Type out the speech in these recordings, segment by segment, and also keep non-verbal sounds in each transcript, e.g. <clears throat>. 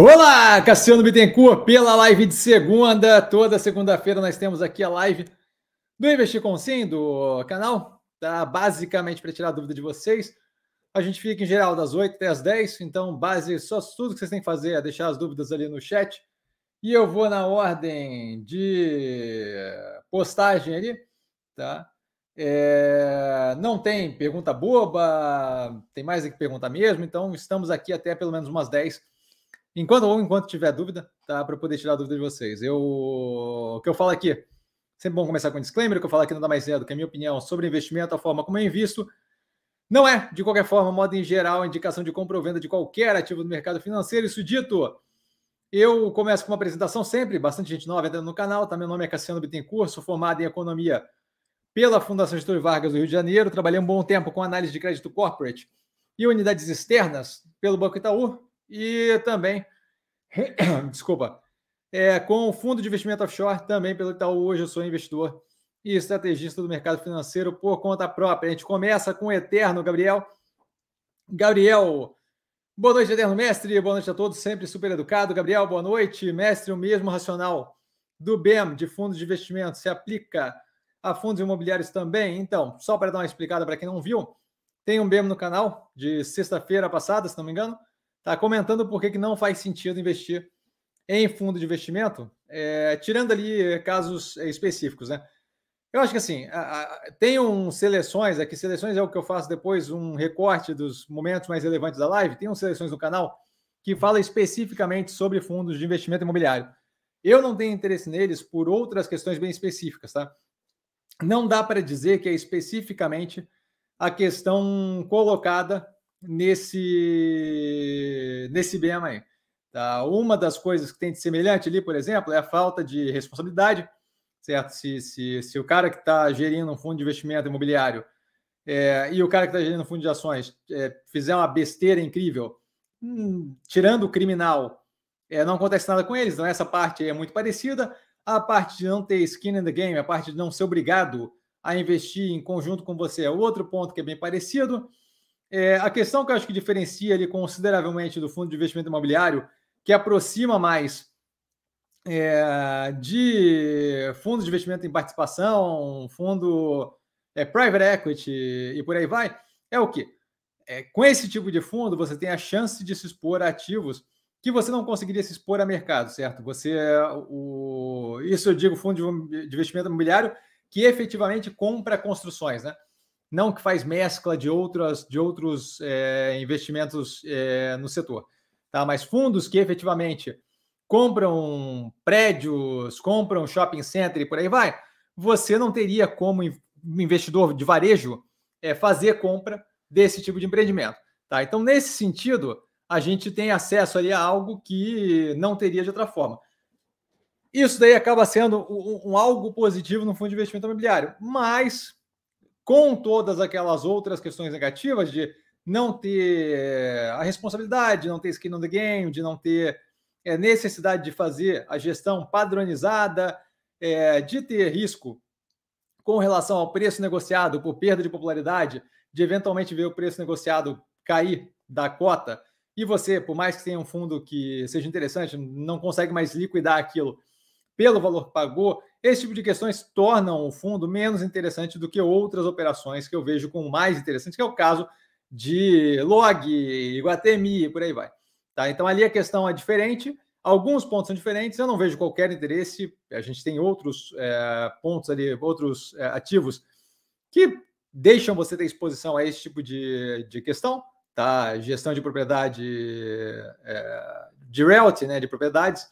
Olá, Cassiano Bittencourt, pela live de segunda. Toda segunda-feira nós temos aqui a live do Investir com Sim, do canal. Tá basicamente para tirar a dúvida de vocês. A gente fica em geral das 8 até as 10, então base só tudo que vocês têm que fazer é deixar as dúvidas ali no chat. E eu vou na ordem de postagem ali, tá? É, não tem pergunta boba, tem mais que pergunta mesmo, então estamos aqui até pelo menos umas 10 enquanto ou enquanto tiver dúvida, tá? Para poder tirar a dúvida de vocês. Eu, o que eu falo aqui, sempre bom começar com um disclaimer, o que eu falo aqui não dá mais cedo, que é a minha opinião sobre investimento, a forma como eu invisto, não é, de qualquer forma, modo em geral, indicação de compra ou venda de qualquer ativo do mercado financeiro. Isso dito, eu começo com uma apresentação sempre, bastante gente nova entrando no canal, tá? Meu nome é Cassiano Bittencourt, sou formado em Economia pela Fundação Getúlio Vargas do Rio de Janeiro, trabalhei um bom tempo com análise de crédito corporate e unidades externas pelo Banco Itaú, e também, <coughs> desculpa, é, com o fundo de investimento offshore, também pelo Itaú. Hoje eu sou investidor e estrategista do mercado financeiro por conta própria. A gente começa com o Eterno, Gabriel. Gabriel, boa noite, Eterno Mestre. Boa noite a todos, sempre super educado. Gabriel, boa noite. Mestre, o mesmo racional do BEM, de fundos de investimento, se aplica a fundos imobiliários também? Então, só para dar uma explicada para quem não viu, tem um BEM no canal de sexta-feira passada, se não me engano Está comentando por que, que não faz sentido investir em fundo de investimento, é, tirando ali casos específicos, né? Eu acho que assim, tem um seleções, aqui seleções é o que eu faço depois, um recorte dos momentos mais relevantes da live, tem um seleções no canal que fala especificamente sobre fundos de investimento imobiliário. Eu não tenho interesse neles por outras questões bem específicas, tá? Não dá para dizer que é especificamente a questão colocada nesse, nesse BEM aí. Tá? Uma das coisas que tem de semelhante ali, por exemplo, é a falta de responsabilidade, certo? Se, se, se o cara que está gerindo um fundo de investimento imobiliário é, e o cara que está gerindo um fundo de ações é, fizer uma besteira incrível, hum, tirando o criminal, é, não acontece nada com eles. Então, essa parte é muito parecida. A parte de não ter skin in the game, a parte de não ser obrigado a investir em conjunto com você é outro ponto que é bem parecido. É, a questão que eu acho que diferencia ele consideravelmente do fundo de investimento imobiliário, que aproxima mais é, de fundos de investimento em participação, fundo é, private equity e por aí vai, é o que? É, com esse tipo de fundo, você tem a chance de se expor a ativos que você não conseguiria se expor a mercado, certo? Você, o, isso eu digo fundo de investimento imobiliário que efetivamente compra construções, né? Não que faz mescla de, outras, de outros é, investimentos é, no setor, tá? mas fundos que efetivamente compram prédios, compram shopping center e por aí vai, você não teria como investidor de varejo é, fazer compra desse tipo de empreendimento. Tá? Então, nesse sentido, a gente tem acesso ali a algo que não teria de outra forma. Isso daí acaba sendo um, um algo positivo no fundo de investimento imobiliário, mas com todas aquelas outras questões negativas de não ter a responsabilidade, de não ter skin on the game, de não ter é, necessidade de fazer a gestão padronizada, é, de ter risco com relação ao preço negociado por perda de popularidade, de eventualmente ver o preço negociado cair da cota e você, por mais que tenha um fundo que seja interessante, não consegue mais liquidar aquilo pelo valor que pagou, esse tipo de questões tornam o fundo menos interessante do que outras operações que eu vejo como mais interessantes, que é o caso de Log, Iguatemi, por aí vai. Tá? Então ali a questão é diferente, alguns pontos são diferentes, eu não vejo qualquer interesse, a gente tem outros é, pontos ali, outros é, ativos que deixam você ter exposição a esse tipo de, de questão, tá? Gestão de propriedade, é, de realty, né, de propriedades,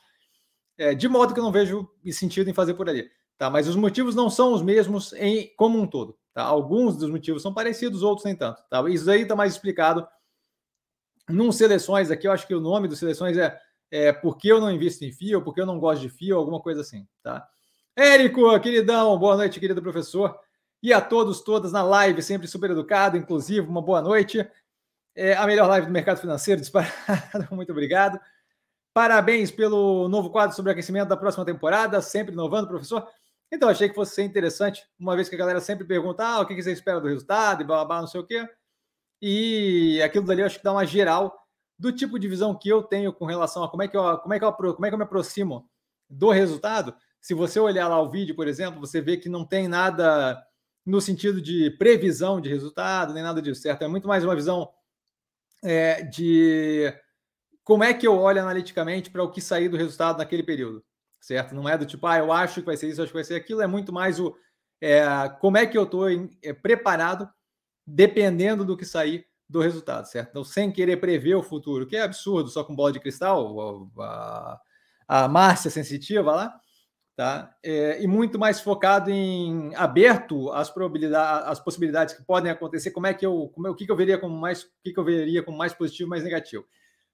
é, de modo que eu não vejo sentido em fazer por ali. Tá? Mas os motivos não são os mesmos em como um todo. Tá? Alguns dos motivos são parecidos, outros nem tanto. Tá? Isso aí está mais explicado num seleções. Aqui eu acho que o nome dos seleções é, é porque eu não invisto em FIO, porque eu não gosto de FIO, alguma coisa assim. Tá? Érico, queridão, boa noite, querido professor. E a todos, todas na live, sempre super educado, inclusive, uma boa noite. É a melhor live do mercado financeiro, disparado. <laughs> Muito obrigado. Parabéns pelo novo quadro sobre aquecimento da próxima temporada, sempre inovando, professor. Então, achei que fosse interessante, uma vez que a galera sempre pergunta ah, o que você espera do resultado e blá, blá, blá não sei o quê. E aquilo dali eu acho que dá uma geral do tipo de visão que eu tenho com relação a como é que eu, como é que eu, como é que eu me aproximo do resultado, se você olhar lá o vídeo, por exemplo, você vê que não tem nada no sentido de previsão de resultado, nem nada disso, certo? É muito mais uma visão é, de como é que eu olho analiticamente para o que sair do resultado naquele período, certo? Não é do tipo, ah, eu acho que vai ser isso, acho que vai ser aquilo, é muito mais o é, como é que eu estou é, preparado dependendo do que sair do resultado, certo? Então, sem querer prever o futuro, que é absurdo, só com bola de cristal, a, a Márcia sensitiva lá, tá? É, e muito mais focado em aberto as probabilidades, as possibilidades que podem acontecer, como é que eu, como, o que, que eu veria como mais, o que, que eu veria como mais positivo, mais negativo,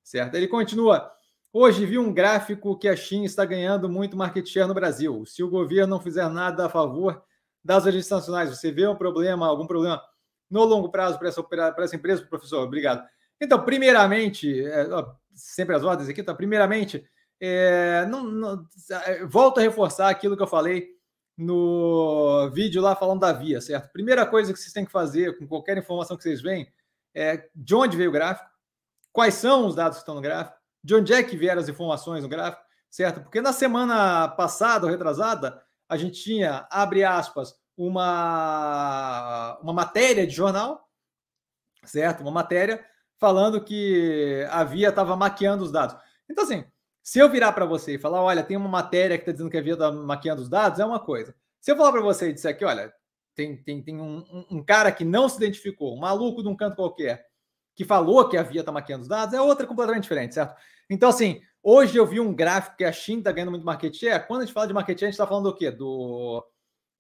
certo? Ele continua. Hoje vi um gráfico que a China está ganhando muito market share no Brasil. Se o governo não fizer nada a favor das agências nacionais, você vê um problema, algum problema no longo prazo para essa, para essa empresa, professor? Obrigado. Então, primeiramente, é, sempre as ordens aqui, então, primeiramente, é, não, não, é, volto a reforçar aquilo que eu falei no vídeo lá falando da via, certo? Primeira coisa que vocês têm que fazer com qualquer informação que vocês veem é de onde veio o gráfico, quais são os dados que estão no gráfico, de onde é que vieram as informações no gráfico, certo? Porque na semana passada ou retrasada, a gente tinha, abre aspas, uma, uma matéria de jornal, certo? Uma matéria falando que a Via estava maquiando os dados. Então, assim, se eu virar para você e falar, olha, tem uma matéria que está dizendo que a Via está maquiando os dados, é uma coisa. Se eu falar para você e disser aqui, olha, tem, tem, tem um, um, cara que não se identificou, um maluco de um canto qualquer, que falou que a Via está maquiando os dados, é outra completamente diferente, certo? Então, assim, hoje eu vi um gráfico que a China está ganhando muito market share. Quando a gente fala de market share, a gente está falando do quê? Do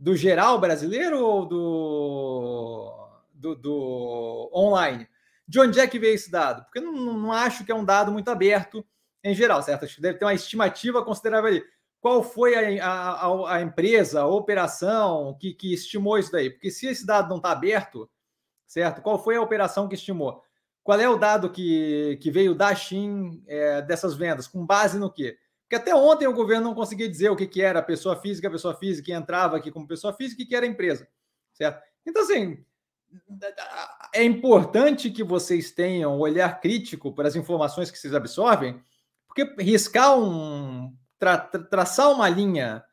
do geral brasileiro ou do, do, do, online? De onde é que veio esse dado? Porque eu não, não acho que é um dado muito aberto em geral, certo? Acho que deve ter uma estimativa considerável ali. Qual foi a, a, a empresa, a operação que, que estimou isso daí? Porque se esse dado não está aberto, certo? Qual foi a operação que estimou? Qual é o dado que, que veio da Shin é, dessas vendas? Com base no quê? Porque até ontem o governo não conseguia dizer o que, que era pessoa física, pessoa física que entrava aqui como pessoa física e que era empresa, certo? Então, assim, é importante que vocês tenham um olhar crítico para as informações que vocês absorvem, porque riscar um. Tra, tra, traçar uma linha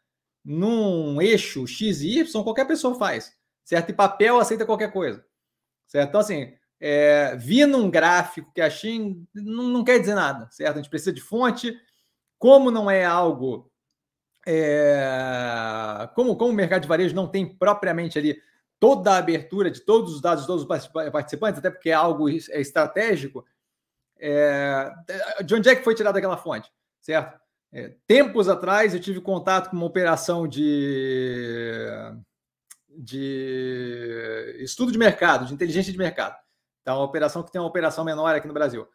num eixo X e Y, qualquer pessoa faz, certo? E papel aceita qualquer coisa, certo? Então, assim, é, vir num gráfico que a Xin não, não quer dizer nada, certo? A gente precisa de fonte, como não é algo. É, como, como o mercado de varejo não tem propriamente ali toda a abertura de todos os dados de todos os participantes, até porque é algo é estratégico, é, de onde é que foi tirada aquela fonte, certo? É, tempos atrás eu tive contato com uma operação de, de estudo de mercado, de inteligência de mercado. Tá? Uma operação que tem uma operação menor aqui no Brasil.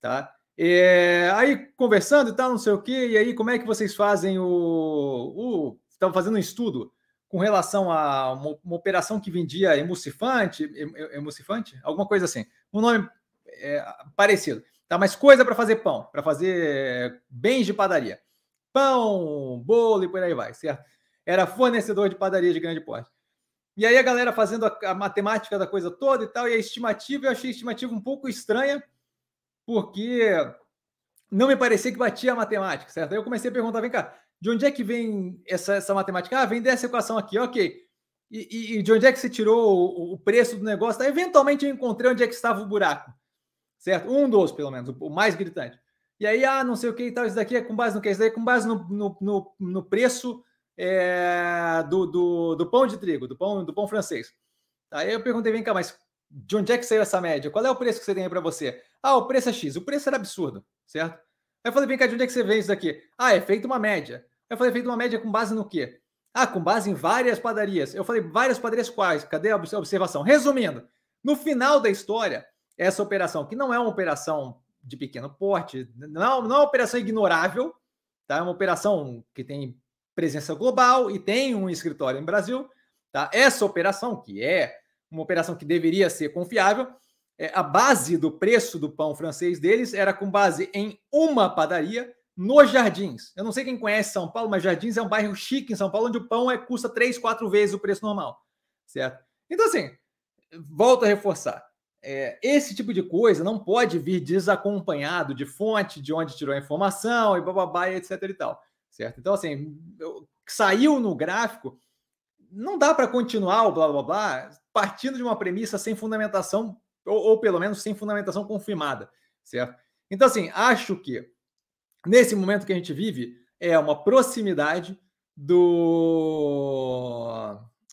Tá? É, aí conversando e tal, não sei o quê, e aí como é que vocês fazem o. o estão fazendo um estudo com relação a uma, uma operação que vendia emulsifante, emulsifante? Alguma coisa assim. Um nome é, parecido. Tá? Mas coisa para fazer pão, para fazer bens de padaria. Pão, bolo e por aí vai, certo? Era fornecedor de padaria de grande porte. E aí a galera fazendo a, a matemática da coisa toda e tal, e a estimativa, eu achei a estimativa um pouco estranha porque não me parecia que batia a matemática, certo? Aí eu comecei a perguntar, vem cá, de onde é que vem essa, essa matemática? Ah, vem dessa equação aqui, ok. E, e, de onde é que você tirou o, o preço do negócio? Eventualmente eu encontrei onde é que estava o buraco, certo? Um dos, pelo menos, o mais gritante. E aí, ah, não sei o que e tal, isso daqui é com base no que? Isso daí é com base no, no, no, no preço é, do, do, do, pão de trigo, do pão, do pão francês. Aí eu perguntei, vem cá, mas de onde é que saiu essa média? Qual é o preço que você tem para você? Ah, o preço é X. O preço era absurdo, certo? Aí eu falei, vem cá, de onde é que você vê isso daqui? Ah, é feito uma média. Aí eu falei, feito uma média com base no quê? Ah, com base em várias padarias. Eu falei, várias padarias quais? Cadê a observação? Resumindo, no final da história, essa operação, que não é uma operação de pequeno porte, não, não é uma operação ignorável, tá? É uma operação que tem presença global e tem um escritório em Brasil, tá? Essa operação, que é uma operação que deveria ser confiável, é, a base do preço do pão francês deles era com base em uma padaria nos Jardins. Eu não sei quem conhece São Paulo, mas Jardins é um bairro chique em São Paulo, onde o pão é, custa três, quatro vezes o preço normal, certo? Então, assim, volto a reforçar. é, esse tipo de coisa não pode vir desacompanhado de fonte, de onde tirou a informação e bababá, etc e tal, certo? Então, assim, saiu no gráfico, não dá para continuar o blá blá blá partindo de uma premissa sem fundamentação, ou, ou pelo menos sem fundamentação confirmada, certo? Então, assim, acho que nesse momento que a gente vive é uma proximidade do.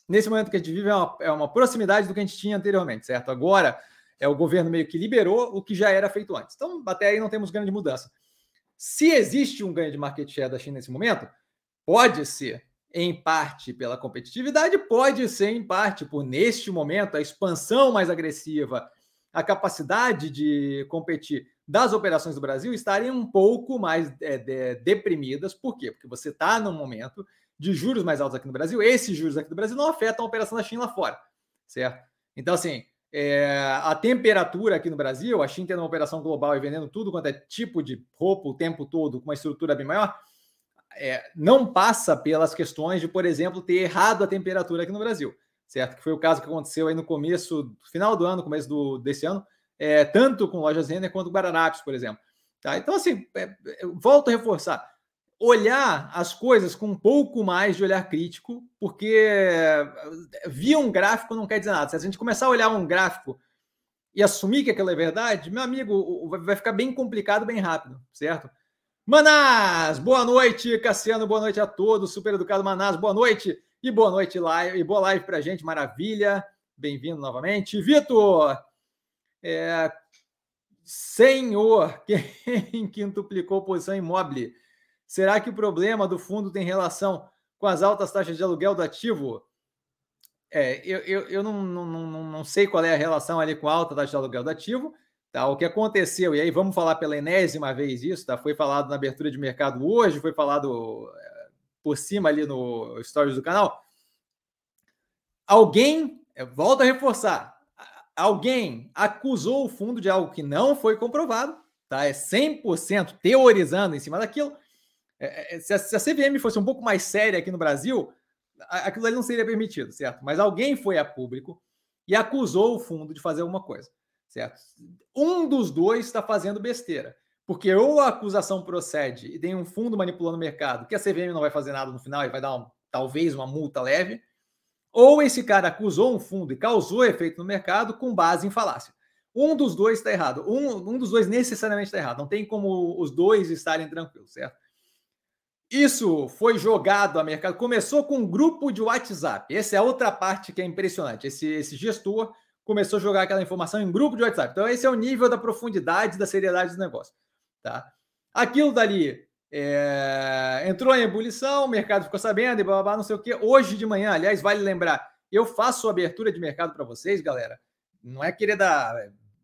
Nesse momento que a gente vive é uma, é uma proximidade do que a gente tinha anteriormente, certo? Agora é, o governo meio que liberou o que já era feito antes. Então, até aí não temos grande mudança. Se existe um ganho de market share da China nesse momento, pode ser em parte pela competitividade, pode ser em parte por, neste momento, a expansão mais agressiva, a capacidade de competir das operações do Brasil estarem um pouco mais é, de, deprimidas. Por quê? Porque você está num momento de juros mais altos aqui no Brasil. Esses juros aqui do Brasil não afetam a operação da China lá fora, certo? Então, assim, é, a temperatura aqui no Brasil, a China tendo uma operação global e vendendo tudo quanto é tipo de roupa o tempo todo, com uma estrutura bem maior, é, não passa pelas questões de, por exemplo, ter errado a temperatura aqui no Brasil, certo? Que foi o caso que aconteceu aí no começo, final do ano, começo do, desse ano, é, tanto com lojas Renner quanto com Guararapes, por exemplo. Tá? Então, assim, é, volto a reforçar olhar as coisas com um pouco mais de olhar crítico, porque eh, via um gráfico não quer dizer nada. Se a gente começar a olhar um gráfico e assumir que aquilo é verdade, meu amigo, vai ficar bem complicado bem rápido, certo? Manás, boa noite, Cassiano, boa noite a todos, super educado Manás, boa noite e boa noite live, e boa live pra gente, maravilha, bem-vindo novamente. Vitor, é, senhor, <laughs> quem quintuplicou posição imóvel? Será que o problema do fundo tem relação com as altas taxas de aluguel do ativo? É, eu, eu, eu não, não, não, não sei qual é a relação ali com a alta taxa de aluguel do ativo. Tá? O que aconteceu, e aí vamos falar pela enésima vez isso, tá? foi falado na abertura de mercado hoje, foi falado é, por cima ali no stories do canal. Alguém, é, volta a reforçar, alguém acusou o fundo de algo que não foi comprovado, tá? É 100% teorizando em cima daquilo, se, a, se a CVM fosse um pouco mais séria aqui no Brasil, aquilo ali não seria permitido, certo? Mas alguém foi a público e acusou o fundo de fazer alguma coisa, certo? Um dos dois está fazendo besteira, porque ou a acusação procede e tem um fundo manipulando o mercado, que a CVM não vai fazer nada no final e vai dar talvez uma multa leve, ou esse cara acusou um fundo e causou efeito no mercado com base em falácia. Um dos dois está errado. Um, um dos dois necessariamente está errado. Não tem como os dois estarem tranquilos, certo? Isso foi jogado a mercado. Começou com um grupo de WhatsApp. Essa é a outra parte que é impressionante. Esse, esse gestor começou a jogar aquela informação em grupo de WhatsApp. Então, esse é o nível da profundidade, da seriedade do negócio. Tá? Aquilo dali é, entrou em ebulição, o mercado ficou sabendo e blá, blá, blá, não sei o quê. Hoje de manhã, aliás, vale lembrar, eu faço abertura de mercado para vocês, galera. Não é querer dar,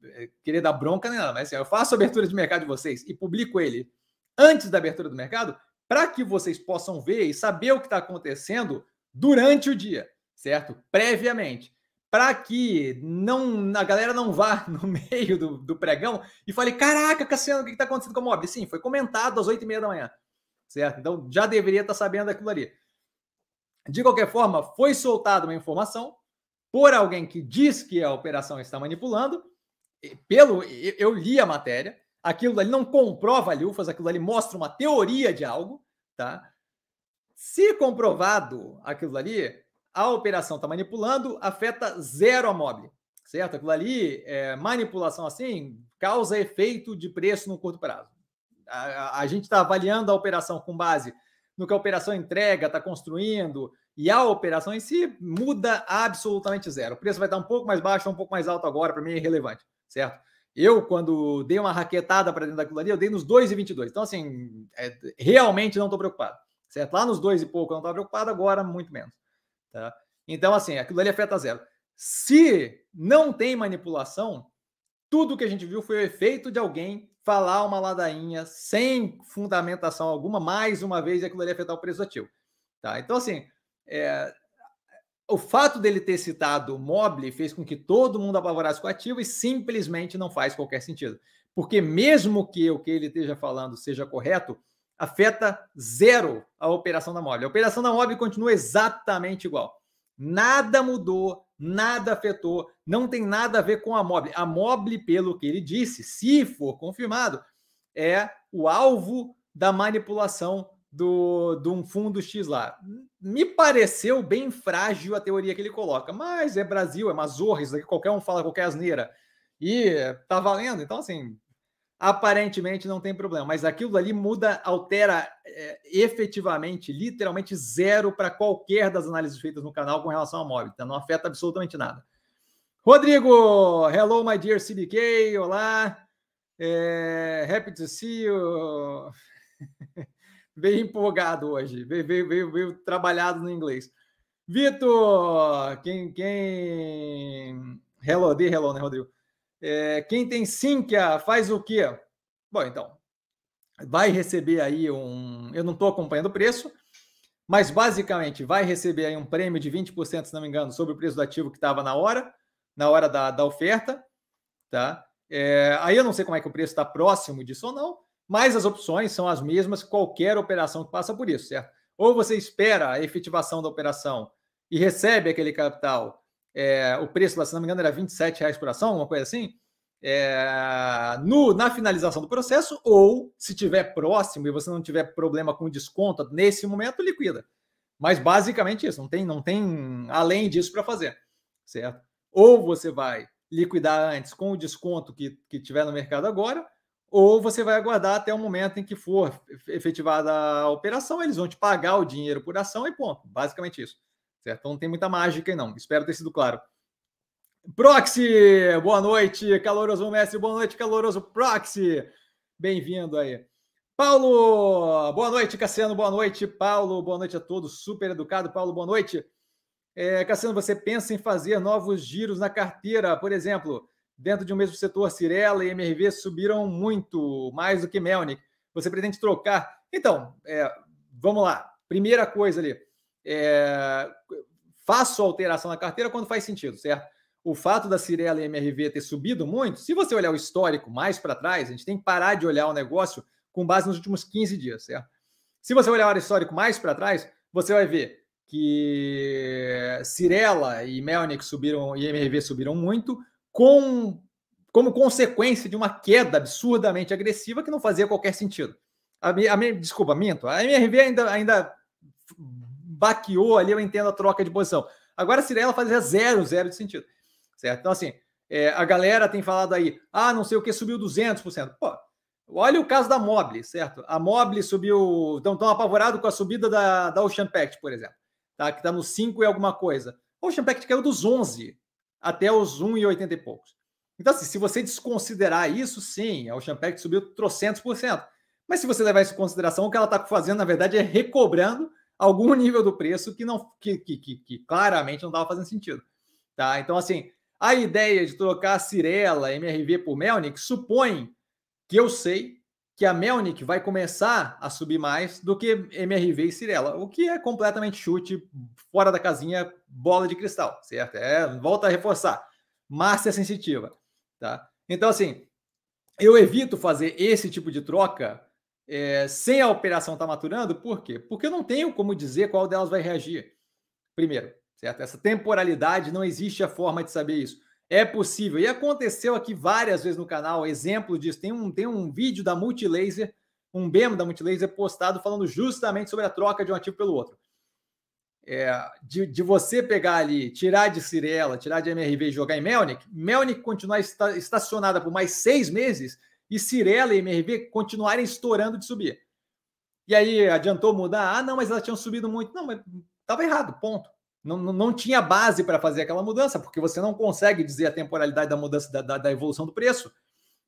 é, querer dar bronca nem nada, mas assim, eu faço abertura de mercado de vocês e publico ele antes da abertura do mercado para que vocês possam ver e saber o que está acontecendo durante o dia, certo? Previamente. Para que não a galera não vá <laughs> no meio do, do pregão e fale: caraca, Cassiano, o que está acontecendo com a Mob? Sim, foi comentado às 8 e meia da manhã, certo? Então já deveria estar tá sabendo aquilo ali. De qualquer forma, foi soltada uma informação por alguém que diz que a operação está manipulando. Pelo eu li a matéria, aquilo ali não comprova lufas, aquilo ali mostra uma teoria de algo, tá? Se comprovado aquilo ali, a operação está manipulando, afeta zero a mobile, certo? Aquilo ali, é, manipulação assim, causa efeito de preço no curto prazo. A, a, a gente está avaliando a operação com base no que a operação entrega, está construindo, e a operação em si muda absolutamente zero. O preço vai estar um pouco mais baixo um pouco mais alto agora, para mim é irrelevante, certo? Eu, quando dei uma raquetada para dentro daquilo ali, eu dei nos 2,22. Então, assim, é, realmente não estou preocupado. Certo? Lá nos dois e pouco eu não estava preocupado, agora muito menos. Tá? Então, assim, aquilo ali afeta zero. Se não tem manipulação, tudo que a gente viu foi o efeito de alguém falar uma ladainha sem fundamentação alguma, mais uma vez, e aquilo ali afetar o preço ativo. Tá? Então, assim, é, o fato dele ter citado Mobile fez com que todo mundo apavorasse com o ativo e simplesmente não faz qualquer sentido. Porque mesmo que o que ele esteja falando seja correto, afeta zero a operação da Mobile. A operação da Mobile continua exatamente igual. Nada mudou, nada afetou, não tem nada a ver com a Mobile. A Mobile, pelo que ele disse, se for confirmado, é o alvo da manipulação do, de um fundo X lá. Me pareceu bem frágil a teoria que ele coloca, mas é Brasil, é Mazorra, isso qualquer um fala qualquer asneira. E tá valendo, então assim, aparentemente não tem problema, mas aquilo ali muda, altera é, efetivamente, literalmente zero para qualquer das análises feitas no canal com relação ao móvel, então não afeta absolutamente nada. Rodrigo, hello my dear CBK, olá, é, happy to see you. <laughs> veio empolgado hoje, veio, veio, veio, trabalhado no inglês. Vitor, quem, quem... Hello, de hello, né, Rodrigo? É, quem tem Sinqia faz o quê? Bom, então, vai receber aí um... Eu não estou acompanhando o preço, mas basicamente vai receber aí um prêmio de 20%, se não me engano, sobre o preço do ativo que estava na hora, na hora da, da oferta, tá? É, aí eu não sei como é que o preço está próximo disso ou não, mas as opções são as mesmas qualquer operação que passa por isso, certo? Ou você espera a efetivação da operação e recebe aquele capital, é, o preço lá, se não me engano, era 27 reais por ação, uma coisa assim, é, no, na finalização do processo, ou se tiver próximo e você não tiver problema com desconto nesse momento, liquida. Mas basicamente isso, não tem, não tem além disso para fazer, certo? Ou você vai liquidar antes com o desconto que, que tiver no mercado agora, ou você vai aguardar até o momento em que for efetivada a operação, eles vão te pagar o dinheiro por ação e ponto. Basicamente isso. Certo? Então não tem muita mágica aí, não. Espero ter sido claro. Proxy, boa noite, caloroso mestre, boa noite, caloroso Proxy. Bem-vindo aí. Paulo, boa noite, Cassiano, boa noite, Paulo, boa noite a todos, super educado, Paulo, boa noite. É, Cassiano, você pensa em fazer novos giros na carteira, por exemplo, dentro de um mesmo setor, Cirela e MRV subiram muito, mais do que Melnick. Você pretende trocar? Então, é, vamos lá. Primeira coisa ali, é, faço alteração na carteira quando faz sentido, certo? O fato da Cirela e MRV ter subido muito, se você olhar o histórico mais para trás, a gente tem que parar de olhar o negócio com base nos últimos 15 dias, certo? Se você olhar o histórico mais para trás, você vai ver que Cirela e Melnick subiram e MRV subiram muito, com como consequência de uma queda absurdamente agressiva que não fazia qualquer sentido. A, a, desculpa, minto. A MRV ainda, ainda baqueou ali, eu entendo a troca de posição. Agora a Cirela fazia zero, zero de sentido. Certo? Então, assim, é, a galera tem falado aí, ah, não sei o que, subiu 200%. Pô, olha o caso da Mobile, certo? A Mobile subiu, estão tão apavorado com a subida da, da Ocean Pact, por exemplo, tá? que está no 5 e alguma coisa. A Ocean Pact caiu dos 11 até os 1,80 e poucos. Então, assim, se você desconsiderar isso, sim, a Ocean Pact subiu trocentos por cento. Mas se você levar isso em consideração, o que ela está fazendo, na verdade, é recobrando algum nível do preço que não que, que, que, que claramente não estava fazendo sentido. Tá? Então, assim, a ideia de trocar a Cirela, MRV por Melnick, supõe que eu sei que a Melnick vai começar a subir mais do que MRV e Cirela, o que é completamente chute, fora da casinha, bola de cristal, certo? É, volta a reforçar. Márcia sensitiva, tá? Então, assim, eu evito fazer esse tipo de troca é, sem a operação estar tá maturando, por quê? Porque eu não tenho como dizer qual delas vai reagir. Primeiro, certo? Essa temporalidade, não existe a forma de saber isso. É possível. E aconteceu aqui várias vezes no canal, exemplo disso. Tem um, tem um vídeo da Multilaser, um BEM da Multilaser postado falando justamente sobre a troca de um ativo pelo outro. É, de, de, você pegar ali, tirar de Cirela, tirar de MRV e jogar em Melnick, Melnick continuar esta, estacionada por mais seis meses e Cirela e MRV continuarem estourando de subir. E aí adiantou mudar? Ah, não, mas elas tinham subido muito. Não, mas estava errado, ponto. Não, não, tinha base para fazer aquela mudança, porque você não consegue dizer a temporalidade da mudança da, da, da, evolução do preço.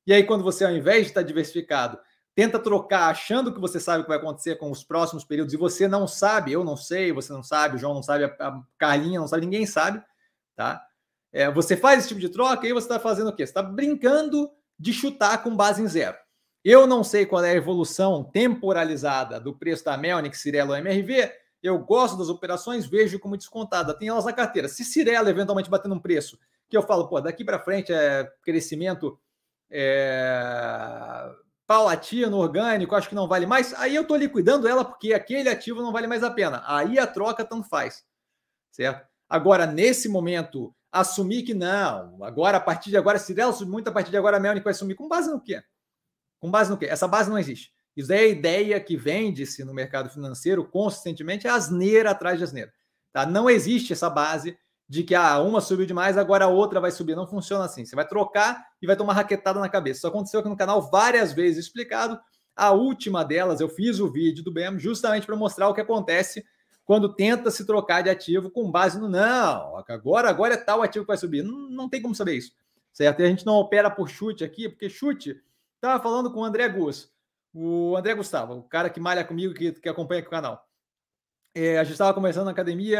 E aí, quando você, ao invés de estar diversificado, tenta trocar achando que você sabe o que vai acontecer com os próximos períodos e você não sabe, eu não sei, você não sabe, o João não sabe, a Carlinha não sabe, ninguém sabe, tá? É, você faz esse tipo de troca e você está fazendo o quê? Você está brincando de chutar com base em zero. Eu não sei qual é a evolução temporalizada do preço da Melnick, Cirelo MRV, eu gosto das operações, vejo como descontada, tem elas na carteira. Se Cirela eventualmente bater num preço que eu falo, pô, daqui para frente é crescimento é, paulatino, orgânico, acho que não vale mais, aí eu estou liquidando ela porque aquele ativo não vale mais a pena. Aí a troca tanto faz, certo? Agora, nesse momento, assumir que não, agora, a partir de agora, se der muito, a partir de agora a Melnick vai assumir, com base no quê? Com base no quê? Essa base não existe. Isso é a ideia que vende-se no mercado financeiro consistentemente, é asneira atrás de asneira. Tá? Não existe essa base de que ah, uma subiu demais, agora a outra vai subir. Não funciona assim. Você vai trocar e vai tomar raquetada na cabeça. Isso aconteceu aqui no canal várias vezes explicado. A última delas, eu fiz o vídeo do BEM justamente para mostrar o que acontece quando tenta se trocar de ativo com base no não, agora, agora é tal ativo que vai subir. Não, não tem como saber isso, certo? E a gente não opera por chute aqui, porque chute, estava falando com o André Gus, o André Gustavo, o cara que malha comigo, que, que acompanha aqui o canal. É, a gente estava conversando na academia.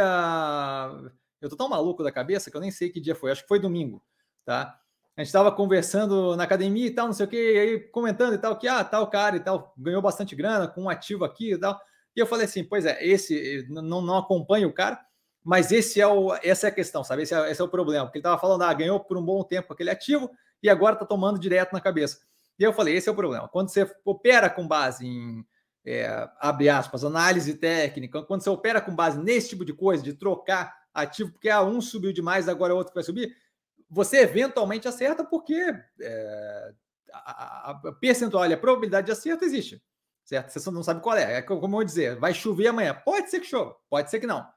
Eu tô tão maluco da cabeça que eu nem sei que dia foi, acho que foi domingo, tá? A gente estava conversando na academia e tal, não sei o que, aí comentando e tal, que ah, tal cara e tal, ganhou bastante grana com um ativo aqui e tal. E eu falei assim, pois é, esse não, não acompanha o cara, mas esse é o, essa é a questão, sabe? Esse é, esse é o problema, porque ele estava falando, ah, ganhou por um bom tempo aquele ativo e agora está tomando direto na cabeça. E eu falei, esse é o problema. Quando você opera com base em, é, abre aspas, análise técnica, quando você opera com base nesse tipo de coisa, de trocar ativo, porque ah, um subiu demais, agora o outro vai subir, você eventualmente acerta porque é, a, a, percentual, a probabilidade de acerto existe certo? Você não sabe qual é. É como eu vou dizer, vai chover amanhã. Pode ser que chova, pode ser que não.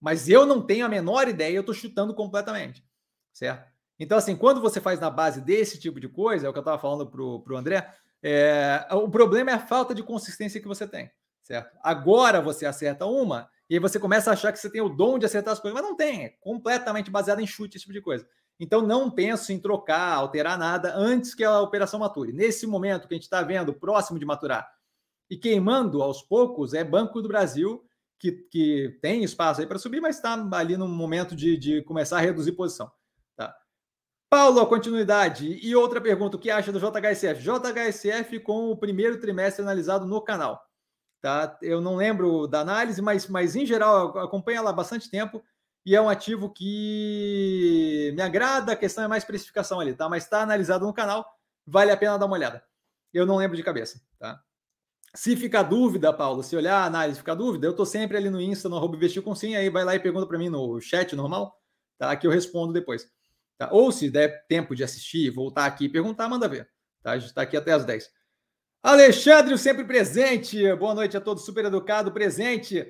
Mas eu não tenho a menor ideia, eu estou chutando completamente, certo? Então, assim, quando você faz na base desse tipo de coisa, é o que eu estava falando para o André, é, o problema é a falta de consistência que você tem, certo? Agora você acerta uma e aí você começa a achar que você tem o dom de acertar as coisas, mas não tem, é completamente baseado em chute, esse tipo de coisa. Então, não penso em trocar, alterar nada antes que a operação mature. Nesse momento que a gente está vendo, próximo de maturar, e queimando aos poucos é Banco do Brasil, que, que tem espaço aí para subir, mas está ali no momento de, de começar a reduzir posição. Paulo, continuidade. E outra pergunta: o que acha do JHSF? JHSF com o primeiro trimestre analisado no canal. Tá? Eu não lembro da análise, mas, mas em geral acompanha lá bastante tempo e é um ativo que me agrada. A questão é mais precificação ali, tá? Mas está analisado no canal, vale a pena dar uma olhada. Eu não lembro de cabeça, tá? Se ficar dúvida, Paulo, se olhar a análise ficar dúvida, eu estou sempre ali no Insta, no arroba investir com sim, aí vai lá e pergunta para mim no chat normal, tá? Que eu respondo depois. Tá? Ou se der tempo de assistir, voltar aqui e perguntar, manda ver. Tá? A gente está aqui até as 10. Alexandre, sempre presente. Boa noite a todos, super educado, presente.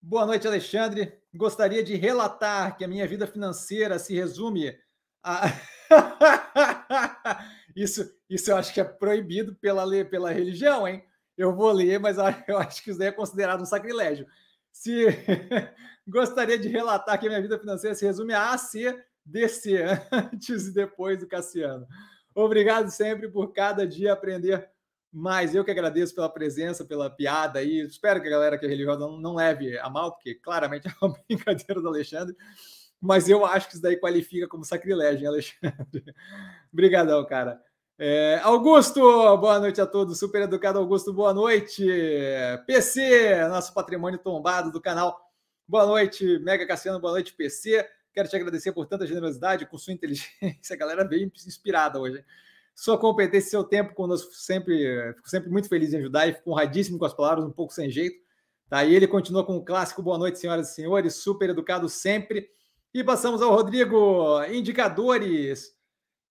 Boa noite, Alexandre. Gostaria de relatar que a minha vida financeira se resume a. <laughs> isso, isso eu acho que é proibido pela, pela religião, hein? eu vou ler, mas <laughs> eu acho que isso daí é considerado um sacrilégio. Se <laughs> gostaria de relatar que a minha vida financeira se resume a A, DC, <laughs> antes e depois do Cassiano. Obrigado sempre por cada dia aprender mais. Eu que agradeço pela presença, pela piada aí. Espero que a galera que é religiosa não, não leve a mal, porque claramente <laughs> é uma brincadeira do Alexandre. Mas eu acho que isso daí qualifica como sacrilégio, hein, Alexandre? <laughs> Obrigadão, cara. É, Augusto, boa noite a todos. Super educado Augusto, boa noite. PC, nosso patrimônio tombado do canal. Boa noite, Mega Cassiano, boa noite, PC. Quero te agradecer por tanta generosidade, com sua inteligência. A galera veio inspirada hoje. Sua competência, seu tempo conosco, sempre, fico sempre muito feliz em ajudar e fico honradíssimo com as palavras, um pouco sem jeito. Tá? E ele continua com o clássico boa noite, senhoras e senhores, super educado sempre. E passamos ao Rodrigo, indicadores.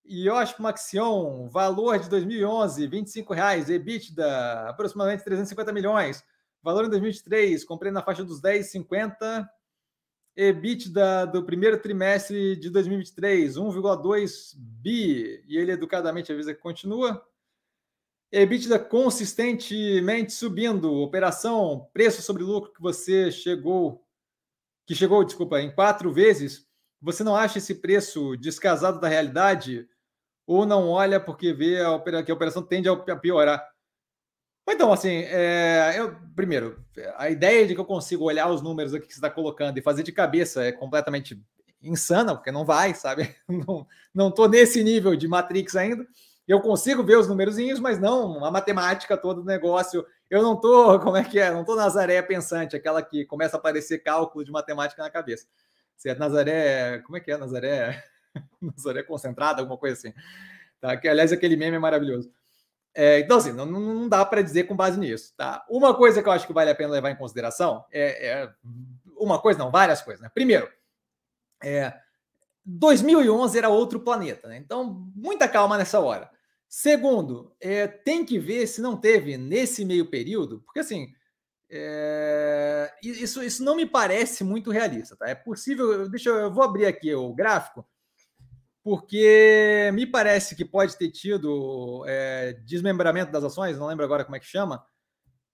Yosh Maxion, valor de 2011, R$ 25,00, EBITDA, aproximadamente 350 milhões. Valor em 2023, comprei na faixa dos 10,50. EBITDA do primeiro trimestre de 2023, 1,2 bi. E ele educadamente avisa que continua. EBITDA consistentemente subindo. Operação, preço sobre lucro que você chegou, que chegou, desculpa, em quatro vezes. Você não acha esse preço descasado da realidade? ou não olha porque vê a, que a operação tende a piorar. Então, assim, é, eu, primeiro, a ideia de que eu consigo olhar os números aqui que você está colocando e fazer de cabeça é completamente insana, porque não vai, sabe? <laughs> Não estou nesse nível de Matrix ainda. Eu consigo ver os númerozinhos, mas não a matemática toda do negócio. Eu não estou, <laughs> como é que é? Não estou Nazaré pensante, aquela que começa a aparecer cálculo de matemática na cabeça. Certo? Nazaré, como é que é Nazaré? <laughs> Nazaré concentrada, alguma coisa assim. Tá? Que, aliás, aquele meme é maravilhoso. É, então, assim, não, não dá para dizer com base nisso. Tá? Uma coisa que eu acho que vale a pena levar em consideração é, é uma coisa, não, várias coisas. Né? Primeiro, É, 2011 era outro planeta, né? Então, muita calma nessa hora. Segundo, é, tem que ver se não teve nesse meio período, porque assim, é, isso, isso não me parece muito realista, tá? É possível, deixa eu, eu vou abrir aqui o gráfico, porque me parece que pode ter tido é, desmembramento das ações, não lembro agora como é que chama,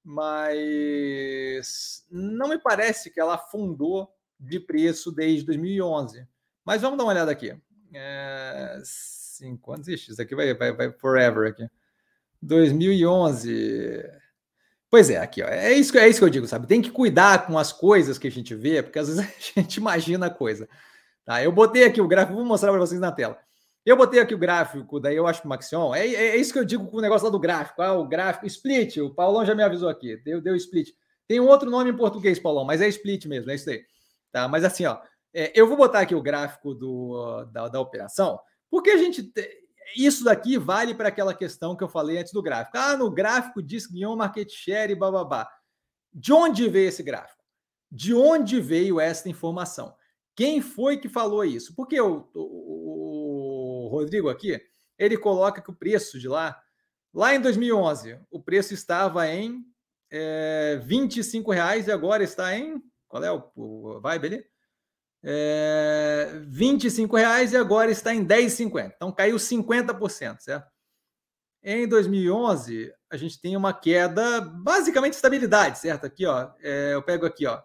mas não me parece que ela afundou de preço desde 2011. Mas vamos dar uma olhada aqui. É, cinco anos, ixi, isso aqui vai, vai, vai forever aqui. 2011. Pois é, aqui, ó, é isso, é isso que eu digo, sabe? Tem que cuidar com as coisas que a gente vê, porque às vezes <laughs> a gente imagina a coisa. Tá? Eu botei aqui o gráfico, vou mostrar para vocês na tela. Eu botei aqui o gráfico, daí eu acho que Maxion. É, é, é, isso que eu digo com o negócio lá do gráfico. Ah, o gráfico, split. O Paulão já me avisou aqui. Deu, deu split. Tem um outro nome em português, Paulão, mas é split mesmo, é isso aí. Tá? Mas assim, ó, é, eu vou botar aqui o gráfico do, da, da operação, porque a gente. Isso daqui vale para aquela questão que eu falei antes do gráfico. Ah, no gráfico diz ganhou market share e bababá. De onde veio esse gráfico? De onde veio essa informação? Quem foi que falou isso? Porque o, o, o Rodrigo aqui, ele coloca que o preço de lá, lá em 2011, o preço estava em é, 25 reais e agora está em. Qual é o, o vibe ali? É, 25 reais e agora está em 10,50. Então caiu 50%, certo? Em 2011, a gente tem uma queda, basicamente estabilidade, certo? Aqui, ó, é, eu pego aqui, ó,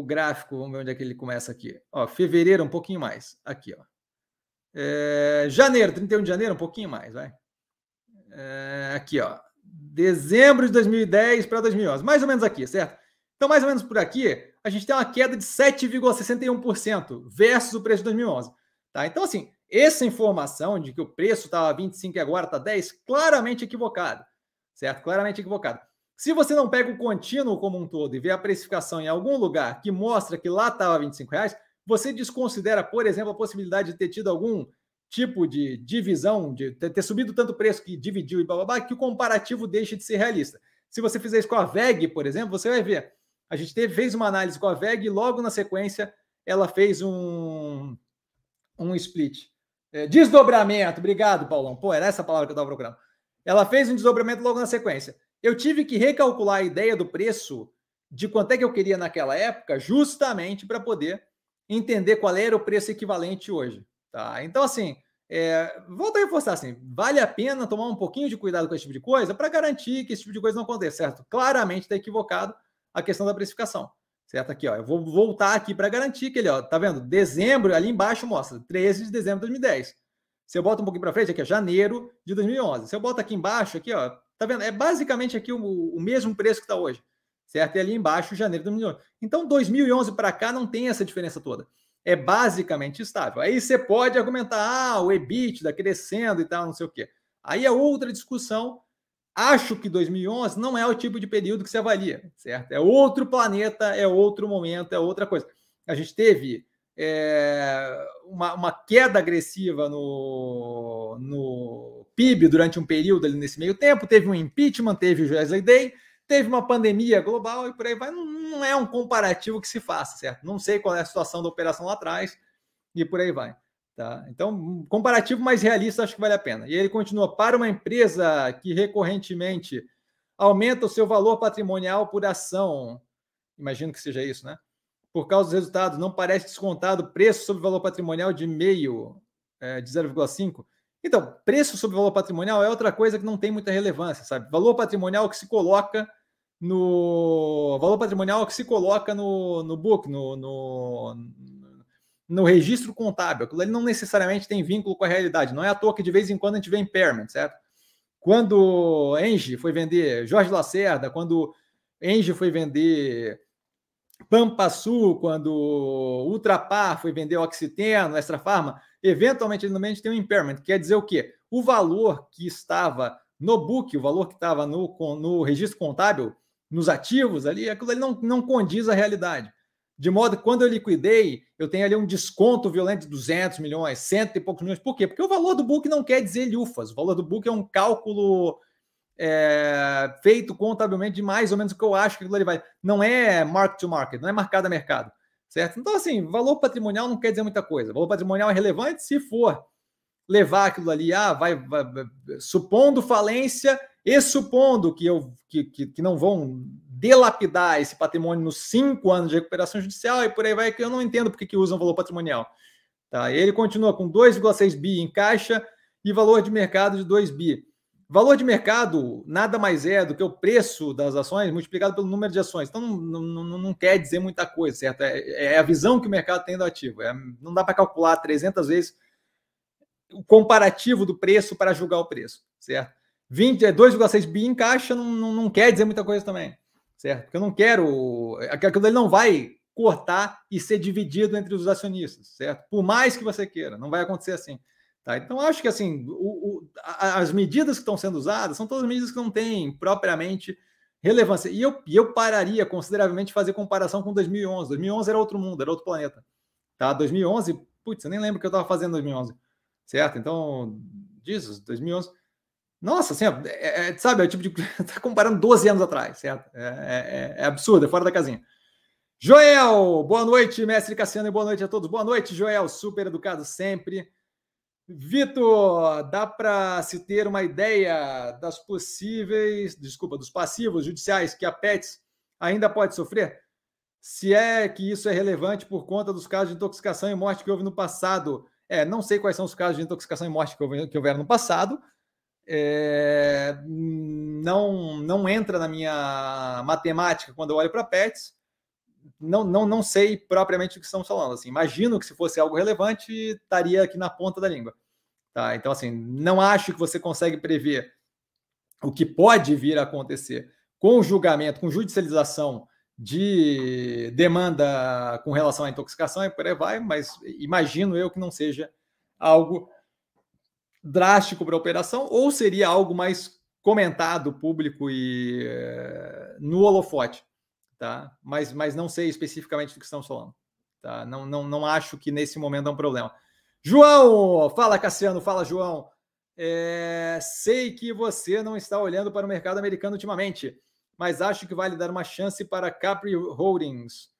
o gráfico, vamos ver onde é que ele começa aqui. Ó, fevereiro, um pouquinho mais. Aqui, ó. É, janeiro, 31 de janeiro, um pouquinho mais, vai. É, aqui, ó. Dezembro de 2010 para 2011, mais ou menos aqui, certo? Então, mais ou menos por aqui, a gente tem uma queda de 7,61% versus o preço de 2011. Tá? Então, assim, essa informação de que o preço estava 25 e agora está 10, claramente equivocado, certo? Claramente equivocado. Se você não pega o contínuo como um todo e vê a precificação em algum lugar que mostra que lá estava 25 reais, você desconsidera, por exemplo, a possibilidade de ter tido algum tipo de divisão, de ter subido tanto preço que dividiu e blá, que o comparativo deixa de ser realista. Se você fizer isso com a VEG, por exemplo, você vai ver. A gente teve, fez uma análise com a VEG e logo na sequência ela fez um, um split. É, desdobramento, obrigado, Paulão. Pô, era essa palavra que eu estava procurando. Ela fez um desdobramento logo na sequência. Eu tive que recalcular a ideia do preço de quanto é que eu queria naquela época, justamente para poder entender qual era o preço equivalente hoje. Tá? Então, assim, é, volto a reforçar assim: vale a pena tomar um pouquinho de cuidado com esse tipo de coisa para garantir que esse tipo de coisa não aconteça, certo? Claramente está equivocado a questão da precificação, certo? Aqui, ó, eu vou voltar aqui para garantir que ele, ó, tá vendo? Dezembro, ali embaixo mostra 13 de dezembro de 2010. Se eu boto um pouquinho para frente, aqui, ó, janeiro de 2011. Se eu boto aqui embaixo, aqui, ó, Tá vendo? É basicamente aqui o, o mesmo preço que está hoje, certo? E ali embaixo, janeiro de 2011. Então, 2011 para cá não tem essa diferença toda. É basicamente estável. Aí você pode argumentar, ah, o EBITDA crescendo e tal, não sei o quê. Aí é outra discussão. Acho que 2011 não é o tipo de período que se avalia, certo? É outro planeta, é outro momento, é outra coisa. A gente teve é, uma, uma, queda agressiva no, no PIB durante um período ali nesse meio tempo, teve um impeachment, teve o Wesley Day, teve uma pandemia global e por aí vai. Não, é um comparativo que se faça, certo? Não sei qual é a situação da operação lá atrás e por aí vai. Tá? Então, comparativo mais realista acho que vale a pena. E ele continua: para uma empresa que recorrentemente aumenta o seu valor patrimonial por ação, imagino que seja isso, né? por causa dos resultados, não parece descontado preço sobre valor patrimonial de meio, é, de 0,5. Então, preço sobre valor patrimonial é outra coisa que não tem muita relevância, sabe? Valor patrimonial que se coloca no valor patrimonial que se coloca no, no book, no, no, no registro contábil. Aquilo ali não necessariamente tem vínculo com a realidade. Não é à toa que de vez em quando a gente vê impairment, certo? Quando Engie foi vender Jorge Lacerda, quando Engie foi vender Pampasul, quando Ultrapar foi vender Oxiteno, Extra Farma, eventualmente no meio tem um impairment, quer dizer o quê? O valor que estava no book, o valor que estava no, no registro contábil, nos ativos ali, aquilo ali não, não condiz à realidade. De modo que quando eu liquidei, eu tenho ali um desconto violento de 200 milhões, cento e poucos milhões. Por quê? Porque o valor do book não quer dizer lufas. O valor do book é um cálculo é, feito contabilmente de mais ou menos o que eu acho que aquilo ali vai. Não é mark to market, não é marcado a mercado. certo? Então, assim, valor patrimonial não quer dizer muita coisa. Valor patrimonial é relevante se for levar aquilo ali, ah, vai, vai, supondo falência e supondo que, eu, que, que, que, não vão delapidar esse patrimônio nos cinco anos de recuperação judicial e por aí vai, que eu não entendo porque que usam valor patrimonial. Tá? Ele continua com 2,6 bi em caixa e valor de mercado de 2 bi. Valor de mercado nada mais é do que o preço das ações multiplicado pelo número de ações. Então não, não, não quer dizer muita coisa, certo? É, é, a visão que o mercado tem do ativo. É, não dá para calcular 300 vezes o comparativo do preço para julgar o preço, certo? 2,6 é, bi em caixa não, não, não, quer dizer muita coisa também, certo? Porque eu não quero. Aquilo ele não vai cortar e ser dividido entre os acionistas, certo? Por mais que você queira, não vai acontecer assim. Tá? Então, acho que assim, o, o, as medidas que estão sendo usadas são todas medidas que não têm propriamente relevância. E eu, eu pararia consideravelmente fazer comparação com 2011. 2011 era outro mundo, era outro planeta. Tá? 2011, putz, eu nem lembro o que eu estava fazendo em 2011. Certo? Então, Jesus, 2011. Nossa, assim, é, é, sabe, é o tipo de. Está comparando 12 anos atrás, certo? É, é, é, absurdo, é fora da casinha. Joel, boa noite, mestre Cassiano, e boa noite a todos. Boa noite, Joel, super educado sempre. Vitor, dá para se ter uma ideia das possíveis, desculpa, dos passivos judiciais que a PETS ainda pode sofrer? Se é que isso é relevante por conta dos casos de intoxicação e morte que houve no passado. É, não sei quais são os casos de intoxicação e morte que, houve, que houveram no passado. É, não, não entra na minha matemática quando eu olho para PETs. Não, não, não sei propriamente o que estamos falando. Assim, imagino que se fosse algo relevante, estaria aqui na ponta da língua. Tá? Então, assim, não acho que você consegue prever o que pode vir a acontecer com julgamento, com judicialização de demanda com relação à intoxicação e por aí vai, mas imagino eu que não seja algo drástico para a operação, ou seria algo mais comentado, público e uh, no holofote, tá? Mas, mas não sei especificamente do que estamos falando, tá? Não, não, não acho que nesse momento é um problema. João, fala Cassiano, fala João. É, sei que você não está olhando para o mercado americano ultimamente, mas acho que vale dar uma chance para Capri Holdings,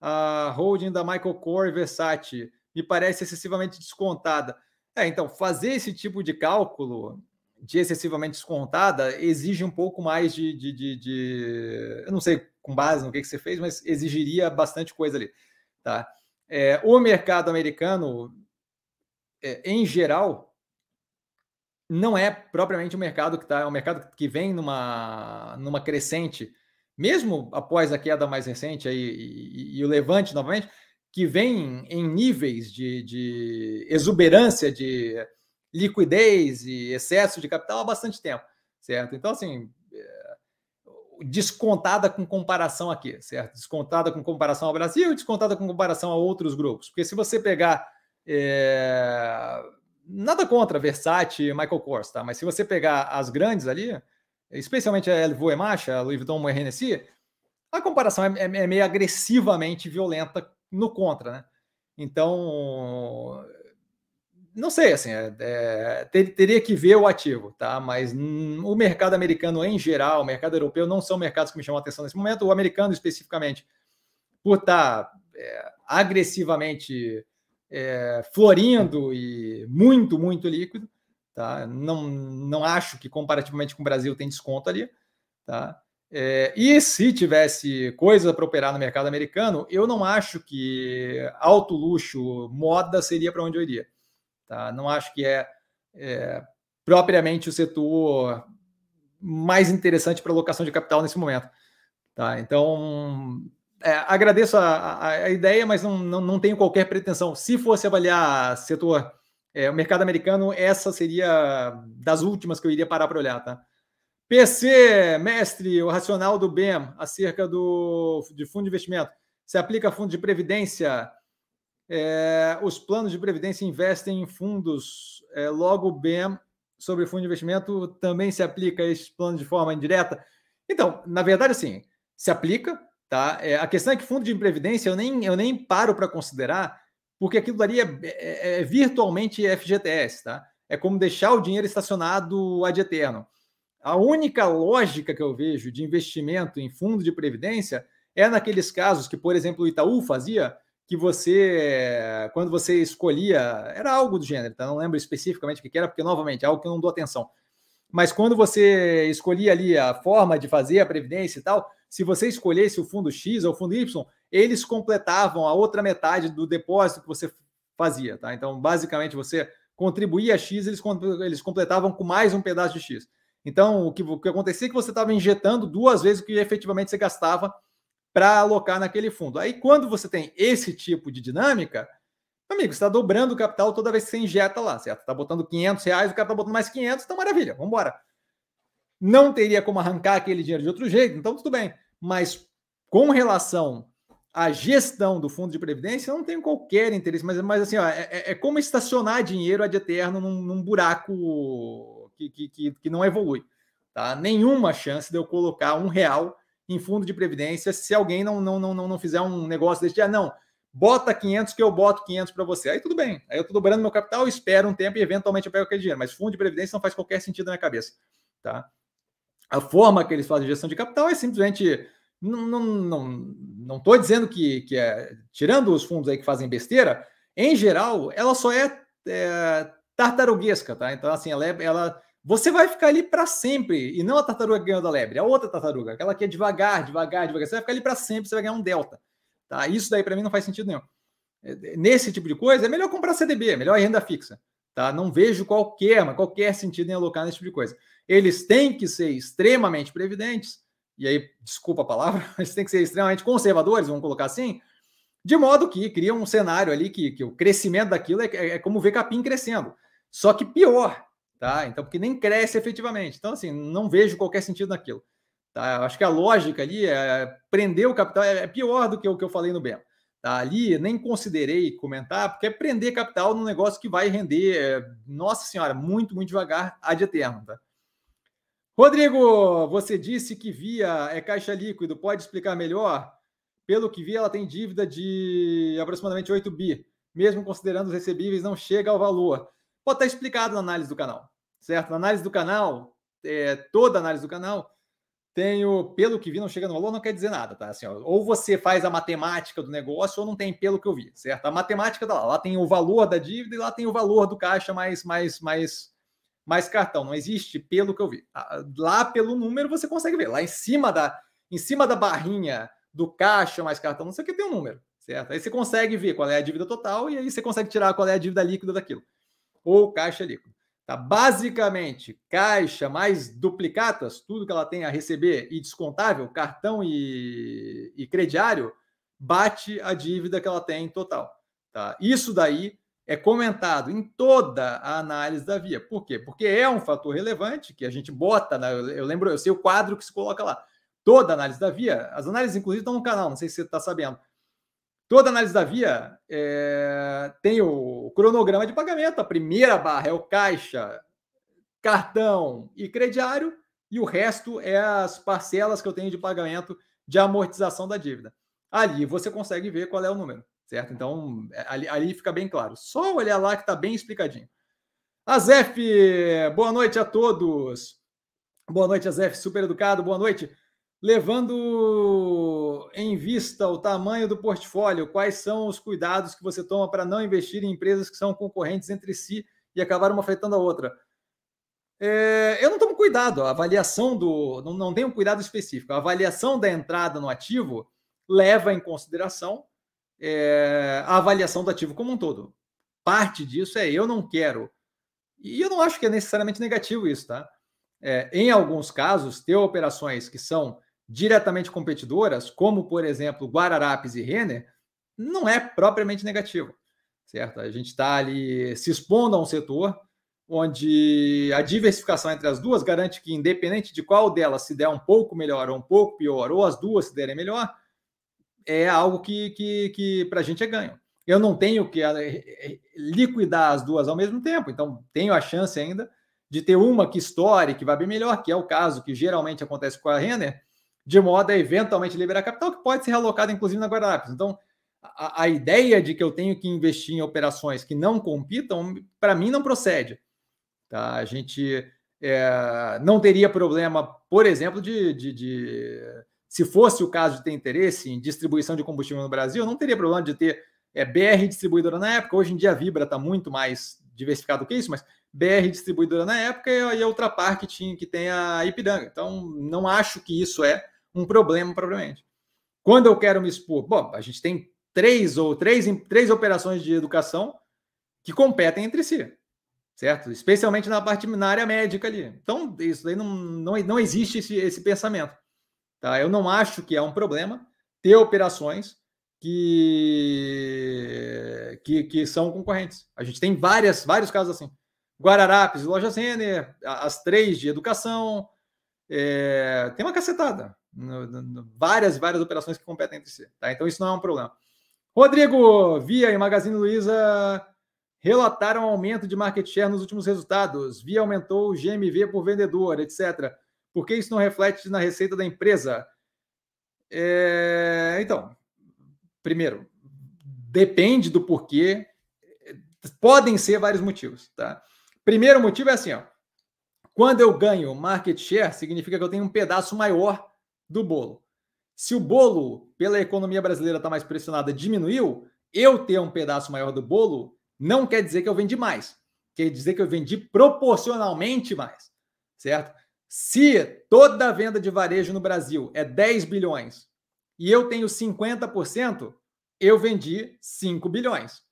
a holding da Michael Kors Versace. Me parece excessivamente descontada. É, então, fazer esse tipo de cálculo de excessivamente descontada exige um pouco mais de, de, de, de, eu não sei com base no que, que você fez, mas exigiria bastante coisa ali, tá? É, o mercado americano, é, em geral, não é propriamente um mercado que está, é um mercado que vem numa, numa crescente, mesmo após a queda mais recente aí, e, e, e o levante novamente, que vem em níveis de, de exuberância de liquidez e excesso de capital há bastante tempo, certo? Então, assim, descontada com comparação aqui, certo? Descontada com comparação ao Brasil, descontada com comparação a outros grupos. Porque se você pegar. É... Nada contra Versace e Michael Kors, tá? Mas se você pegar as grandes ali, especialmente a LVMH, a Louis Vuitton e Hennessy, a comparação é, é, é meio agressivamente violenta no contra, né? Então, não sei, assim, é, é, ter, teria que ver o ativo, tá? Mas hum, o mercado americano em geral, o mercado europeu, não são mercados que me chamam a atenção nesse momento. O americano, especificamente, por estar tá, é, agressivamente é, florindo e muito, muito líquido, tá? Não, não acho que comparativamente com o Brasil tem desconto ali, tá? É, e se tivesse coisa para operar no mercado americano, eu não acho que alto luxo, moda seria para onde eu iria. Tá? Não acho que é, é propriamente o setor mais interessante para alocação de capital nesse momento. Tá? Então, é, agradeço a, a, a, ideia, mas não, não, não, tenho qualquer pretensão. Se fosse avaliar setor, é, o mercado americano, essa seria das últimas que eu iria parar para olhar. Tá? PC, mestre, o racional do BEM acerca do, de fundo de investimento. Se aplica a fundo de previdência, é, os planos de previdência investem em fundos, é, logo o BEM sobre fundo de investimento também se aplica a esses planos de forma indireta? Então, na verdade, assim, se aplica, tá? É, a questão é que fundo de previdência eu nem, eu nem paro para considerar, porque aquilo daria é, é, é, virtualmente FGTS, tá? É como deixar o dinheiro estacionado ad eterno. A única lógica que eu vejo de investimento em fundo de previdência é naqueles casos que, por exemplo, o Itaú fazia, que você, quando você escolhia, era algo do gênero, tá? não lembro especificamente o que era, porque, novamente, é algo que eu não dou atenção. Mas quando você escolhia ali a forma de fazer a previdência e tal, se você escolhesse o fundo X ou o fundo Y, eles completavam a outra metade do depósito que você fazia, tá? Então, basicamente, você contribuía X, eles, eles completavam com mais um pedaço de X. Então, o que, o que acontecia é que você estava injetando duas vezes o que efetivamente você gastava para alocar naquele fundo. Aí, quando você tem esse tipo de dinâmica, amigo, você está dobrando o capital toda vez que você injeta lá, certo? Está botando 500 reais, o cara está botando mais 500, então maravilha, vamos embora. Não teria como arrancar aquele dinheiro de outro jeito, então tudo bem. Mas com relação à gestão do fundo de previdência, eu não tenho qualquer interesse, mas, mas assim, ó, é, é, é como estacionar dinheiro ad eterno num, num buraco que, que, que, que não evolui. Tá? Nenhuma chance de eu colocar um real em fundo de previdência se alguém não, não, não, não fizer um negócio desse dia. Não, bota 500 que eu boto 500 para você. Aí tudo bem. Aí eu estou dobrando meu capital, espero um tempo e eventualmente eu pego aquele dinheiro. Mas fundo de previdência não faz qualquer sentido na minha cabeça. Tá? A forma que eles fazem gestão de capital é simplesmente. Não não, não, não dizendo que, que é. Tirando os fundos aí que fazem besteira, em geral, ela só é, é tartaruguesca, tá? Então, assim, ela, é, ela você vai ficar ali para sempre. E não a tartaruga ganhou da lebre, a outra tartaruga, aquela que é devagar, devagar, devagar. Você vai ficar ali para sempre, você vai ganhar um delta. Tá? Isso daí para mim não faz sentido nenhum. É, nesse tipo de coisa, é melhor comprar CDB, é melhor renda fixa. Tá? Não vejo qualquer, qualquer sentido em alocar nesse tipo de coisa. Eles têm que ser extremamente previdentes, e aí, desculpa a palavra, <laughs> eles têm que ser extremamente conservadores, vamos colocar assim, de modo que cria um cenário ali que, que o crescimento daquilo é, é, é como ver capim crescendo. Só que pior, tá? Então, porque nem cresce efetivamente. Então, assim, não vejo qualquer sentido naquilo. Tá? Acho que a lógica ali é prender o capital é, pior do que o que eu falei no Belo. Tá? Ali nem considerei comentar, porque é prender capital num negócio que vai render, é, nossa senhora, muito, muito devagar, ad eterno. Tá? Rodrigo, você disse que Via é caixa líquido, pode explicar melhor? Pelo que vi, ela tem dívida de aproximadamente 8 bi. Mesmo considerando os recebíveis, não chega ao valor. Pode estar explicado na análise do canal certo? Na análise do canal, é, toda análise do canal, tenho, pelo que vi, não chega no valor, não quer dizer nada, tá? Assim, ó, ou você faz a matemática do negócio, ou não tem pelo que eu vi, certo? A matemática tá lá, lá tem o valor da dívida e lá tem o valor do caixa mais, mais, mais, mais cartão. Não existe pelo que eu vi. Lá pelo número você consegue ver. Lá em cima da, em cima da barrinha do caixa mais cartão, não sei o que tem um número, certo? Aí você consegue ver qual é a dívida total e aí você consegue tirar qual é a dívida líquida daquilo. Ou caixa líquido. Tá? Basicamente, caixa mais duplicatas, tudo que ela tem a receber e descontável, cartão e, e crediário, bate a dívida que ela tem em total. Tá? Isso daí é comentado em toda a análise da via. Por quê? Porque é um fator relevante que a gente bota, né? eu lembro, eu sei o quadro que se coloca lá. Toda análise da via, as análises inclusive estão no canal, não sei se você está sabendo. Toda análise da via é, tem o cronograma de pagamento. A primeira barra é o caixa, cartão e crediário, e o resto é as parcelas que eu tenho de pagamento de amortização da dívida. Ali você consegue ver qual é o número, certo? Então, ali, ali fica bem claro. Só olhar lá que está bem explicadinho. Azef, boa noite a todos. Boa noite, Azef, super educado, boa noite. Levando em vista o tamanho do portfólio, quais são os cuidados que você toma para não investir em empresas que são concorrentes entre si e acabaram uma afetando a outra? É, eu não tomo cuidado, a avaliação do. Não, não tem um cuidado específico. A avaliação da entrada no ativo leva em consideração é, a avaliação do ativo como um todo. Parte disso é eu não quero. E eu não acho que é necessariamente negativo isso, tá? É, em alguns casos, ter operações que são diretamente competidoras, como por exemplo Guararapes e Renner, não é propriamente negativo, certo? A gente está ali se expondo a um setor onde a diversificação entre as duas garante que, independente de qual delas se der um pouco melhor ou um pouco pior, ou as duas se derem melhor, é algo que, que, que para a gente é ganho. Eu não tenho que eh, liquidar as duas ao mesmo tempo, então tenho a chance ainda de ter uma que estoure, que vai bem melhor, que é o caso que geralmente acontece com a Renner, de modo a eventualmente liberar capital, que pode ser alocado inclusive na Guararapes. Então, a, a, ideia de que eu tenho que investir em operações que não compitam, para mim, não procede. Tá? A gente é, não teria problema, por exemplo, de, de, de, se fosse o caso de ter interesse em distribuição de combustível no Brasil, não teria problema de ter é BR distribuidora na época, hoje em dia a Vibra está muito mais diversificado que isso, mas BR distribuidora na época e a outra parte que, tinha, que tem a Ipiranga. Então, não acho que isso é um problema propriamente. Quando eu quero me expor, bom, a gente tem três ou três, três operações de educação que competem entre si, certo? Especialmente na parte na área médica ali. Então, isso aí não, não, não existe esse, esse pensamento. Tá? Eu não acho que é um problema ter operações que, que, que são concorrentes. A gente tem várias, vários casos assim. Guararapes, Loja Zener, as três de educação, é, tem uma cacetada. Várias, várias operações que competem entre si. Tá? Então, isso não é um problema. Rodrigo, Via e Magazine Luiza relataram aumento de market share nos últimos resultados. Via aumentou o GMV por vendedor, etc. Por que isso não reflete na receita da empresa? É, então, primeiro, depende do porquê. Podem ser vários motivos, tá? Primeiro motivo é assim, ó. Quando eu ganho market share, significa que eu tenho um pedaço maior do bolo. Se o bolo, pela economia brasileira, está mais pressionada, diminuiu, eu ter um pedaço maior do bolo não quer dizer que eu vendi mais. Quer dizer que eu vendi proporcionalmente mais. Certo? Se toda a venda de varejo no Brasil é 10 bilhões e eu tenho 50%, eu vendi 5 bilhões.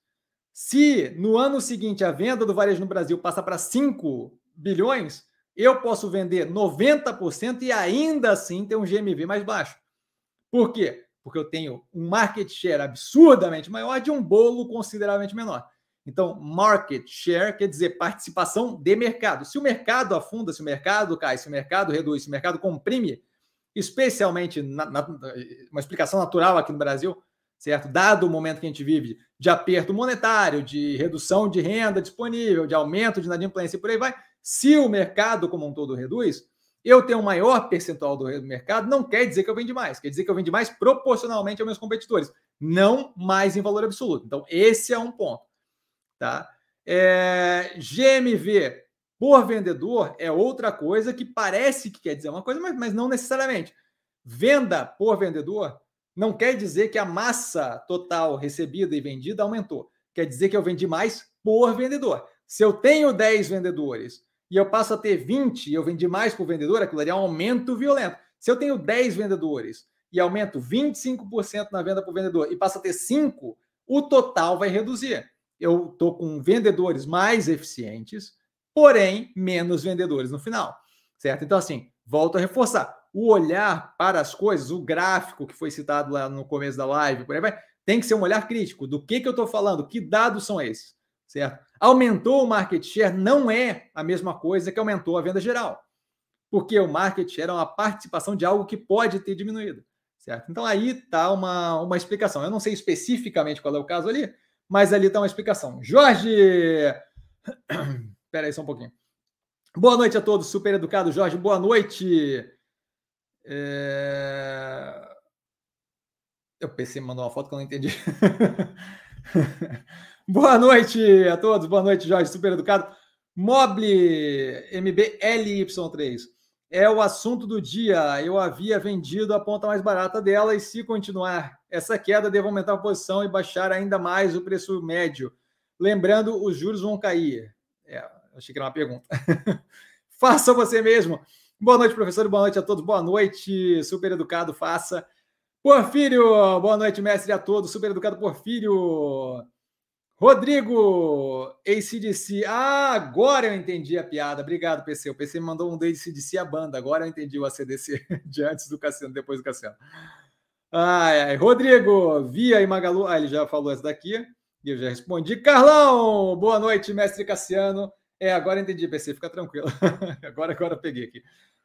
Se no ano seguinte a venda do varejo no Brasil passa para 5 bilhões, eu posso vender 90% e ainda assim ter um GMV mais baixo. Por quê? Porque eu tenho um market share absurdamente maior de um bolo consideravelmente menor. Então, market share quer dizer participação de mercado. Se o mercado afunda, se o mercado cai, se o mercado reduz, se o mercado comprime, especialmente na, na, uma explicação natural aqui no Brasil, certo? Dado o momento que a gente vive de aperto monetário, de redução de renda disponível, de aumento de inadimplência e por aí vai, se o mercado como um todo reduz, eu tenho um maior percentual do mercado, não quer dizer que eu vendi mais, quer dizer que eu vendi mais proporcionalmente aos meus competidores, não mais em valor absoluto. Então, esse é um ponto. Tá? É, GMV por vendedor é outra coisa que parece que quer dizer uma coisa, mas, mas não necessariamente. Venda por vendedor não quer dizer que a massa total recebida e vendida aumentou. Quer dizer que eu vendi mais por vendedor. Se eu tenho 10 vendedores e eu passo a ter 20 e eu vendi mais por vendedor, aquilo ali é um aumento violento. Se eu tenho 10 vendedores e aumento 25% na venda por vendedor e passo a ter 5, o total vai reduzir. Eu estou com vendedores mais eficientes, porém menos vendedores no final, certo? Então, assim, volto a reforçar. O olhar para as coisas, o gráfico que foi citado lá no começo da live, por aí vai, tem que ser um olhar crítico. Do que, que eu estou falando? Que dados são esses? Certo? Aumentou o market share não é a mesma coisa que aumentou a venda geral. Porque o market share é uma participação de algo que pode ter diminuído. Certo? Então aí está uma, uma explicação. Eu não sei especificamente qual é o caso ali, mas ali está uma explicação. Jorge! Espera aí só um pouquinho. Boa noite a todos, super educado Jorge. Boa noite. É... O PC me mandou uma foto que eu não entendi. <laughs> Boa noite a todos, boa noite, Jorge, super educado. Mobile MBLY3 é o assunto do dia. Eu havia vendido a ponta mais barata dela e se continuar essa queda, devo aumentar a posição e baixar ainda mais o preço médio. Lembrando, os juros vão cair. É, achei que era uma pergunta. <laughs> faça você mesmo. Boa noite, professor. Boa noite a todos. Boa noite, super educado. Faça. Porfírio, boa noite, mestre a todos. Super educado Porfírio. Rodrigo, ACDC. Ah, agora eu entendi a piada. Obrigado, PC. O PC me mandou um do ACDC a banda. Agora eu entendi o ACDC <laughs> de antes do Cassiano, depois do Cassiano. Ai, ai. Rodrigo, Via e Magalu. Ah, ele já falou essa daqui. E eu já respondi. Carlão, boa noite, mestre Cassiano. É, agora entendi, PC. Fica tranquilo. <laughs> agora, agora eu peguei aqui.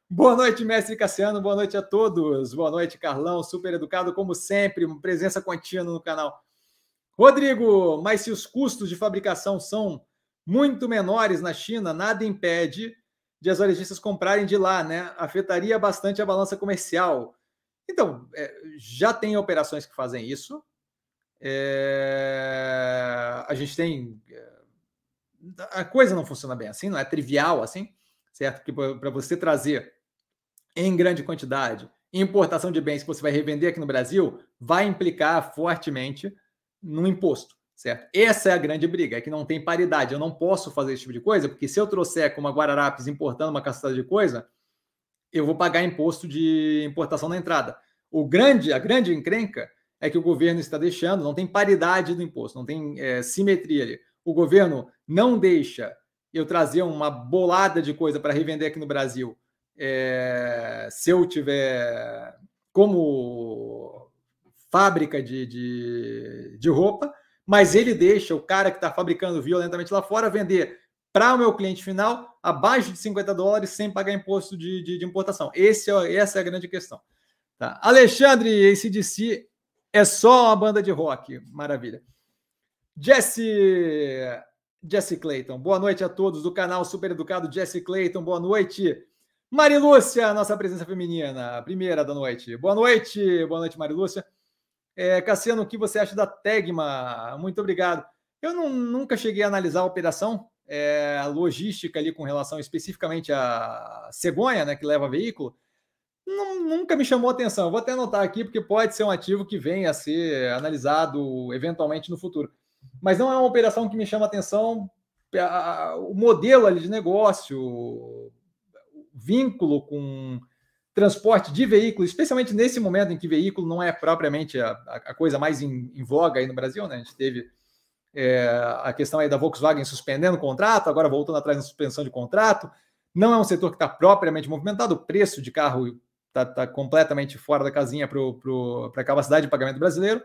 Boa noite, mestre Cassiano. Boa noite a todos. Boa noite, Carlão. Super educado, como sempre. Presença contínua no canal. Rodrigo, mas se os custos de fabricação são muito menores na China, nada impede de as varejistas comprarem de lá, né? Afetaria bastante a balança comercial. Então, é, já tem operações que fazem isso. É, a gente tem. É, a coisa não funciona bem assim, não é trivial assim, certo? Porque para você trazer em grande quantidade importação de bens que você vai revender aqui no Brasil, vai implicar fortemente no imposto, certo? Essa é a grande briga, é que não tem paridade. Eu não posso fazer esse tipo de coisa, porque se eu trouxer como a Guararapes importando uma cacetada de coisa, eu vou pagar imposto de importação na entrada. O grande, a grande encrenca é que o governo está deixando, não tem paridade do imposto, não tem é, simetria ali. O governo não deixa eu trazer uma bolada de coisa para revender aqui no Brasil é, se eu tiver como fábrica de, de, de roupa, mas ele deixa o cara que está fabricando violentamente lá fora vender para o meu cliente final abaixo de 50 dólares sem pagar imposto de, de, de importação. Esse é, essa é a grande questão. Tá? Alexandre, ACDC é só uma banda de rock. Maravilha. Jesse, Jesse Clayton, boa noite a todos do canal Super Educado Jesse Clayton, boa noite. Marilúcia, nossa presença feminina, primeira da noite. Boa noite, boa noite, Marilúcia. É, Cassiano, o que você acha da Tegma? Muito obrigado. Eu não, nunca cheguei a analisar a operação, é, a logística ali com relação especificamente à cegonha, né, que leva veículo. Nunca me chamou atenção. Vou até anotar aqui, porque pode ser um ativo que venha a ser analisado eventualmente no futuro. Mas não é uma operação que me chama atenção. O modelo ali de negócio, vínculo com transporte de veículo, especialmente nesse momento em que veículo não é propriamente a, a coisa mais em, em, voga aí no Brasil, né? A gente teve é, a questão aí da Volkswagen suspendendo o contrato, agora voltando atrás na suspensão de contrato. Não é um setor que está propriamente movimentado, o preço de carro está tá completamente fora da casinha para a capacidade de pagamento brasileiro.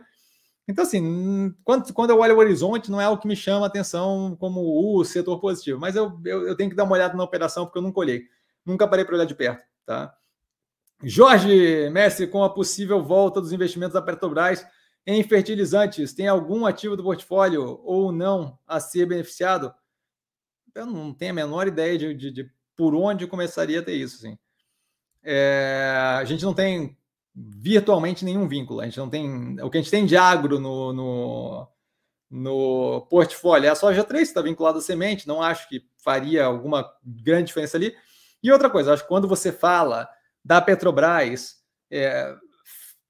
Então, assim, quando, quando eu olho o horizonte, não é o que me chama a atenção como o setor positivo, mas eu, eu, eu tenho que dar uma olhada na operação porque eu não colhei. Nunca parei para olhar de perto, tá? Jorge Messi, com a possível volta dos investimentos da Petrobras em fertilizantes, tem algum ativo do portfólio ou não a ser beneficiado? Eu não tenho a menor ideia de, de, de por onde começaria a ter isso. Assim. É, a gente não tem virtualmente nenhum vínculo. A gente não tem. O que a gente tem de agro no, no, no portfólio é a soja 3, que está vinculado à semente. Não acho que faria alguma grande diferença ali. E outra coisa, acho que quando você fala da Petrobras, é,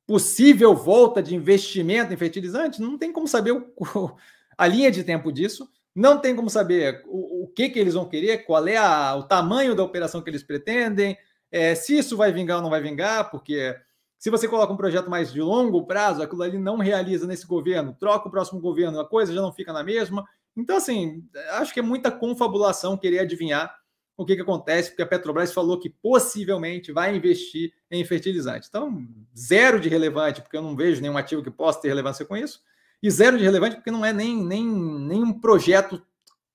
possível volta de investimento em fertilizante, não tem como saber o, a linha de tempo disso, não tem como saber o, o que, que eles vão querer, qual é a, o tamanho da operação que eles pretendem, é, se isso vai vingar ou não vai vingar, porque se você coloca um projeto mais de longo prazo, aquilo ali não realiza nesse governo, troca o próximo governo, a coisa já não fica na mesma. Então, assim, acho que é muita confabulação querer adivinhar o que, que acontece, porque a Petrobras falou que possivelmente vai investir em fertilizante. Então, zero de relevante, porque eu não vejo nenhum ativo que possa ter relevância com isso, e zero de relevante, porque não é nem, nem, nem um projeto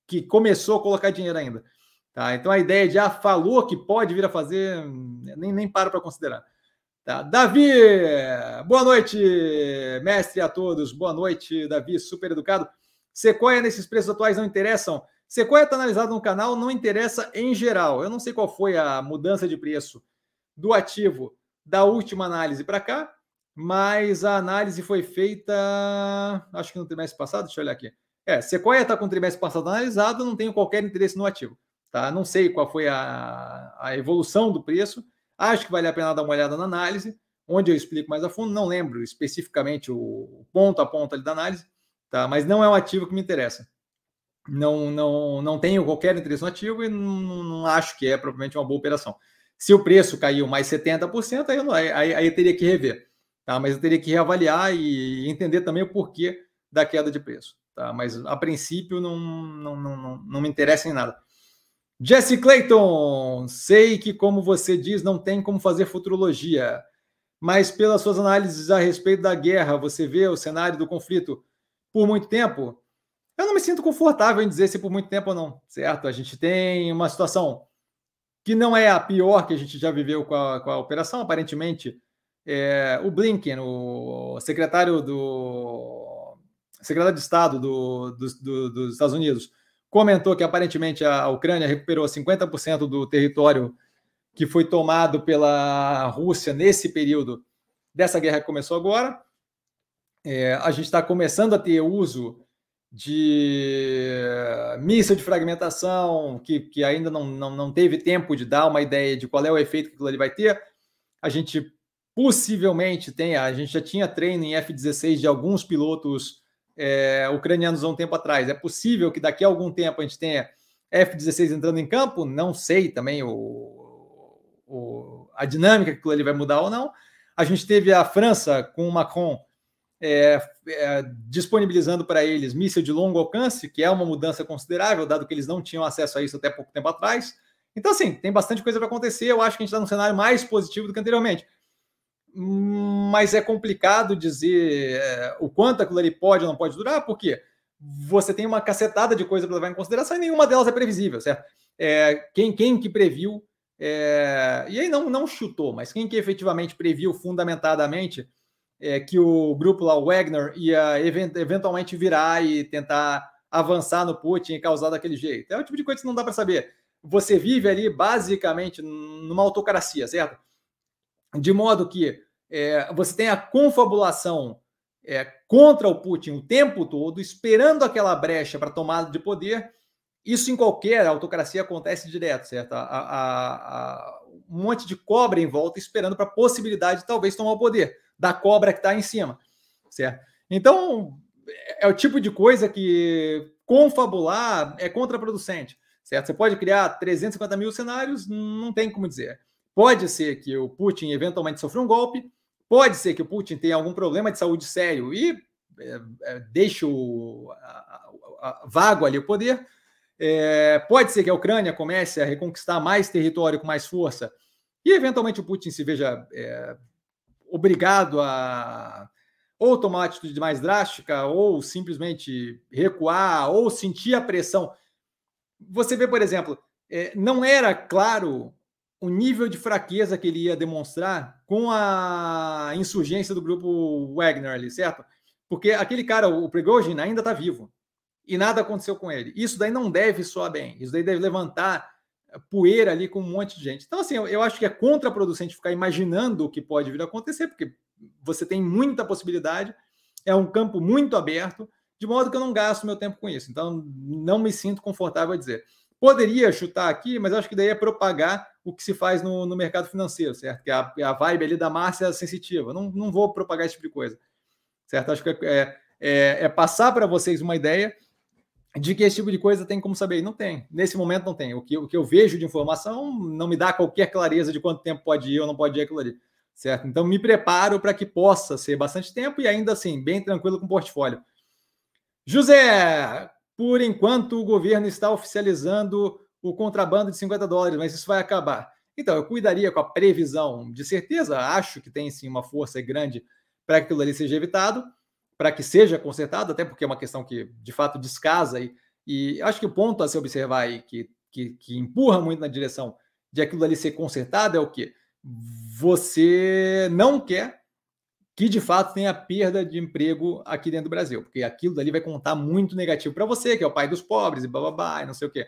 que começou a colocar dinheiro ainda. Tá? Então, a ideia de, ah, falou que pode vir a fazer, nem, nem paro para considerar. Tá? Davi, boa noite, mestre a todos. Boa noite, Davi, super educado. Sequoia nesses preços atuais não interessam Sequoia está analisado no canal, não interessa em geral. Eu não sei qual foi a mudança de preço do ativo da última análise para cá, mas a análise foi feita, acho que no trimestre passado, deixa eu olhar aqui. É, Sequoia está com o trimestre passado analisado, não tenho qualquer interesse no ativo. Tá? Não sei qual foi a, a evolução do preço, acho que vale a pena dar uma olhada na análise, onde eu explico mais a fundo, não lembro especificamente o ponto a ponto ali da análise, tá? mas não é um ativo que me interessa não, não, não tenho qualquer interesse no ativo e não, não, acho que é propriamente uma boa operação. Se o preço caiu mais 70%, aí eu, não, aí, aí eu teria que rever. Tá? Mas eu teria que reavaliar e entender também o porquê da queda de preço. Tá? Mas a princípio não, não, não, não me interessa em nada. Jesse Clayton, sei que, como você diz, não tem como fazer futurologia, mas pelas suas análises a respeito da guerra, você vê o cenário do conflito por muito tempo? Eu não me sinto confortável em dizer se por muito tempo ou não, certo? A gente tem uma situação que não é a pior que a gente já viveu com a, com a operação, aparentemente. É, o Blinken, o secretário do secretário de Estado do, do, do, dos Estados Unidos, comentou que aparentemente a Ucrânia recuperou 50% do território que foi tomado pela Rússia nesse período dessa guerra que começou agora. É, a gente está começando a ter uso de míssil de fragmentação, que, que ainda não, não, não teve tempo de dar uma ideia de qual é o efeito que aquilo ali vai ter. A gente possivelmente tem, a gente já tinha treino em F-16 de alguns pilotos é, ucranianos há um tempo atrás. É possível que daqui a algum tempo a gente tenha F-16 entrando em campo? Não sei também o, o, a dinâmica que ele vai mudar ou não. A gente teve a França com o Macron é, é, disponibilizando para eles míssil de longo alcance, que é uma mudança considerável, dado que eles não tinham acesso a isso até pouco tempo atrás. Então, assim, tem bastante coisa para acontecer. Eu acho que a gente está num cenário mais positivo do que anteriormente. Mas é complicado dizer é, o quanto aquilo ali pode ou não pode durar, porque você tem uma cacetada de coisa para levar em consideração e nenhuma delas é previsível, certo? É, quem, quem que previu, é, e aí não, não chutou, mas quem que efetivamente previu fundamentadamente é, que o grupo lá, o Wagner, ia eventualmente virar e tentar avançar no Putin e causar daquele jeito. É o tipo de coisa que não dá para saber. Você vive ali basicamente numa autocracia, certo? De modo que é, você tem a confabulação é, contra o Putin o tempo todo, esperando aquela brecha para tomada de poder. Isso em qualquer autocracia acontece direto, certo? A, a, a, um monte de cobra em volta esperando para a possibilidade de talvez tomar o poder da cobra que está em cima, certo? Então, é o tipo de coisa que confabular é contraproducente, certo? Você pode criar 350 mil cenários, não tem como dizer. Pode ser que o Putin eventualmente sofra um golpe, pode ser que o Putin tenha algum problema de saúde sério e é, é, deixe o vago ali o poder. É, pode ser que a Ucrânia comece a reconquistar mais território com mais força e eventualmente o Putin se veja é, obrigado a ou tomar uma atitude mais drástica, ou simplesmente recuar, ou sentir a pressão. Você vê, por exemplo, é, não era claro o nível de fraqueza que ele ia demonstrar com a insurgência do grupo Wagner ali, certo? Porque aquele cara, o Prigozhin, ainda está vivo. E nada aconteceu com ele. Isso daí não deve soar bem. Isso daí deve levantar poeira ali com um monte de gente. Então, assim, eu, eu acho que é contraproducente ficar imaginando o que pode vir a acontecer, porque você tem muita possibilidade, é um campo muito aberto, de modo que eu não gasto meu tempo com isso. Então, não me sinto confortável a dizer. Poderia chutar aqui, mas acho que daí é propagar o que se faz no, no mercado financeiro, certo? Que é a, a vibe ali da Márcia sensitiva. Não, não vou propagar esse tipo de coisa, certo? Acho que é, é, é passar para vocês uma ideia de que esse tipo de coisa tem como saber. Não tem. Nesse momento não tem. O que, o que eu vejo de informação não me dá qualquer clareza de quanto tempo pode ir ou não pode ir aquilo ali. Certo? Então me preparo para que possa ser bastante tempo e ainda assim, bem tranquilo com o portfólio. José, por enquanto o governo está oficializando o contrabando de 50 dólares, mas isso vai acabar. Então, eu cuidaria com a previsão de certeza, acho que tem sim uma força grande para que aquilo ali seja evitado para que seja consertado, até porque é uma questão que de fato descasa e, e acho que o ponto a se observar aí que, que, que empurra muito na direção de aquilo ali ser consertado é o que você não quer que de fato tenha perda de emprego aqui dentro do Brasil, porque aquilo dali vai contar muito negativo para você, que é o pai dos pobres e bababá, e não sei o quê.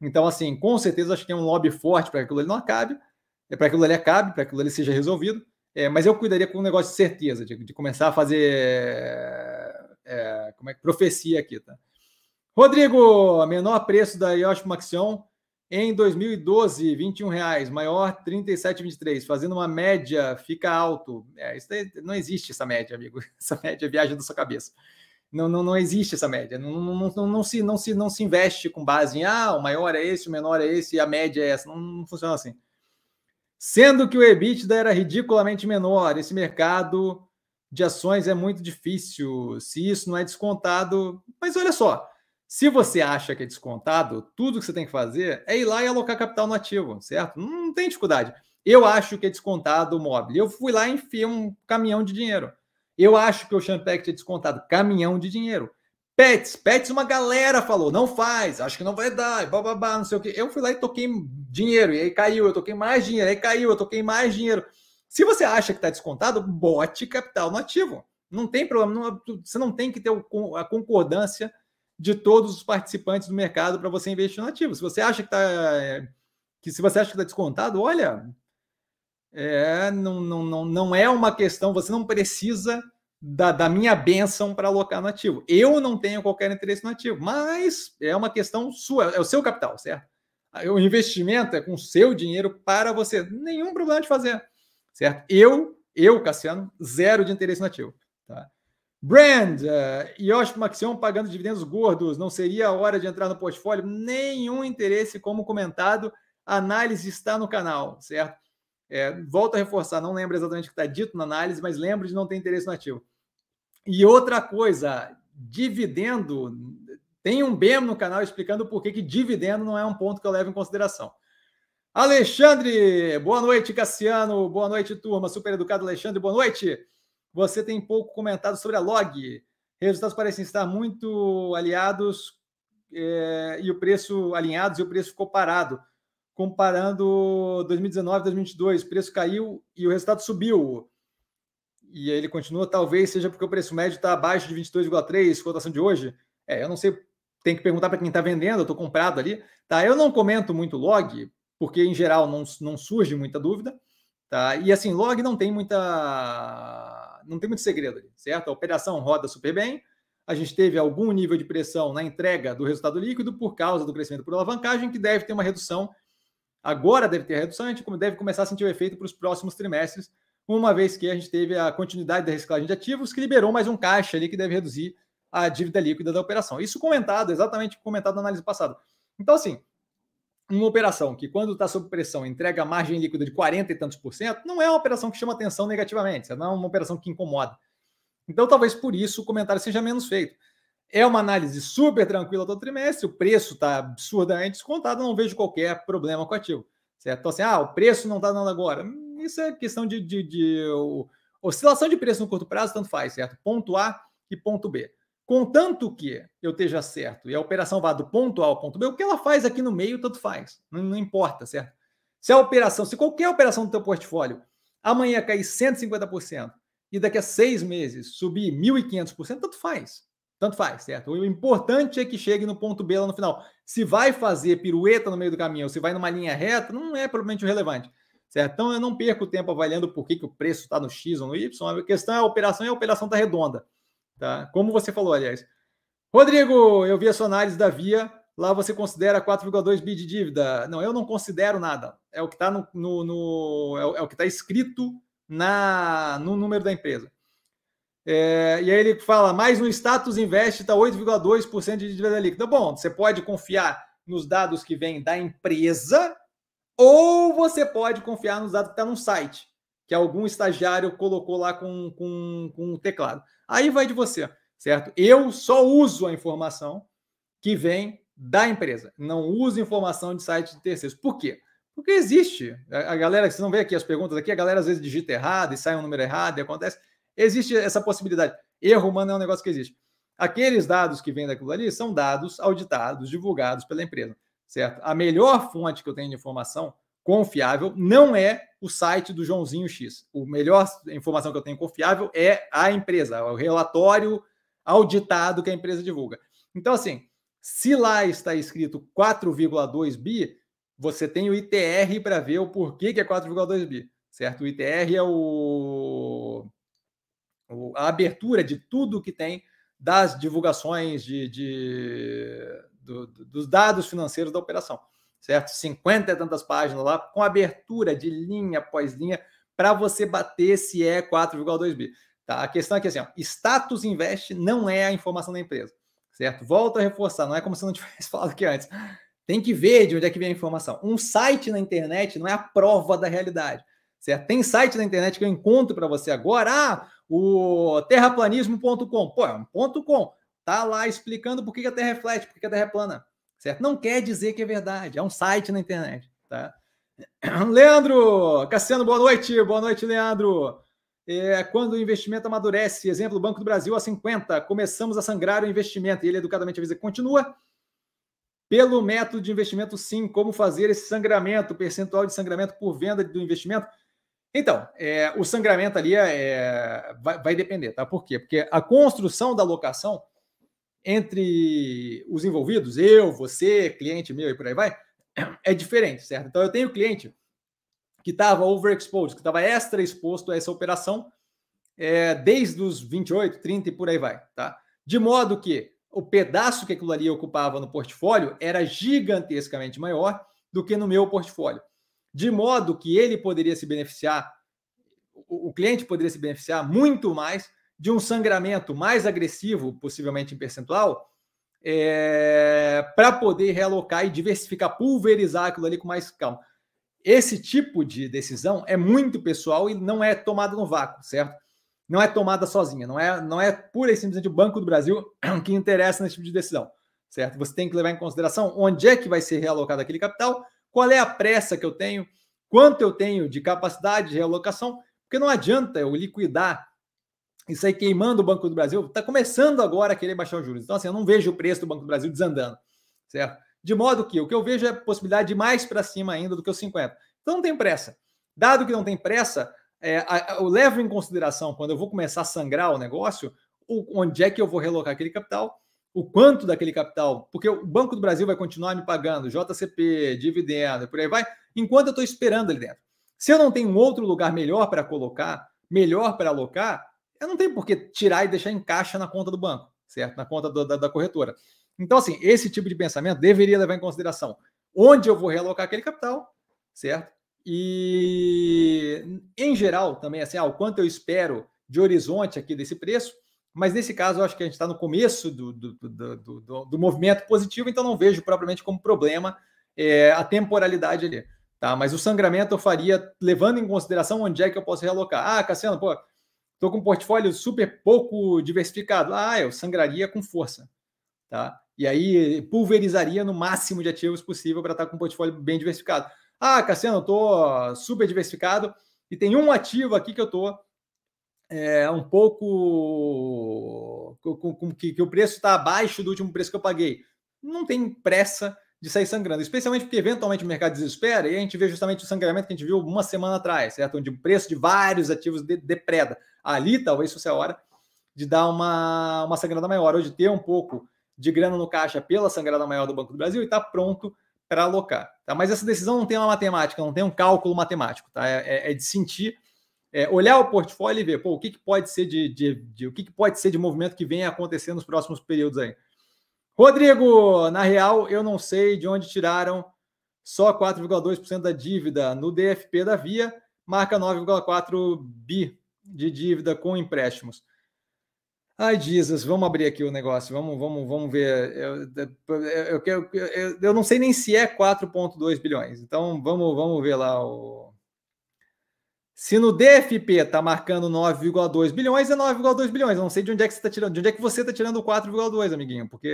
Então, assim, com certeza acho que tem um lobby forte para que aquilo ali não acabe, é para que aquilo ali acabe, para que aquilo ali seja resolvido. É, mas eu cuidaria com um negócio de certeza, de, de começar a fazer é, como é profecia aqui, tá? Rodrigo, menor preço da Yoshi Maxion em 2012, 21 reais, maior 37,23, fazendo uma média, fica alto. É, isso daí, não existe essa média, amigo. <laughs> Essa média viaja da sua cabeça. Não, não, não existe essa média. Não, não, não, não, se, não, se, não se investe com base em ah, o maior é esse, o menor é esse a média é essa. Não, não funciona assim. Sendo que o EBITDA era ridiculamente menor, esse mercado de ações é muito difícil. Se isso não é descontado, mas olha só, se você acha que é descontado, tudo que você tem que fazer é ir lá e alocar capital no ativo, certo? Não tem dificuldade. Eu acho que é descontado o móvel. Eu fui lá e enfiei um caminhão de dinheiro. Eu acho que o Champect é descontado caminhão de dinheiro. Pets, Pets, uma galera falou, não faz, acho que não vai dar, bababá, não sei o que. Eu fui lá e toquei dinheiro, e aí caiu, eu toquei mais dinheiro, aí caiu, eu toquei mais dinheiro. Se você acha que está descontado, bote capital no ativo. Não tem problema, não, você não tem que ter a concordância de todos os participantes do mercado para você investir no ativo. Se você acha que está que se você acha que está descontado, olha, é, não, não, não, não é uma questão, você não precisa da, da minha benção para alocar no ativo. Eu não tenho qualquer interesse no ativo, mas é uma questão sua, é o seu capital, certo? O investimento é com o seu dinheiro para você. Nenhum problema de fazer, certo? Eu, eu, Cassiano, zero de interesse no ativo. Tá? Brand, uh, Yoshi Maxion pagando dividendos gordos, não seria a hora de entrar no portfólio? Nenhum interesse, como comentado, a análise está no canal, certo? É, volto a reforçar, não lembro exatamente o que está dito na análise, mas lembro de não ter interesse no ativo. E outra coisa, dividendo, tem um BEM no canal explicando por que, que dividendo não é um ponto que eu levo em consideração. Alexandre, boa noite, Cassiano, boa noite, turma. Super educado, Alexandre, boa noite. Você tem pouco comentado sobre a log. Resultados parecem estar muito aliados é, e o preço alinhados e o preço ficou parado. Comparando 2019 e 2022, o preço caiu e o resultado subiu. E ele continua, talvez seja porque o preço médio está abaixo de 22,3, cotação de hoje. É, eu não sei tem que perguntar para quem está vendendo, eu estou comprado ali. Tá? Eu não comento muito log, porque em geral não, não surge muita dúvida. Tá? E assim, log não tem muita. não tem muito segredo ali, certo? A operação roda super bem. A gente teve algum nível de pressão na entrega do resultado líquido por causa do crescimento por alavancagem, que deve ter uma redução. Agora deve ter redução, a gente deve começar a sentir o efeito para os próximos trimestres, uma vez que a gente teve a continuidade da reciclagem de ativos, que liberou mais um caixa ali que deve reduzir a dívida líquida da operação. Isso comentado, exatamente comentado na análise passada. Então, assim, uma operação que, quando está sob pressão, entrega margem líquida de 40 e tantos por cento, não é uma operação que chama atenção negativamente, não é uma operação que incomoda. Então, talvez por isso o comentário seja menos feito. É uma análise super tranquila todo trimestre, o preço está absurdamente descontado, não vejo qualquer problema com o ativo. Certo? Então, assim, ah, o preço não está dando agora. Isso é questão de, de, de, oscilação de preço no curto prazo, tanto faz, certo? Ponto A e ponto B. Contanto que eu esteja certo e a operação vá do ponto A ao ponto B, o que ela faz aqui no meio, tanto faz. Não, não importa, certo? Se a operação, se qualquer operação do teu portfólio amanhã cair 150% e daqui a seis meses subir 1.500%, tanto faz. Tanto faz, certo? O importante é que chegue no ponto B lá no final. Se vai fazer pirueta no meio do caminho ou se vai numa linha reta, não é provavelmente relevante. Certo? Então eu não perco tempo avaliando por que, que o preço está no X ou no Y. A questão é a operação e a operação está redonda. Tá? Como você falou, aliás. Rodrigo, eu vi a sua análise da Via. Lá você considera 4,2 bi de dívida. Não, eu não considero nada. É o que está no, no, no é, o, é que está escrito na, no número da empresa. É, e aí ele fala, mais no status investe está 8,2% de dívida líquida. Bom, você pode confiar nos dados que vêm da empresa ou você pode confiar nos dados que estão tá no site, que algum estagiário colocou lá com, com, com o teclado. Aí vai de você, certo? Eu só uso a informação que vem da empresa. Não uso informação de site de terceiros. Por quê? Porque existe. A galera, vocês não vê aqui as perguntas aqui, a galera às vezes digita errado e sai um número errado e acontece. Existe essa possibilidade. Erro humano é um negócio que existe. Aqueles dados que vêm daquilo ali são dados auditados, divulgados pela empresa, certo? A melhor fonte que eu tenho de informação confiável não é o site do Joãozinho X. O melhor informação que eu tenho confiável é a empresa, o relatório auditado que a empresa divulga. Então, assim, se lá está escrito 4,2 bi, você tem o ITR para ver o porquê que é 4,2 bi, certo? O ITR é o, o, a abertura de tudo que tem das divulgações de, de do, dos dados financeiros da operação certo? 50 e tantas páginas lá, com abertura de linha após linha, para você bater se é 4,2 bi. Tá? A questão é que assim, ó, status invest não é a informação da empresa, certo? Volto a reforçar, não é como se não tivesse <laughs> falado aqui antes. Tem que ver de onde é que vem a informação. Um site na internet não é a prova da realidade, certo? Tem site na internet que eu encontro para você agora, ah, o terraplanismo.com. Pô, é um ponto .com. Tá lá explicando por que a Terra é flat, por que a Terra é plana certo? Não quer dizer que é verdade, é um site na internet, tá? <clears throat> Leandro, Cassiano, boa noite, boa noite, Leandro. É, quando o investimento amadurece, exemplo, Banco do Brasil a 50, começamos a sangrar o investimento, e ele educadamente avisa que continua. Pelo método de investimento, sim, como fazer esse sangramento, percentual de sangramento por venda do investimento. Então, é, o sangramento ali é, é vai, vai, depender, tá? Por quê? Porque a construção da locação entre os envolvidos, eu, você, cliente meu e por aí vai, é diferente, certo? Então eu tenho cliente que estava overexposed, que estava extra exposto a essa operação é, desde os 28, 30 e por aí vai, tá? De modo que o pedaço que aquilo ali ocupava no portfólio era gigantescamente maior do que no meu portfólio. De modo que ele poderia se beneficiar, o, o cliente poderia se beneficiar muito mais de um sangramento mais agressivo, possivelmente em percentual, é, para poder realocar e diversificar, pulverizar aquilo ali com mais calma. Esse tipo de decisão é muito pessoal e não é tomada no vácuo, certo? Não é tomada sozinha, não é, não é pura e simplesmente o Banco do Brasil <clears throat> que interessa nesse tipo de decisão, certo? Você tem que levar em consideração onde é que vai ser realocado aquele capital, qual é a pressa que eu tenho, quanto eu tenho de capacidade de realocação, porque não adianta eu liquidar isso aí queimando o Banco do Brasil. Está começando agora a querer baixar os juros. Então, assim, eu não vejo o preço do Banco do Brasil desandando, certo? De modo que o que eu vejo é a possibilidade de mais para cima ainda do que os 50. Então, não tem pressa. Dado que não tem pressa, é, eu levo em consideração, quando eu vou começar a sangrar o negócio, o, onde é que eu vou relocar aquele capital, o quanto daquele capital, porque o Banco do Brasil vai continuar me pagando JCP, dividendo, por aí vai, enquanto eu estou esperando ali dentro. Se eu não tenho um outro lugar melhor para colocar, melhor para alocar, eu não tenho por que tirar e deixar em caixa na conta do banco, certo? Na conta do, da, da corretora. Então, assim, esse tipo de pensamento deveria levar em consideração onde eu vou realocar aquele capital, certo? E, em geral, também, assim, ah, o quanto eu espero de horizonte aqui desse preço, mas nesse caso eu acho que a gente está no começo do, do, do, do, do movimento positivo, então não vejo propriamente como problema é, a temporalidade ali. Tá? Mas o sangramento eu faria levando em consideração onde é que eu posso realocar. Ah, Cassiano, pô, tô com um portfólio super pouco diversificado. Ah, eu sangraria com força. Tá? E aí pulverizaria no máximo de ativos possível para estar com um portfólio bem diversificado. Ah, Cassiano, eu tô super diversificado e tem um ativo aqui que eu tô é, um pouco com, com, que, que o preço está abaixo do último preço que eu paguei. Não tem pressa de sair sangrando, especialmente porque eventualmente o mercado desespera e a gente vê justamente o sangramento que a gente viu uma semana atrás, certo? Onde o preço de vários ativos depreda. Ali talvez fosse a hora de dar uma, uma sangrada maior, ou de ter um pouco de grana no caixa pela sangrada maior do Banco do Brasil e estar tá pronto para alocar. Tá? Mas essa decisão não tem uma matemática, não tem um cálculo matemático, tá? É, é, é de sentir, é, olhar o portfólio e ver pô, o que, que pode ser de, de, de, o que, que pode ser de movimento que venha acontecer nos próximos períodos aí. Rodrigo, na real, eu não sei de onde tiraram só 4,2% da dívida no DFP da Via, marca 9,4 bi de dívida com empréstimos. Ai, Jesus, vamos abrir aqui o negócio, vamos, vamos, vamos ver. Eu, eu, eu, eu, eu não sei nem se é 4,2 bilhões, então vamos, vamos ver lá o, se no DFP está marcando 9,2 bilhões, é 9,2 bilhões. Eu não sei de onde é que você está tirando, de onde é que você está tirando 4,2, amiguinho, porque.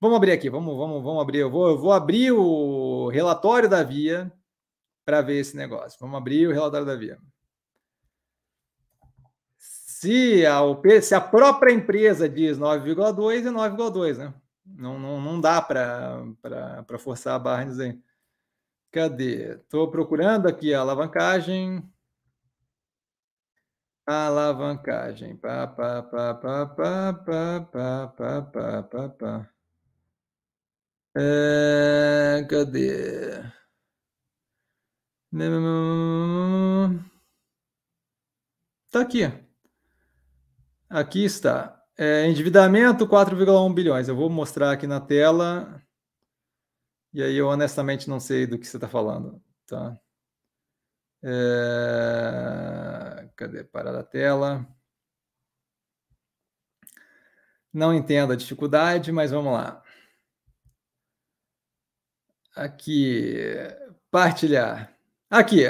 Vamos abrir aqui, vamos, vamos, vamos abrir. Eu vou, eu vou abrir o relatório da Via para ver esse negócio. Vamos abrir o relatório da Via. Se a, se a própria empresa diz 9,2, é 9,2, né? Não, não, não dá para forçar a barra aí. Cadê? Estou procurando aqui a alavancagem. Alavancagem. Pá, pá, pá, pá, pá, pá, pá, pá, pá, pá, pá. É, cadê? Tá aqui. Aqui está. É, endividamento 4,1 bilhões. Eu vou mostrar aqui na tela. E aí eu honestamente não sei do que você está falando, tá? É... Cadê? Parar a tela. Não entendo a dificuldade, mas vamos lá. Aqui, partilhar. Aqui.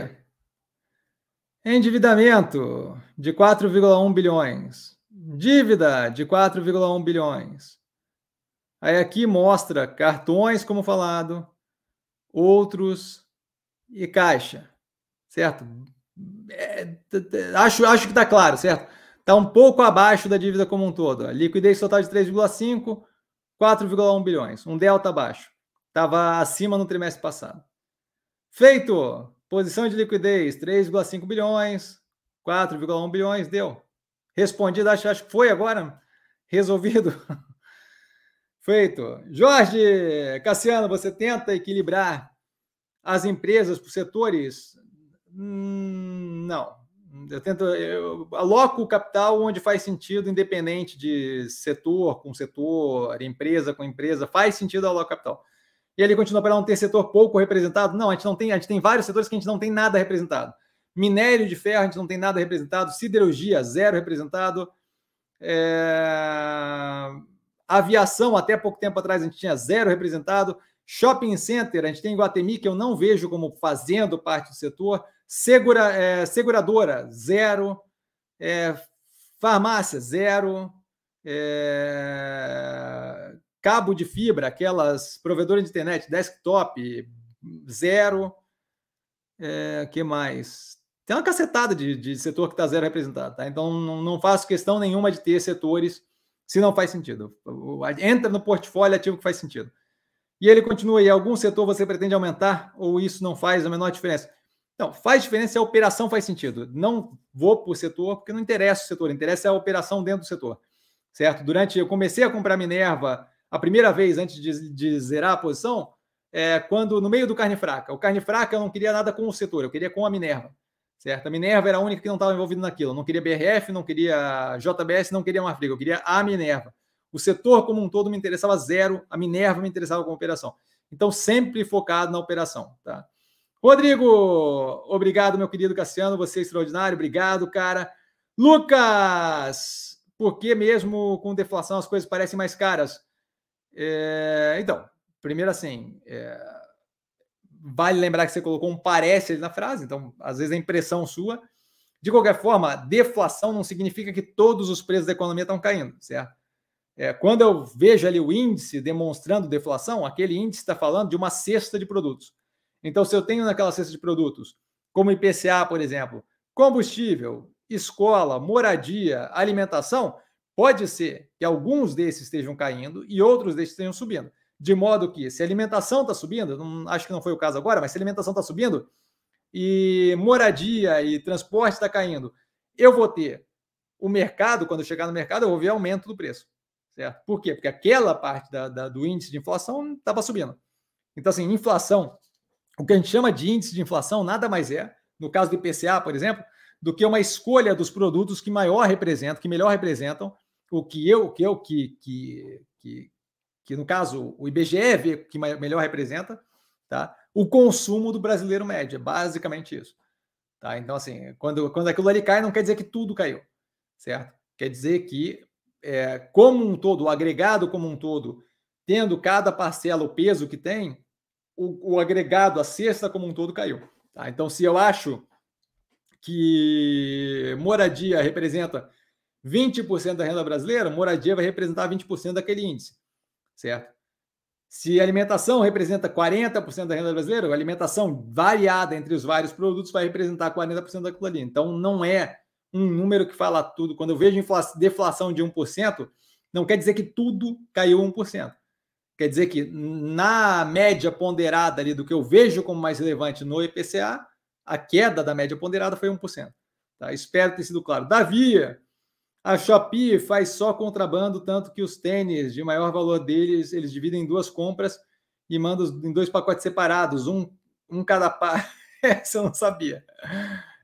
Endividamento de 4,1 bilhões. Dívida de 4,1 bilhões. Aí aqui mostra cartões, como falado, outros e caixa, certo? É, acho, acho que está claro, certo? Está um pouco abaixo da dívida como um todo. A liquidez total de 3,5, 4,1 bilhões, um delta abaixo. Estava acima no trimestre passado. Feito! Posição de liquidez, 3,5 bilhões, 4,1 bilhões, deu. Respondido, acho, acho que foi agora resolvido. <laughs> Feito. Jorge Cassiano, você tenta equilibrar as empresas por setores? Hum, não. Eu tento, eu aloco o capital onde faz sentido, independente de setor com setor, empresa com empresa, faz sentido alocar capital. E ele continua para não ter setor pouco representado? Não, a gente não tem, a gente tem vários setores que a gente não tem nada representado. Minério de ferro, a gente não tem nada representado. Siderurgia, zero representado. É... Aviação, até pouco tempo atrás, a gente tinha zero representado. Shopping Center, a gente tem Guatemi, que eu não vejo como fazendo parte do setor. Segura, é, seguradora, zero. É, farmácia, zero. É, cabo de fibra, aquelas provedoras de internet, desktop, zero. É, que mais? Tem uma cacetada de, de setor que está zero representado, tá? Então não, não faço questão nenhuma de ter setores se não faz sentido. Entra no portfólio ativo que faz sentido. E ele continua aí: algum setor você pretende aumentar ou isso não faz a menor diferença? Não, faz diferença se a operação faz sentido. Não vou por setor, porque não interessa o setor, interessa a operação dentro do setor. Certo? Durante. Eu comecei a comprar Minerva a primeira vez antes de, de zerar a posição, é, quando no meio do carne fraca. O carne fraca eu não queria nada com o setor, eu queria com a Minerva. Certo? A Minerva era a única que não estava envolvida naquilo. Não queria BRF, não queria JBS, não queria Marfrig, eu queria a Minerva. O setor como um todo me interessava zero, a Minerva me interessava com operação. Então, sempre focado na operação. Tá? Rodrigo, obrigado, meu querido Cassiano, você é extraordinário, obrigado, cara. Lucas, por que mesmo com deflação as coisas parecem mais caras? É, então, primeiro assim, é, vale lembrar que você colocou um parece na frase, então às vezes é impressão sua. De qualquer forma, deflação não significa que todos os preços da economia estão caindo, certo? É, quando eu vejo ali o índice demonstrando deflação, aquele índice está falando de uma cesta de produtos. Então, se eu tenho naquela cesta de produtos, como IPCA, por exemplo, combustível, escola, moradia, alimentação, pode ser que alguns desses estejam caindo e outros desses estejam subindo. De modo que, se a alimentação está subindo, não, acho que não foi o caso agora, mas se a alimentação está subindo e moradia e transporte está caindo, eu vou ter o mercado, quando chegar no mercado, eu vou ver aumento do preço. Certo? Por quê? Porque aquela parte da, da, do índice de inflação estava subindo. Então, assim, inflação, o que a gente chama de índice de inflação nada mais é, no caso do IPCA, por exemplo, do que uma escolha dos produtos que maior representam, que melhor representam o que eu, que eu, que, que, que, que no caso o IBGE vê que melhor representa, tá? O consumo do brasileiro médio, é basicamente isso. Tá? Então, assim, quando, quando aquilo ali cai, não quer dizer que tudo caiu, certo? Quer dizer que, é, como um todo, o agregado como um todo, tendo cada parcela o peso que tem, o, o agregado, a cesta como um todo caiu. Tá? Então, se eu acho que moradia representa 20% da renda brasileira, moradia vai representar 20% daquele índice certo? Se alimentação representa 40% da renda brasileira, alimentação variada entre os vários produtos vai representar 40% daquilo ali. Então, não é um número que fala tudo. Quando eu vejo deflação de 1%, não quer dizer que tudo caiu 1%. Quer dizer que na média ponderada ali do que eu vejo como mais relevante no IPCA, a queda da média ponderada foi 1%. Tá? Espero ter sido claro. Davi, a Shopee faz só contrabando, tanto que os tênis de maior valor deles, eles dividem em duas compras e mandam em dois pacotes separados, um, um cada par. <laughs> Essa eu não sabia.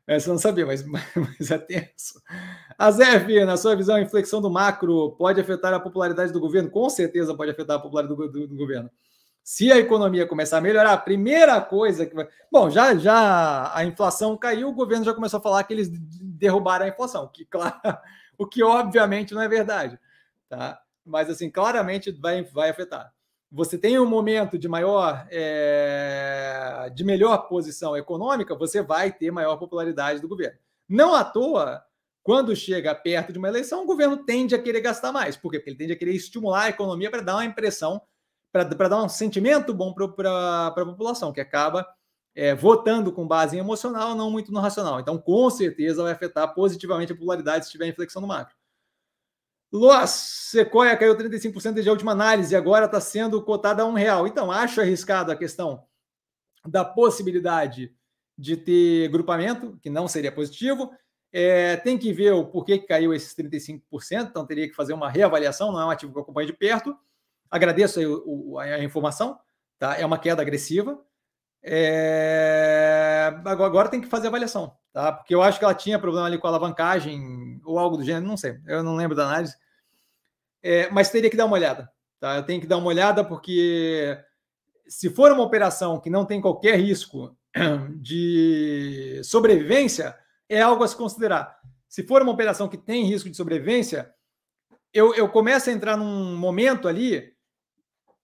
Essa eu não sabia, mas, <laughs> mas é tenso. A Zef, na sua visão, a inflexão do macro pode afetar a popularidade do governo? Com certeza pode afetar a popularidade do, do, do governo. Se a economia começar a melhorar, a primeira coisa que vai. Bom, já, já a inflação caiu, o governo já começou a falar que eles derrubaram a inflação, que, <laughs> claro, <laughs> o que obviamente não é verdade, tá? Mas assim, claramente vai, vai afetar. Você tem um momento de maior, é, de melhor posição econômica, você vai ter maior popularidade do governo. Não à toa, quando chega perto de uma eleição, o governo tende a querer gastar mais. Por quê? Porque ele tende a querer estimular a economia para dar uma impressão, para dar um sentimento bom para a população, que acaba é, votando com base em emocional, não muito no racional. Então, com certeza, vai afetar positivamente a popularidade se tiver inflexão no macro. Loas, Sequoia caiu 35% desde a última análise, agora está sendo cotada a um real. Então, acho arriscado a questão da possibilidade de ter grupamento, que não seria positivo. É, tem que ver o porquê que caiu esses 35%, então teria que fazer uma reavaliação, não é um ativo que eu acompanho de perto. Agradeço a, a informação, tá? É uma queda agressiva. É... Agora tem que fazer avaliação, tá? Porque eu acho que ela tinha problema ali com a alavancagem ou algo do gênero, não sei, eu não lembro da análise. É, mas teria que dar uma olhada, tá? Eu tenho que dar uma olhada porque se for uma operação que não tem qualquer risco <clears throat> de sobrevivência, é algo a se considerar. Se for uma operação que tem risco de sobrevivência, eu, eu começo a entrar num momento ali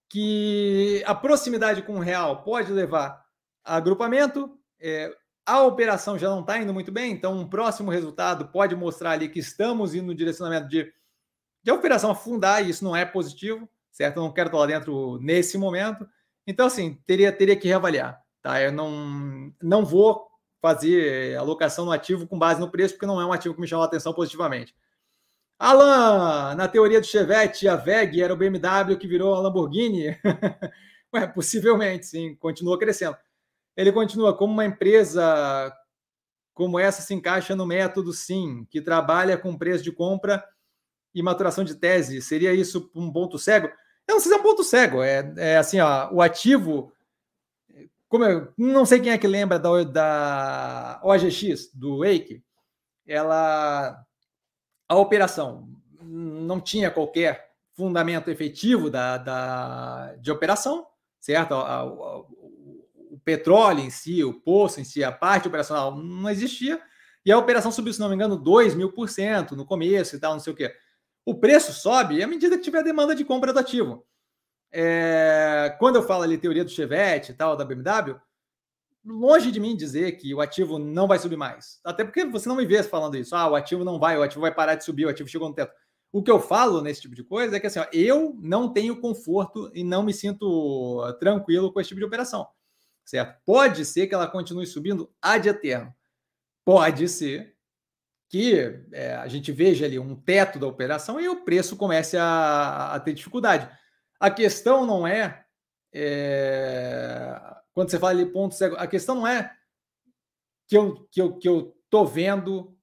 que a proximidade com o real pode levar agrupamento, é, a operação já não está indo muito bem, então um próximo resultado pode mostrar ali que estamos indo no direcionamento de, de operação afundar, e isso não é positivo, certo? Eu não quero estar lá dentro nesse momento. Então, assim, teria, teria que reavaliar. Tá? Eu não, não vou fazer alocação no ativo com base no preço, porque não é um ativo que me chama a atenção positivamente. Alan, na teoria do Chevette, a VEG era o BMW que virou a Lamborghini? <laughs> Ué, possivelmente, sim, continua crescendo. Ele continua como uma empresa como essa se encaixa no método sim, que trabalha com preço de compra e maturação de tese. Seria isso um ponto cego? Eu não sei se é um ponto cego. É, é assim, ó, o ativo. Como eu não sei quem é que lembra da, da OGX, do Wake, ela. A operação não tinha qualquer fundamento efetivo da, da, de operação, certo? A, a, petróleo em si, o poço em si, a parte operacional não existia. E a operação subiu, se não me engano, 2 mil por cento no começo e tal, não sei o quê. O preço sobe à medida que tiver demanda de compra do ativo. É, quando eu falo ali teoria do Chevette e tal, da BMW, longe de mim dizer que o ativo não vai subir mais. Até porque você não me vê falando isso. Ah, o ativo não vai, o ativo vai parar de subir, o ativo chegou no teto. O que eu falo nesse tipo de coisa é que assim, ó, eu não tenho conforto e não me sinto tranquilo com esse tipo de operação. Certo? Pode ser que ela continue subindo ad eterno. Pode ser que é, a gente veja ali um teto da operação e o preço comece a, a ter dificuldade. A questão não é, é, quando você fala ali ponto cego, a questão não é que eu que eu que eu tô vendo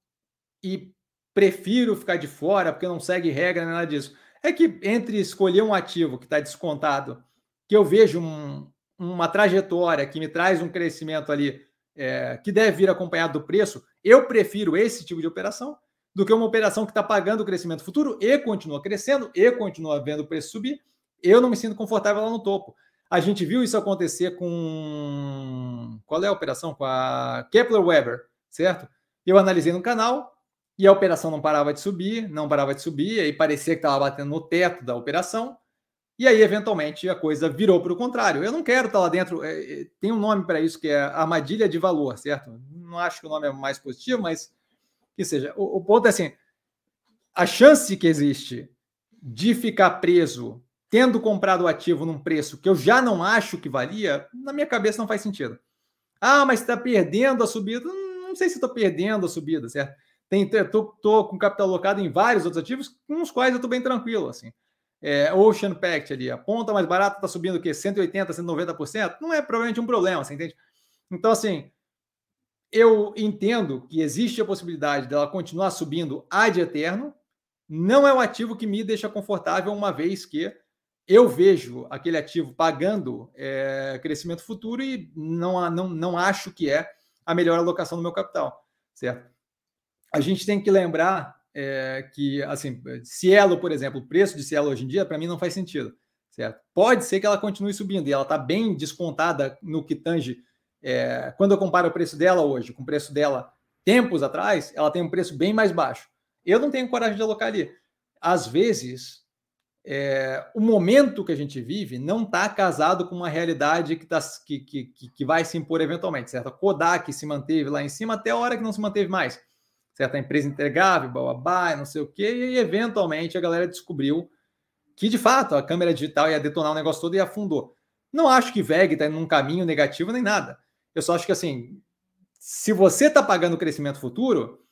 e prefiro ficar de fora porque não segue regra nem nada disso. É que entre escolher um ativo que está descontado, que eu vejo um, uma trajetória que me traz um crescimento ali é, que deve vir acompanhado do preço, eu prefiro esse tipo de operação do que uma operação que está pagando o crescimento futuro e continua crescendo e continua vendo o preço subir. Eu não me sinto confortável lá no topo. A gente viu isso acontecer com. Qual é a operação? Com a Kepler Weber, certo? Eu analisei no canal e a operação não parava de subir, não parava de subir, aí parecia que estava batendo no teto da operação. E aí, eventualmente, a coisa virou para o contrário. Eu não quero estar lá dentro. É, é tem um nome para isso que é armadilha de valor, certo? Não acho que o nome é mais positivo, mas que seja. O, o ponto é assim: a chance que existe de ficar preso tendo comprado o ativo num preço que eu já não acho que valia, na minha cabeça não faz sentido. Ah, mas está perdendo a subida. Não sei se estou perdendo a subida, certo? Estou com capital alocado em vários outros ativos com os quais eu estou bem tranquilo, assim é, Ocean Pact ali, a ponta mais barata está subindo o quê? 180%, 190%? Não é provavelmente um problema, você entende? Então, assim, eu entendo que existe a possibilidade dela continuar subindo ad eterno, não é um ativo que me deixa confortável, uma vez que eu vejo aquele ativo pagando é, crescimento futuro e não, não, não acho que é a melhor alocação do meu capital, certo? A gente tem que lembrar é, que, assim, Cielo, por exemplo, o preço de Cielo hoje em dia, para mim, não faz sentido, certo? Pode ser que ela continue subindo e ela está bem descontada no que tange. É, quando eu comparo o preço dela hoje com o preço dela tempos atrás, ela tem um preço bem mais baixo. Eu não tenho coragem de alocar ali. Às vezes, é, o momento que a gente vive não está casado com uma realidade que, tá, que, que, que vai se impor eventualmente, certo? A Kodak se manteve lá em cima até a hora que não se manteve mais certa empresa entregável, babá, não sei o quê, e eventualmente a galera descobriu que de fato a câmera digital ia detonar o negócio todo e afundou. Não acho que VEG está num caminho negativo nem nada. Eu só acho que assim, se você está pagando o crescimento futuro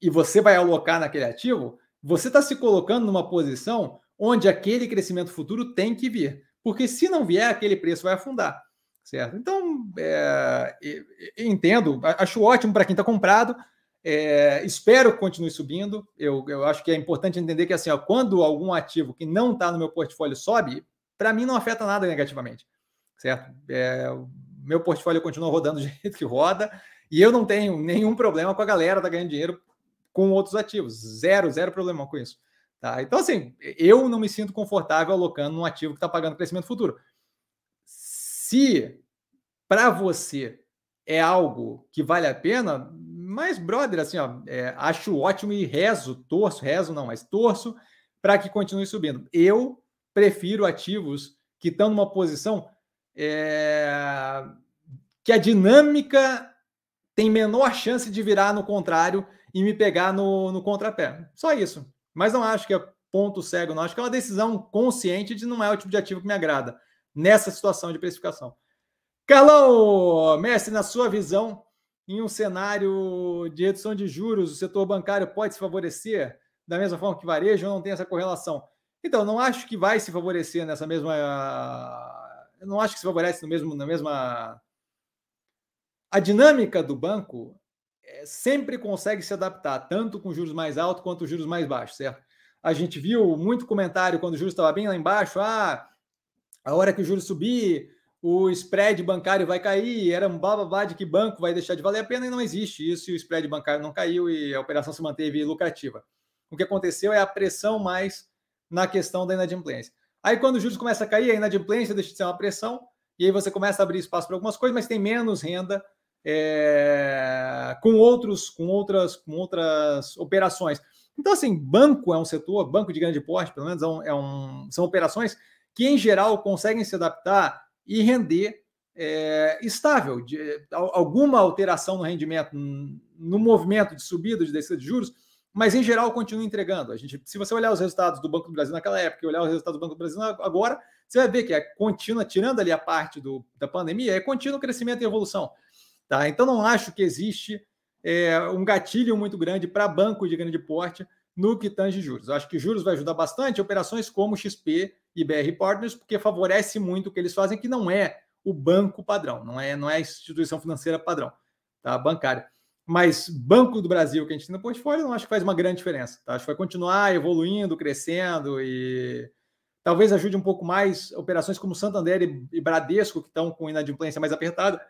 e você vai alocar naquele ativo, você está se colocando numa posição onde aquele crescimento futuro tem que vir. Porque se não vier, aquele preço vai afundar. Certo? Então, é, entendo, acho ótimo para quem está comprado, é, espero que continue subindo. Eu, eu acho que é importante entender que assim, ó, quando algum ativo que não está no meu portfólio sobe, para mim não afeta nada negativamente, certo? É, meu portfólio continua rodando <laughs> do jeito que roda e eu não tenho nenhum problema com a galera tá ganhando dinheiro com outros ativos, zero, zero problema com isso. Tá? Então, assim, eu não me sinto confortável alocando num ativo que está pagando crescimento futuro. Se para você é algo que vale a pena, mas, brother, assim, ó, é, acho ótimo e rezo, torço, rezo não, mas torço para que continue subindo. Eu prefiro ativos que estão numa posição é, que a dinâmica tem menor chance de virar no contrário e me pegar no, no contrapé. Só isso. Mas não acho que é ponto cego, não. Acho que é uma decisão consciente de não é o tipo de ativo que me agrada nessa situação de precificação. Carlão, mestre, na sua visão, em um cenário de redução de juros, o setor bancário pode se favorecer da mesma forma que varejo ou não tem essa correlação? Então, não acho que vai se favorecer nessa mesma. Eu não acho que se favorece no mesmo, na mesma. A dinâmica do banco é, sempre consegue se adaptar, tanto com juros mais altos quanto juros mais baixos, certo? A gente viu muito comentário quando o juros estava bem lá embaixo, ah, a hora que o juros subir, o spread bancário vai cair, era um bababá de que banco vai deixar de valer a pena e não existe isso, e o spread bancário não caiu e a operação se manteve lucrativa. O que aconteceu é a pressão mais na questão da inadimplência. Aí, quando os juros começam a cair, a inadimplência deixa de ser uma pressão, e aí você começa a abrir espaço para algumas coisas, mas tem menos renda é, com outros, com outras, com outras operações. Então, assim, banco é um setor, banco de grande porte, pelo menos, é um, é um, são operações que, em geral, conseguem se adaptar e render é, estável. De, alguma alteração no rendimento, no movimento de subida, de descida de juros, mas em geral continua entregando. A gente, se você olhar os resultados do Banco do Brasil naquela época e olhar os resultados do Banco do Brasil agora, você vai ver que é contínua, tirando ali a parte do, da pandemia, é contínuo crescimento e evolução. Tá? Então não acho que existe é, um gatilho muito grande para banco de grande porte no que tange juros. Eu acho que juros vai ajudar bastante operações como XP e BR Partners, porque favorece muito o que eles fazem, que não é o banco padrão, não é, não é a instituição financeira padrão, tá? bancária. Mas Banco do Brasil, que a gente tem no portfólio, não acho que faz uma grande diferença. Tá? Acho que vai continuar evoluindo, crescendo e talvez ajude um pouco mais operações como Santander e Bradesco, que estão com inadimplência mais apertada.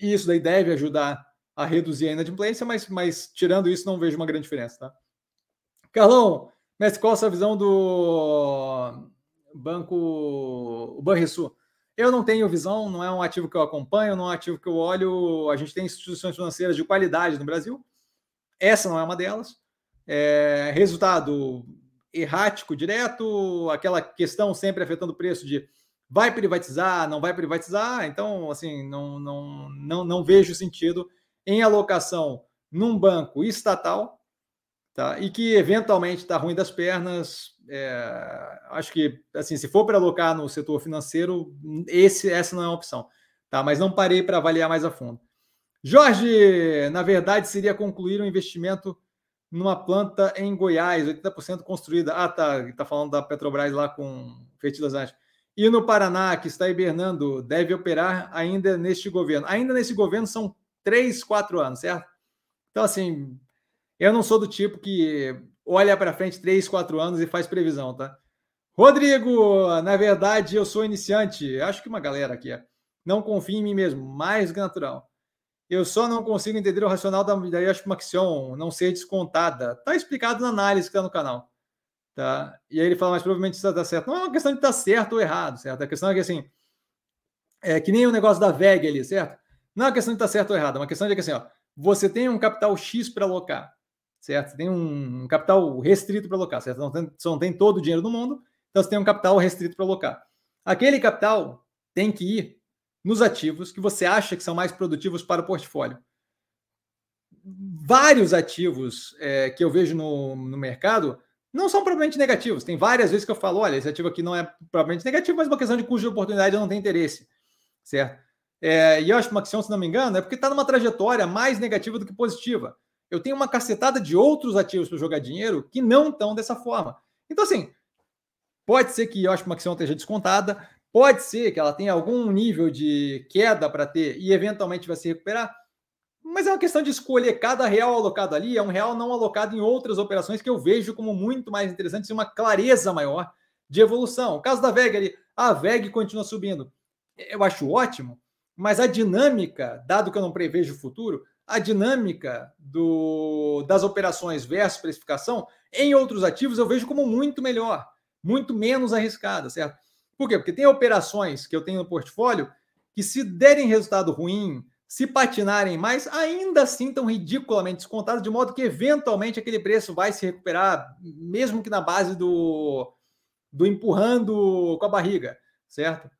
E isso daí deve ajudar a reduzir a inadimplência, mas, mas tirando isso, não vejo uma grande diferença. Tá? Carlão, mestre, qual a sua visão do Banco o Banrisul? Eu não tenho visão, não é um ativo que eu acompanho, não é um ativo que eu olho. A gente tem instituições financeiras de qualidade no Brasil. Essa não é uma delas. É, resultado errático direto, aquela questão sempre afetando o preço de vai privatizar, não vai privatizar. Então, assim, não, não, não, não vejo sentido em alocação num banco estatal tá? e que eventualmente está ruim das pernas. É, acho que, assim, se for para alocar no setor financeiro, esse, essa não é uma opção. Tá? Mas não parei para avaliar mais a fundo. Jorge, na verdade, seria concluir um investimento numa planta em Goiás, 80% construída. Ah, tá. Está falando da Petrobras lá com fertilizante. E no Paraná, que está hibernando, deve operar ainda neste governo. Ainda nesse governo são três, quatro anos, certo? Então, assim, eu não sou do tipo que olha para frente três, quatro anos e faz previsão, tá? Rodrigo, na verdade, eu sou iniciante. Acho que uma galera aqui é. Não confio em mim mesmo, mais natural. Eu só não consigo entender o racional da, da Yoshi Maxion não ser descontada. Tá explicado na análise que está no canal. Tá? E aí ele fala, mas provavelmente isso está certo. Não é uma questão de estar tá certo ou errado, certo? A questão é que assim, é que nem o negócio da VEG ali, certo? Não é uma questão de estar tá certo ou errado, é uma questão de que assim, ó, você tem um capital X para alocar certo? Você tem um capital restrito para alocar, certo? Não tem, você não tem todo o dinheiro do mundo, então você tem um capital restrito para alocar. Aquele capital tem que ir nos ativos que você acha que são mais produtivos para o portfólio. Vários ativos é, que eu vejo no, no mercado não são propriamente negativos. Tem várias vezes que eu falo, olha, esse ativo aqui não é propriamente negativo, mas uma questão de custo de oportunidade eu não tenho interesse, certo? É, e eu acho que uma questão, se não me engano, é porque está numa trajetória mais negativa do que positiva eu tenho uma cacetada de outros ativos para jogar dinheiro que não estão dessa forma. Então, assim, pode ser que eu acho que uma ação esteja descontada, pode ser que ela tenha algum nível de queda para ter e eventualmente vai se recuperar, mas é uma questão de escolher cada real alocado ali, é um real não alocado em outras operações que eu vejo como muito mais interessantes e uma clareza maior de evolução. O caso da VEG ali, a VEG continua subindo. Eu acho ótimo, mas a dinâmica, dado que eu não prevejo o futuro, a dinâmica do, das operações versus precificação em outros ativos eu vejo como muito melhor, muito menos arriscada, certo? Por quê? Porque tem operações que eu tenho no portfólio que, se derem resultado ruim, se patinarem mais, ainda assim estão ridiculamente descontados, de modo que eventualmente aquele preço vai se recuperar, mesmo que na base do, do empurrando com a barriga, certo?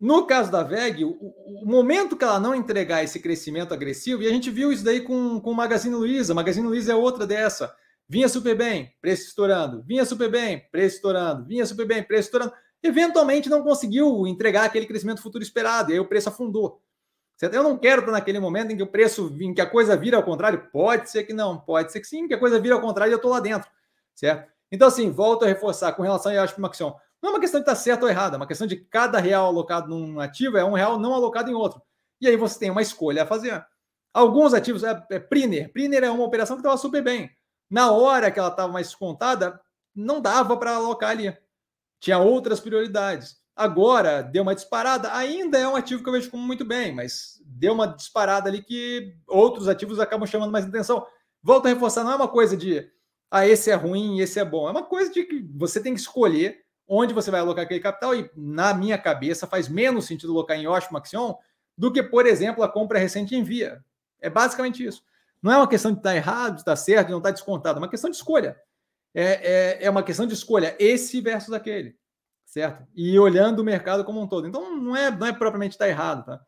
No caso da VEG, o, o, momento que ela não entregar esse crescimento agressivo, e a gente viu isso daí com, com o Magazine Luiza, Magazine Luiza é outra dessa. Vinha super bem, preço estourando. Vinha super bem, preço estourando. Vinha super bem, preço estourando. Eventualmente não conseguiu entregar aquele crescimento futuro esperado, e aí o preço afundou. Eu não quero estar naquele momento em que o preço, em que a coisa vira ao contrário. Pode ser que não, pode ser que sim, que a coisa vira ao contrário e eu estou lá dentro, certo? Então, assim, volto a reforçar com relação a Yashin Maxion. Não é uma questão de estar certo ou errado, é uma questão de cada real alocado num ativo é um real não alocado em outro. E aí você tem uma escolha a fazer. Alguns ativos, é, é Priner. Priner é uma operação que estava super bem. Na hora que ela estava mais descontada, não dava para alocar ali. Tinha outras prioridades. Agora deu uma disparada, ainda é um ativo que eu vejo como muito bem, mas deu uma disparada ali que outros ativos acabam chamando mais atenção. Volto a reforçar, não é uma coisa de ah, esse é ruim, esse é bom. É uma coisa de que você tem que escolher onde você vai alocar aquele capital, e na minha cabeça faz menos sentido alocar em Yoshi Maxion do que, por exemplo, a compra recente em Via. É basicamente isso. Não é uma questão de estar errado, de estar certo, de não estar descontado, é uma questão de escolha. É, é, é uma questão de escolha, esse versus aquele certo? E olhando o mercado como um todo. Então, não é, não é propriamente estar errado, tá?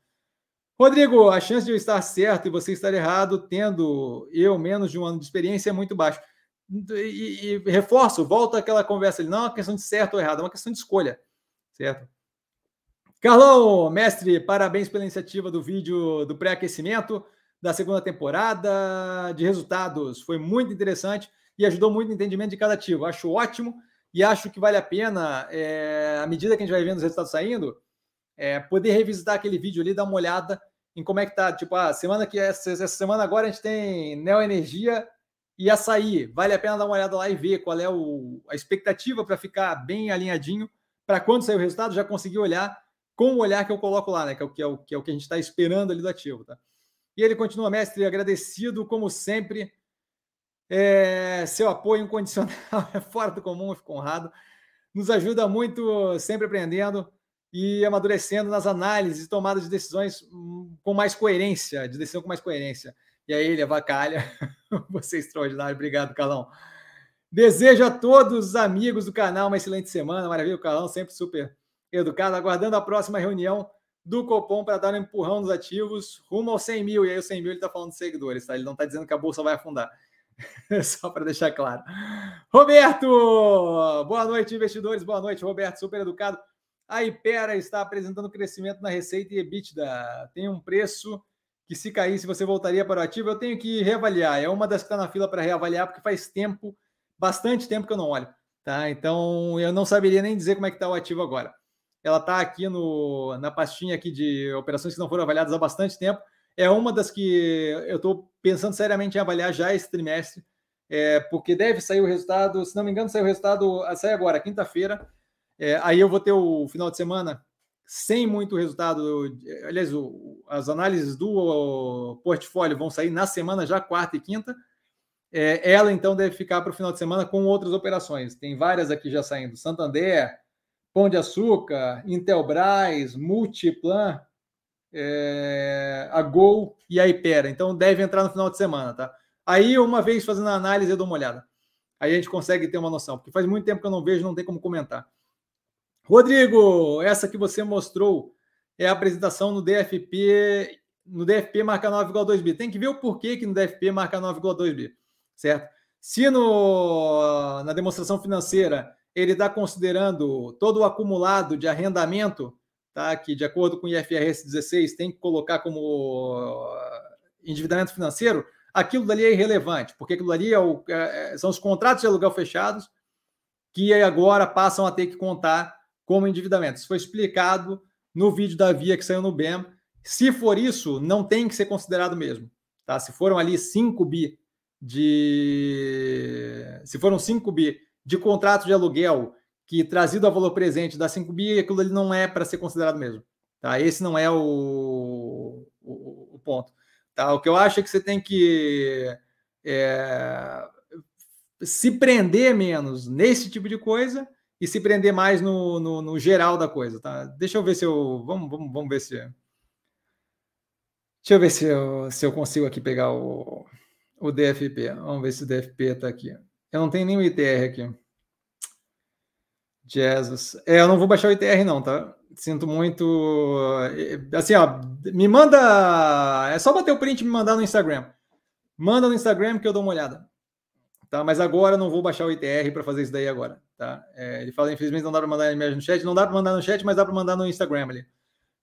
Rodrigo, a chance de eu estar certo e você estar errado, tendo eu menos de um ano de experiência, é muito baixo. E, e reforço, volta aquela conversa ali, não é uma questão de certo ou errado, é uma questão de escolha, certo? Carlão, mestre, parabéns pela iniciativa do vídeo do pré-aquecimento da segunda temporada de resultados. Foi muito interessante e ajudou muito no entendimento de cada ativo. Acho ótimo e acho que vale a pena, é, à medida que a gente vai vendo os resultados saindo, é, poder revisitar aquele vídeo ali, dar uma olhada em como é que tá. Tipo, a ah, semana que essa, essa semana agora a gente tem Neoenergia e Açaí. Vale a pena dar uma olhada lá e ver qual é o, a expectativa para ficar bem alinhadinho. Para quando sair o resultado, já conseguir olhar com o olhar que eu coloco lá, né? Que é o que, é o, que, é o que a gente está esperando ali do ativo, tá? E ele continua, mestre, agradecido, como sempre, é, seu apoio incondicional <laughs> é fora do comum, eu fico honrado. Nos ajuda muito, sempre aprendendo e amadurecendo nas análises e tomadas de decisões hum, com mais coerência, de decisão com mais coerência. E aí ele avacalha. <laughs> Você é extraordinário. Obrigado, Calão. Desejo a todos os amigos do canal uma excelente semana. Maravilha, o Calão sempre super educado. Aguardando a próxima reunião do Copom para dar um empurrão nos ativos rumo aos 100 mil. E aí, os 100 mil, ele está falando de seguidores, tá? Ele não está dizendo que a bolsa vai afundar. <laughs> Só para deixar claro. Roberto! Boa noite, investidores. Boa noite, Roberto. Super educado. A Ipera está apresentando crescimento na receita e EBITDA. Tem um preço que, se caísse, você voltaria para o ativo. Eu tenho que reavaliar. É uma das que está na fila para reavaliar, porque faz tempo, bastante tempo que eu não olho. Tá? Então, eu não saberia nem dizer como é que está o ativo agora. Ela está aqui no, na pastinha aqui de operações que não foram avaliadas há bastante tempo é uma das que eu estou pensando seriamente em avaliar já esse trimestre, é, porque deve sair o resultado, se não me engano, sai o resultado, ah, sai agora, quinta-feira. É, aí eu vou ter o final de semana sem muito resultado. Aliás, o, as análises do portfólio vão sair na semana já, quarta e quinta. É, ela então deve ficar para o final de semana com outras operações. Tem várias aqui já saindo: Santander, Pão de Açúcar, Intelbras, Multiplan, é, a Gol e a Ipera. Então deve entrar no final de semana, tá? Aí, uma vez fazendo a análise, eu dou uma olhada. Aí a gente consegue ter uma noção, porque faz muito tempo que eu não vejo, não tem como comentar. Rodrigo, essa que você mostrou é a apresentação no DFP, no DFP marca 9,2 bi. Tem que ver o porquê que no DFP marca 9,2 bi, certo? Se no, na demonstração financeira ele está considerando todo o acumulado de arrendamento tá? que, de acordo com o IFRS 16, tem que colocar como endividamento financeiro, aquilo dali é irrelevante, porque aquilo dali é o, é, é, são os contratos de aluguel fechados que agora passam a ter que contar como endividamento. Isso foi explicado no vídeo da Via que saiu no BEM. Se for isso, não tem que ser considerado mesmo. Tá? Se foram ali 5 bi de. Se foram 5 bi de contrato de aluguel que trazido a valor presente da 5 bi, aquilo ali não é para ser considerado mesmo. Tá? Esse não é o, o, o, ponto. Tá? O que eu acho é que você tem que é, se prender menos nesse tipo de coisa e se prender mais no, no, no, geral da coisa. Tá? Deixa eu ver se eu. Vamos, vamos, vamos ver se. Deixa eu ver se eu, se eu consigo aqui pegar o, o DFP. Vamos ver se o DFP está aqui. Eu não tenho o ITR aqui. Jesus. É, eu não vou baixar o ITR, não, tá? Sinto muito. Eh, assim, ó, me manda. É só bater o print e me mandar no Instagram. Manda no Instagram que eu dou uma olhada. Tá? Mas agora não vou baixar o ITR para fazer isso daí agora. Tá? É, ele fala, infelizmente, não dá para mandar imagem no chat. Não dá para mandar no chat, mas dá para mandar no Instagram ali.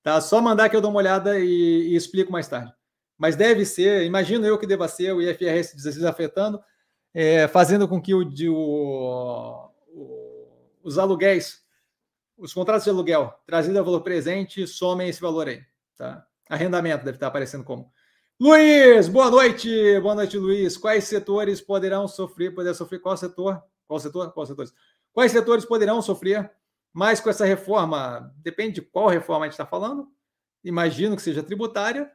Tá? Só mandar que eu dou uma olhada e, e explico mais tarde. Mas deve ser, imagino eu que deva ser o IFRS 16 afetando, é, fazendo com que o, o, o, os aluguéis, os contratos de aluguel trazidos a valor presente, somem esse valor aí. Tá? Arrendamento deve estar aparecendo como. Luiz, boa noite. Boa noite, Luiz. Quais setores poderão sofrer? Poder sofrer qual setor? Qual setor? Qual setores? Quais setores poderão sofrer mais com essa reforma, depende de qual reforma a gente está falando, imagino que seja tributária.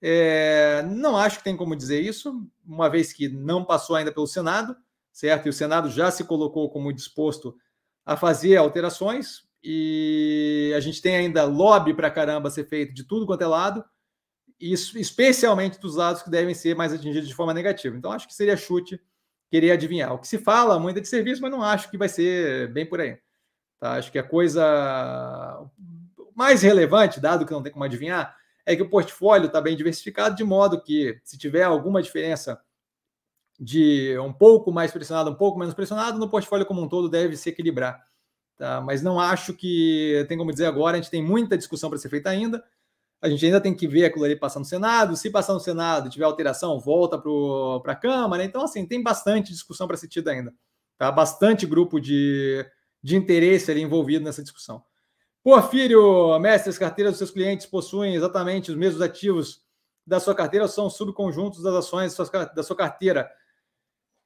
É, não acho que tem como dizer isso, uma vez que não passou ainda pelo Senado, certo? E o Senado já se colocou como disposto a fazer alterações, e a gente tem ainda lobby para caramba ser feito de tudo quanto é lado, especialmente dos lados que devem ser mais atingidos de forma negativa. Então, acho que seria chute querer adivinhar. O que se fala muito é de serviço, mas não acho que vai ser bem por aí. Tá? Acho que a coisa mais relevante, dado que não tem como adivinhar, é que o portfólio está bem diversificado, de modo que, se tiver alguma diferença de um pouco mais pressionado, um pouco menos pressionado, no portfólio como um todo deve se equilibrar. Tá? Mas não acho que tem como dizer agora, a gente tem muita discussão para ser feita ainda. A gente ainda tem que ver aquilo ali passar no Senado. Se passar no Senado tiver alteração, volta para a Câmara. Então, assim, tem bastante discussão para ser tida ainda. Tá? Bastante grupo de de interesse ali envolvido nessa discussão. Porfírio, mestre, as carteiras dos seus clientes possuem exatamente os mesmos ativos da sua carteira ou são subconjuntos das ações da sua carteira?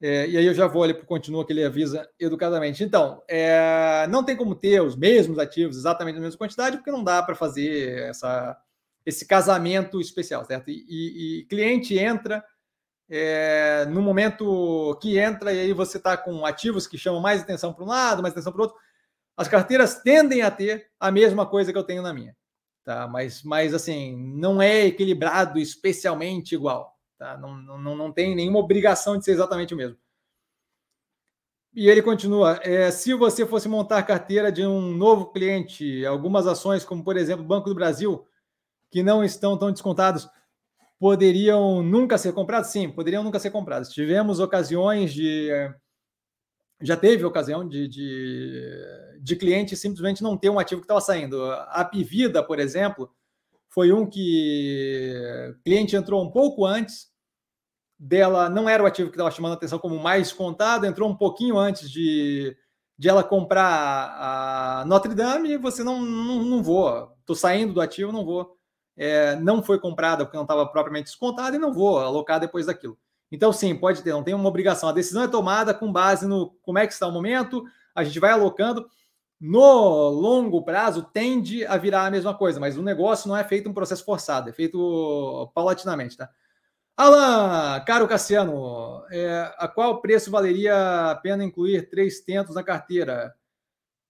É, e aí eu já vou ali para o continua que ele avisa educadamente. Então, é, não tem como ter os mesmos ativos exatamente na mesma quantidade, porque não dá para fazer essa, esse casamento especial, certo? E, e, e cliente entra é, no momento que entra e aí você está com ativos que chamam mais atenção para um lado, mais atenção para o outro, as carteiras tendem a ter a mesma coisa que eu tenho na minha, tá? Mas, mas assim, não é equilibrado especialmente igual, tá? Não, não, não tem nenhuma obrigação de ser exatamente o mesmo. E ele continua: é, se você fosse montar carteira de um novo cliente, algumas ações, como por exemplo Banco do Brasil, que não estão tão descontados, poderiam nunca ser comprados? Sim, poderiam nunca ser comprados. Tivemos ocasiões de. Já teve ocasião de, de, de cliente simplesmente não ter um ativo que estava saindo. A Pivida, por exemplo, foi um que o cliente entrou um pouco antes dela, não era o ativo que estava chamando a atenção como mais contado, entrou um pouquinho antes de, de ela comprar a Notre Dame e você não, não, não vou, estou saindo do ativo, não vou é, não foi comprada porque não estava propriamente descontada e não vou alocar depois daquilo. Então, sim, pode ter, não tem uma obrigação. A decisão é tomada com base no como é que está o momento, a gente vai alocando. No longo prazo, tende a virar a mesma coisa, mas o negócio não é feito um processo forçado, é feito paulatinamente, tá? Alan, caro Cassiano, é, a qual preço valeria a pena incluir três tentos na carteira?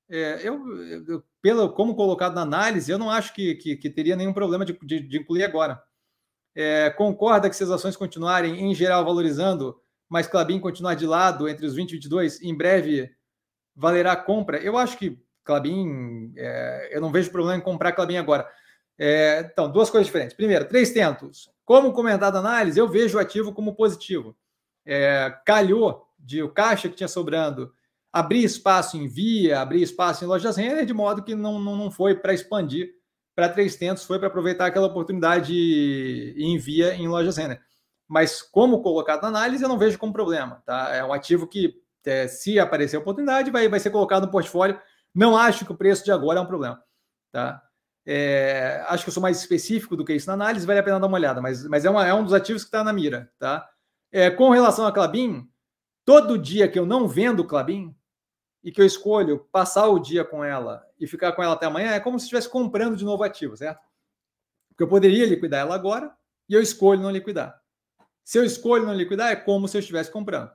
É, eu, eu, pelo como colocado na análise, eu não acho que, que, que teria nenhum problema de, de, de incluir agora. É, concorda que se as ações continuarem, em geral, valorizando, mas Clabin continuar de lado entre os 20 e 22, em breve valerá a compra? Eu acho que Clabin, é, eu não vejo problema em comprar Clabin agora. É, então, duas coisas diferentes. Primeiro, três tentos. Como comentado na análise, eu vejo o ativo como positivo. É, calhou de o caixa que tinha sobrando abrir espaço em via, abrir espaço em lojas Renner, de modo que não, não, não foi para expandir para três tentos, foi para aproveitar aquela oportunidade em via em lojas Renner. Mas como colocado na análise, eu não vejo como problema. Tá? É um ativo que, é, se aparecer oportunidade, vai, vai ser colocado no portfólio. Não acho que o preço de agora é um problema. Tá? É, acho que eu sou mais específico do que isso na análise, vale a pena dar uma olhada, mas, mas é, uma, é um dos ativos que está na mira. Tá? É, com relação a Clabin, todo dia que eu não vendo Clabin, e que eu escolho passar o dia com ela e ficar com ela até amanhã, é como se estivesse comprando de novo ativo, certo? Porque eu poderia liquidar ela agora e eu escolho não liquidar. Se eu escolho não liquidar, é como se eu estivesse comprando,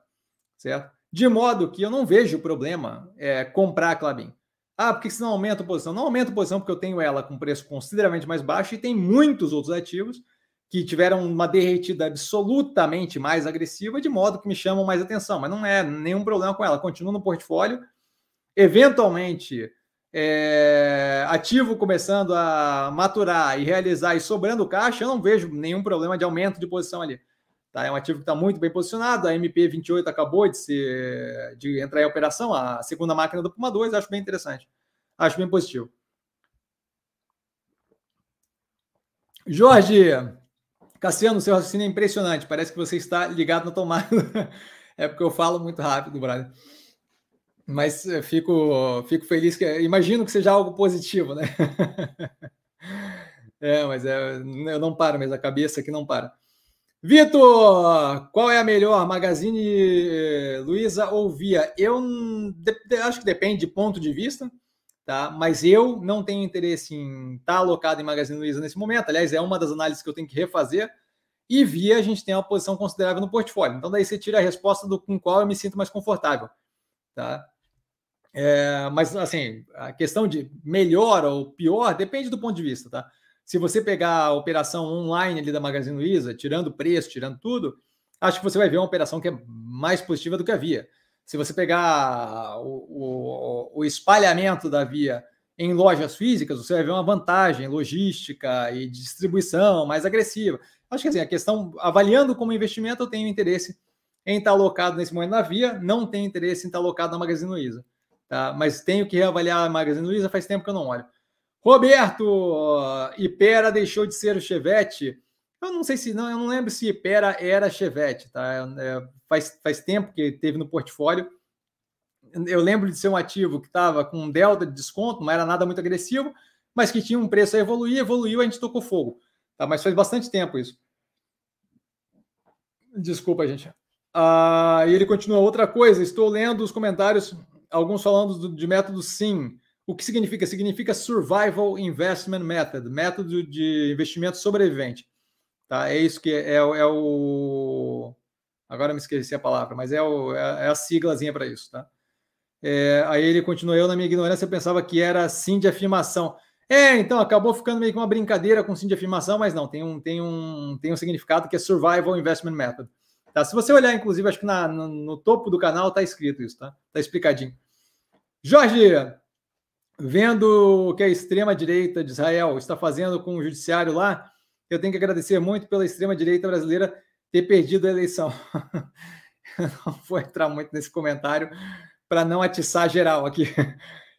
certo? De modo que eu não vejo problema é, comprar a Clabin. Ah, porque senão aumenta a posição? Não aumenta a posição porque eu tenho ela com preço consideravelmente mais baixo e tem muitos outros ativos que tiveram uma derretida absolutamente mais agressiva, de modo que me chamam mais atenção, mas não é nenhum problema com ela. Continua no portfólio. Eventualmente, é, ativo começando a maturar e realizar e sobrando caixa, eu não vejo nenhum problema de aumento de posição ali. Tá? É um ativo que está muito bem posicionado. A MP28 acabou de, ser, de entrar em operação, a segunda máquina do Puma 2, acho bem interessante. Acho bem positivo. Jorge, Cassiano, seu raciocínio é impressionante. Parece que você está ligado na tomada. <laughs> é porque eu falo muito rápido, brother. Mas eh, fico, fico feliz que. Imagino que seja algo positivo, né? <laughs> é, mas é, eu não paro mesmo, a cabeça aqui não para. Vitor, qual é a melhor, Magazine eh, Luiza ou Via? Eu acho que depende de ponto de vista, tá? Mas eu não tenho interesse em estar tá alocado em Magazine Luiza nesse momento. Aliás, é uma das análises que eu tenho que refazer. E Via a gente tem uma posição considerável no portfólio. Então daí você tira a resposta do com qual eu me sinto mais confortável, tá? É, mas assim, a questão de melhor ou pior depende do ponto de vista, tá? Se você pegar a operação online ali da Magazine Luiza, tirando preço, tirando tudo, acho que você vai ver uma operação que é mais positiva do que a Via. Se você pegar o, o, o espalhamento da Via em lojas físicas, você vai ver uma vantagem logística e distribuição mais agressiva. Acho que assim, a questão, avaliando como investimento, eu tenho interesse em estar alocado nesse momento na Via, não tenho interesse em estar alocado na Magazine Luiza. Tá? Mas tenho que reavaliar a Magazine Luiza, faz tempo que eu não olho. Roberto, Ipera deixou de ser o Chevette. Eu não sei se não, eu não lembro se Ipera era Chevette, tá? É, faz, faz tempo que teve no portfólio. Eu lembro de ser um ativo que estava com um delta de desconto, não era nada muito agressivo, mas que tinha um preço a evoluir, evoluiu, a gente tocou fogo. Tá? Mas faz bastante tempo isso. Desculpa, gente. Ah, e ele continua outra coisa. Estou lendo os comentários, alguns falando de método SIM. O que significa? Significa Survival Investment Method, método de investimento sobrevivente. Tá? É isso que é, é, é o. Agora me esqueci a palavra, mas é, o, é, é a siglazinha para isso. Tá? É, aí ele continua, eu na minha ignorância pensava que era sim de afirmação. É, então acabou ficando meio que uma brincadeira com sim de afirmação, mas não, tem um, tem um, tem um significado que é Survival Investment Method. Tá? Se você olhar, inclusive, acho que na, no, no topo do canal está escrito isso, tá? Está explicadinho. Jorge, vendo o que a extrema-direita de Israel está fazendo com o judiciário lá, eu tenho que agradecer muito pela extrema-direita brasileira ter perdido a eleição. <laughs> não vou entrar muito nesse comentário para não atiçar geral aqui.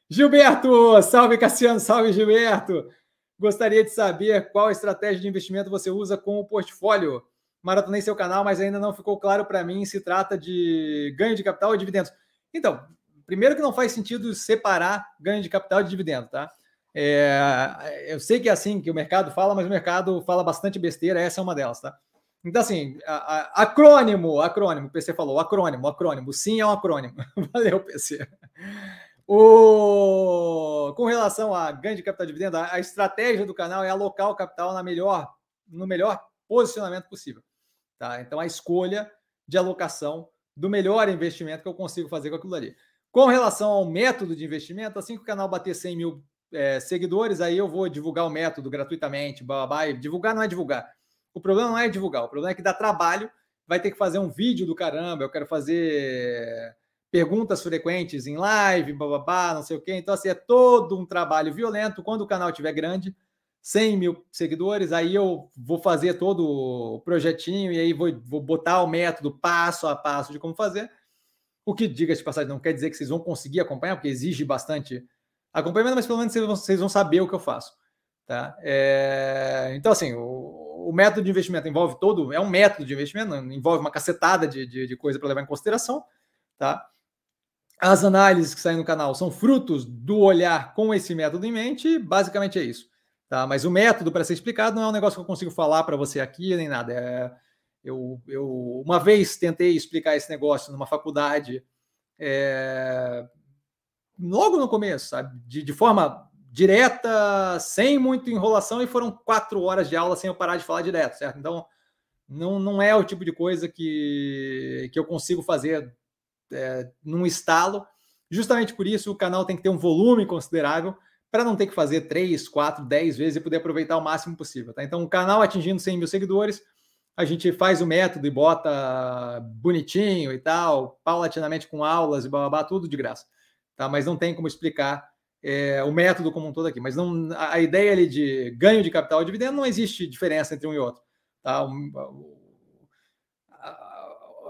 Gilberto, salve Cassiano, salve Gilberto. Gostaria de saber qual estratégia de investimento você usa com o portfólio. Maratonei seu canal, mas ainda não ficou claro para mim se trata de ganho de capital ou dividendos. Então, primeiro que não faz sentido separar ganho de capital de dividendo, tá? É, eu sei que é assim que o mercado fala, mas o mercado fala bastante besteira, essa é uma delas, tá? Então, assim, a, a, acrônimo, acrônimo, o PC falou, acrônimo, acrônimo, sim é um acrônimo. <laughs> Valeu, PC. O, com relação a ganho de capital de dividendo, a, a estratégia do canal é alocar o capital na melhor, no melhor posicionamento possível. Tá? Então, a escolha de alocação do melhor investimento que eu consigo fazer com aquilo ali. Com relação ao método de investimento, assim que o canal bater 100 mil é, seguidores, aí eu vou divulgar o método gratuitamente. Blá. Divulgar não é divulgar. O problema não é divulgar, o problema é que dá trabalho, vai ter que fazer um vídeo do caramba, eu quero fazer perguntas frequentes em live, babá, não sei o quê. Então, assim, é todo um trabalho violento. Quando o canal estiver grande, 100 mil seguidores, aí eu vou fazer todo o projetinho e aí vou, vou botar o método passo a passo de como fazer. O que, diga de passagem, não quer dizer que vocês vão conseguir acompanhar, porque exige bastante acompanhamento, mas pelo menos vocês vão, saber o que eu faço. Tá? É... Então, assim, o, o, método de investimento envolve todo, é um método de investimento, envolve uma cacetada de, de, de coisa para levar em consideração. Tá? As análises que saem no canal são frutos do olhar com esse método em mente, basicamente é isso. Tá? Mas o método para ser explicado não é um negócio que eu consigo falar para você aqui, nem nada. É, eu, eu uma vez tentei explicar esse negócio numa faculdade, é, logo no começo, sabe? De, de forma direta, sem muita enrolação, e foram quatro horas de aula sem eu parar de falar direto, certo? Então, não, não é o tipo de coisa que, que eu consigo fazer é, num estalo. Justamente por isso, o canal tem que ter um volume considerável para não ter que fazer 3, 4, 10 vezes e poder aproveitar o máximo possível. Tá? Então, o canal atingindo 100 mil seguidores, a gente faz o método e bota bonitinho e tal, paulatinamente com aulas e blá tudo de graça. Tá? Mas não tem como explicar é, o método como um todo aqui. Mas não, a ideia ali de ganho de capital e dividendo não existe diferença entre um e outro. Tá?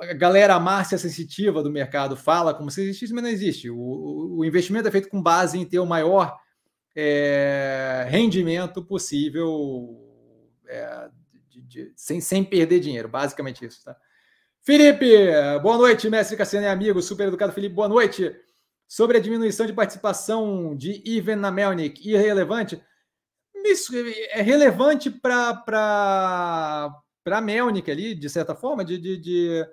a galera márcia sensitiva do mercado fala como se existisse, mas não existe. O, o investimento é feito com base em ter o maior é, rendimento possível é, de, sem, sem perder dinheiro, basicamente isso. Tá? Felipe, boa noite, mestre Cassiano e amigo, super educado Felipe, boa noite. Sobre a diminuição de participação de Ivan na Melnick, irrelevante? Isso é relevante para a Melnick ali, de certa forma, de, de, de,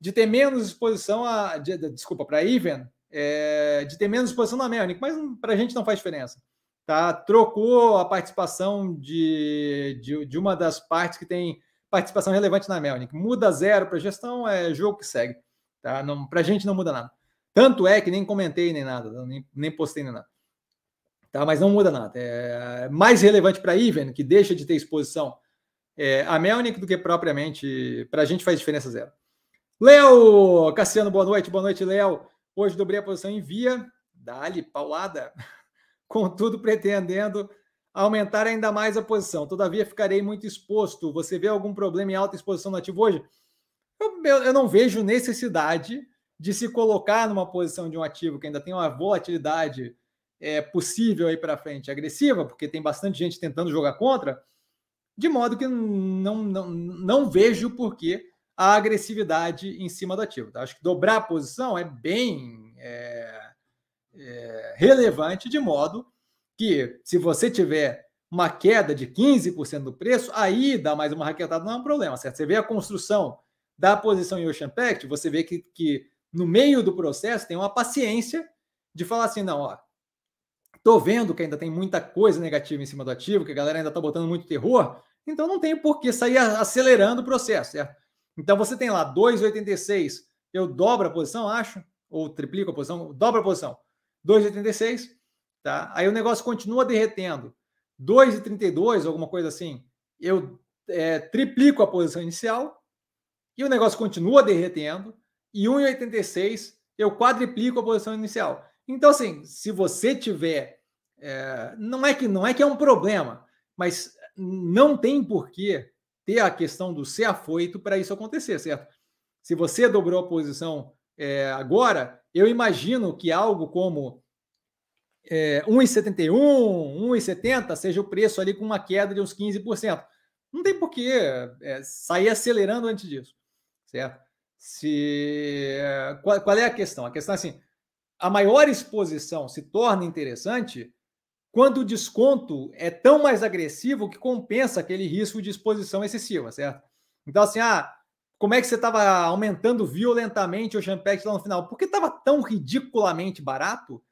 de ter menos exposição a. De, desculpa, para Ivan, é, de ter menos exposição na Melnick, mas para a gente não faz diferença tá? Trocou a participação de, de, de uma das partes que tem participação relevante na Melnick. Muda zero para gestão, é jogo que segue. Tá? Para a gente não muda nada. Tanto é que nem comentei nem nada, nem, nem postei nem nada. Tá? Mas não muda nada. É mais relevante para a Even, que deixa de ter exposição, é, a Melnick do que propriamente. Para a gente faz diferença zero. Léo Cassiano, boa noite. Boa noite, Léo. Hoje dobrei a posição em via. Dali, paulada contudo pretendendo aumentar ainda mais a posição. Todavia, ficarei muito exposto. Você vê algum problema em alta exposição no ativo hoje? Eu, eu, não vejo necessidade de se colocar numa posição de um ativo que ainda tem uma volatilidade é, possível aí para frente, agressiva, porque tem bastante gente tentando jogar contra, de modo que não, não, não vejo por que a agressividade em cima do ativo. Tá? Acho que dobrar a posição é bem. É é, relevante, de modo que, se você tiver uma queda de 15% do preço, aí dá mais uma raquetada, não é um problema, certo? Você vê a construção da posição em Ocean Pact, você vê que, que no meio do processo tem uma paciência de falar assim, não, ó, tô vendo que ainda tem muita coisa negativa em cima do ativo, que a galera ainda tá botando muito terror, então não tem por que sair acelerando o processo, certo? Então você tem lá 2,86, eu dobro a posição, acho, ou triplico a posição, dobro a posição. 2,86, tá? Aí o negócio continua derretendo. 2,32, alguma coisa assim, eu é, triplico a posição inicial e o negócio continua derretendo. E 1,86 eu quadriplico a posição inicial. Então, assim, se você tiver. É, não, é que, não é que é um problema, mas não tem porquê ter a questão do ser afoito para isso acontecer, certo? Se você dobrou a posição é, agora, eu imagino que algo como é, 1,71, 1,70 seja o preço ali com uma queda de uns 15%. Não tem por que é, sair acelerando antes disso, certo? Se, qual, qual é a questão? A questão é assim, a maior exposição se torna interessante quando o desconto é tão mais agressivo que compensa aquele risco de exposição excessiva, certo? Então, assim, ah, como é que você estava aumentando violentamente o Champect lá no final? Porque estava tão ridiculamente barato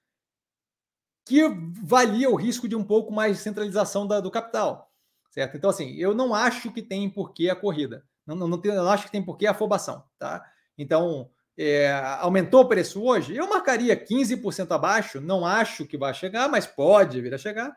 que valia o risco de um pouco mais de centralização da, do capital, certo? Então, assim, eu não acho que tem porquê a corrida. Não, não, não, tem, não acho que tem porquê a afobação, tá? Então, é, aumentou o preço hoje? Eu marcaria 15% abaixo, não acho que vai chegar, mas pode vir a chegar.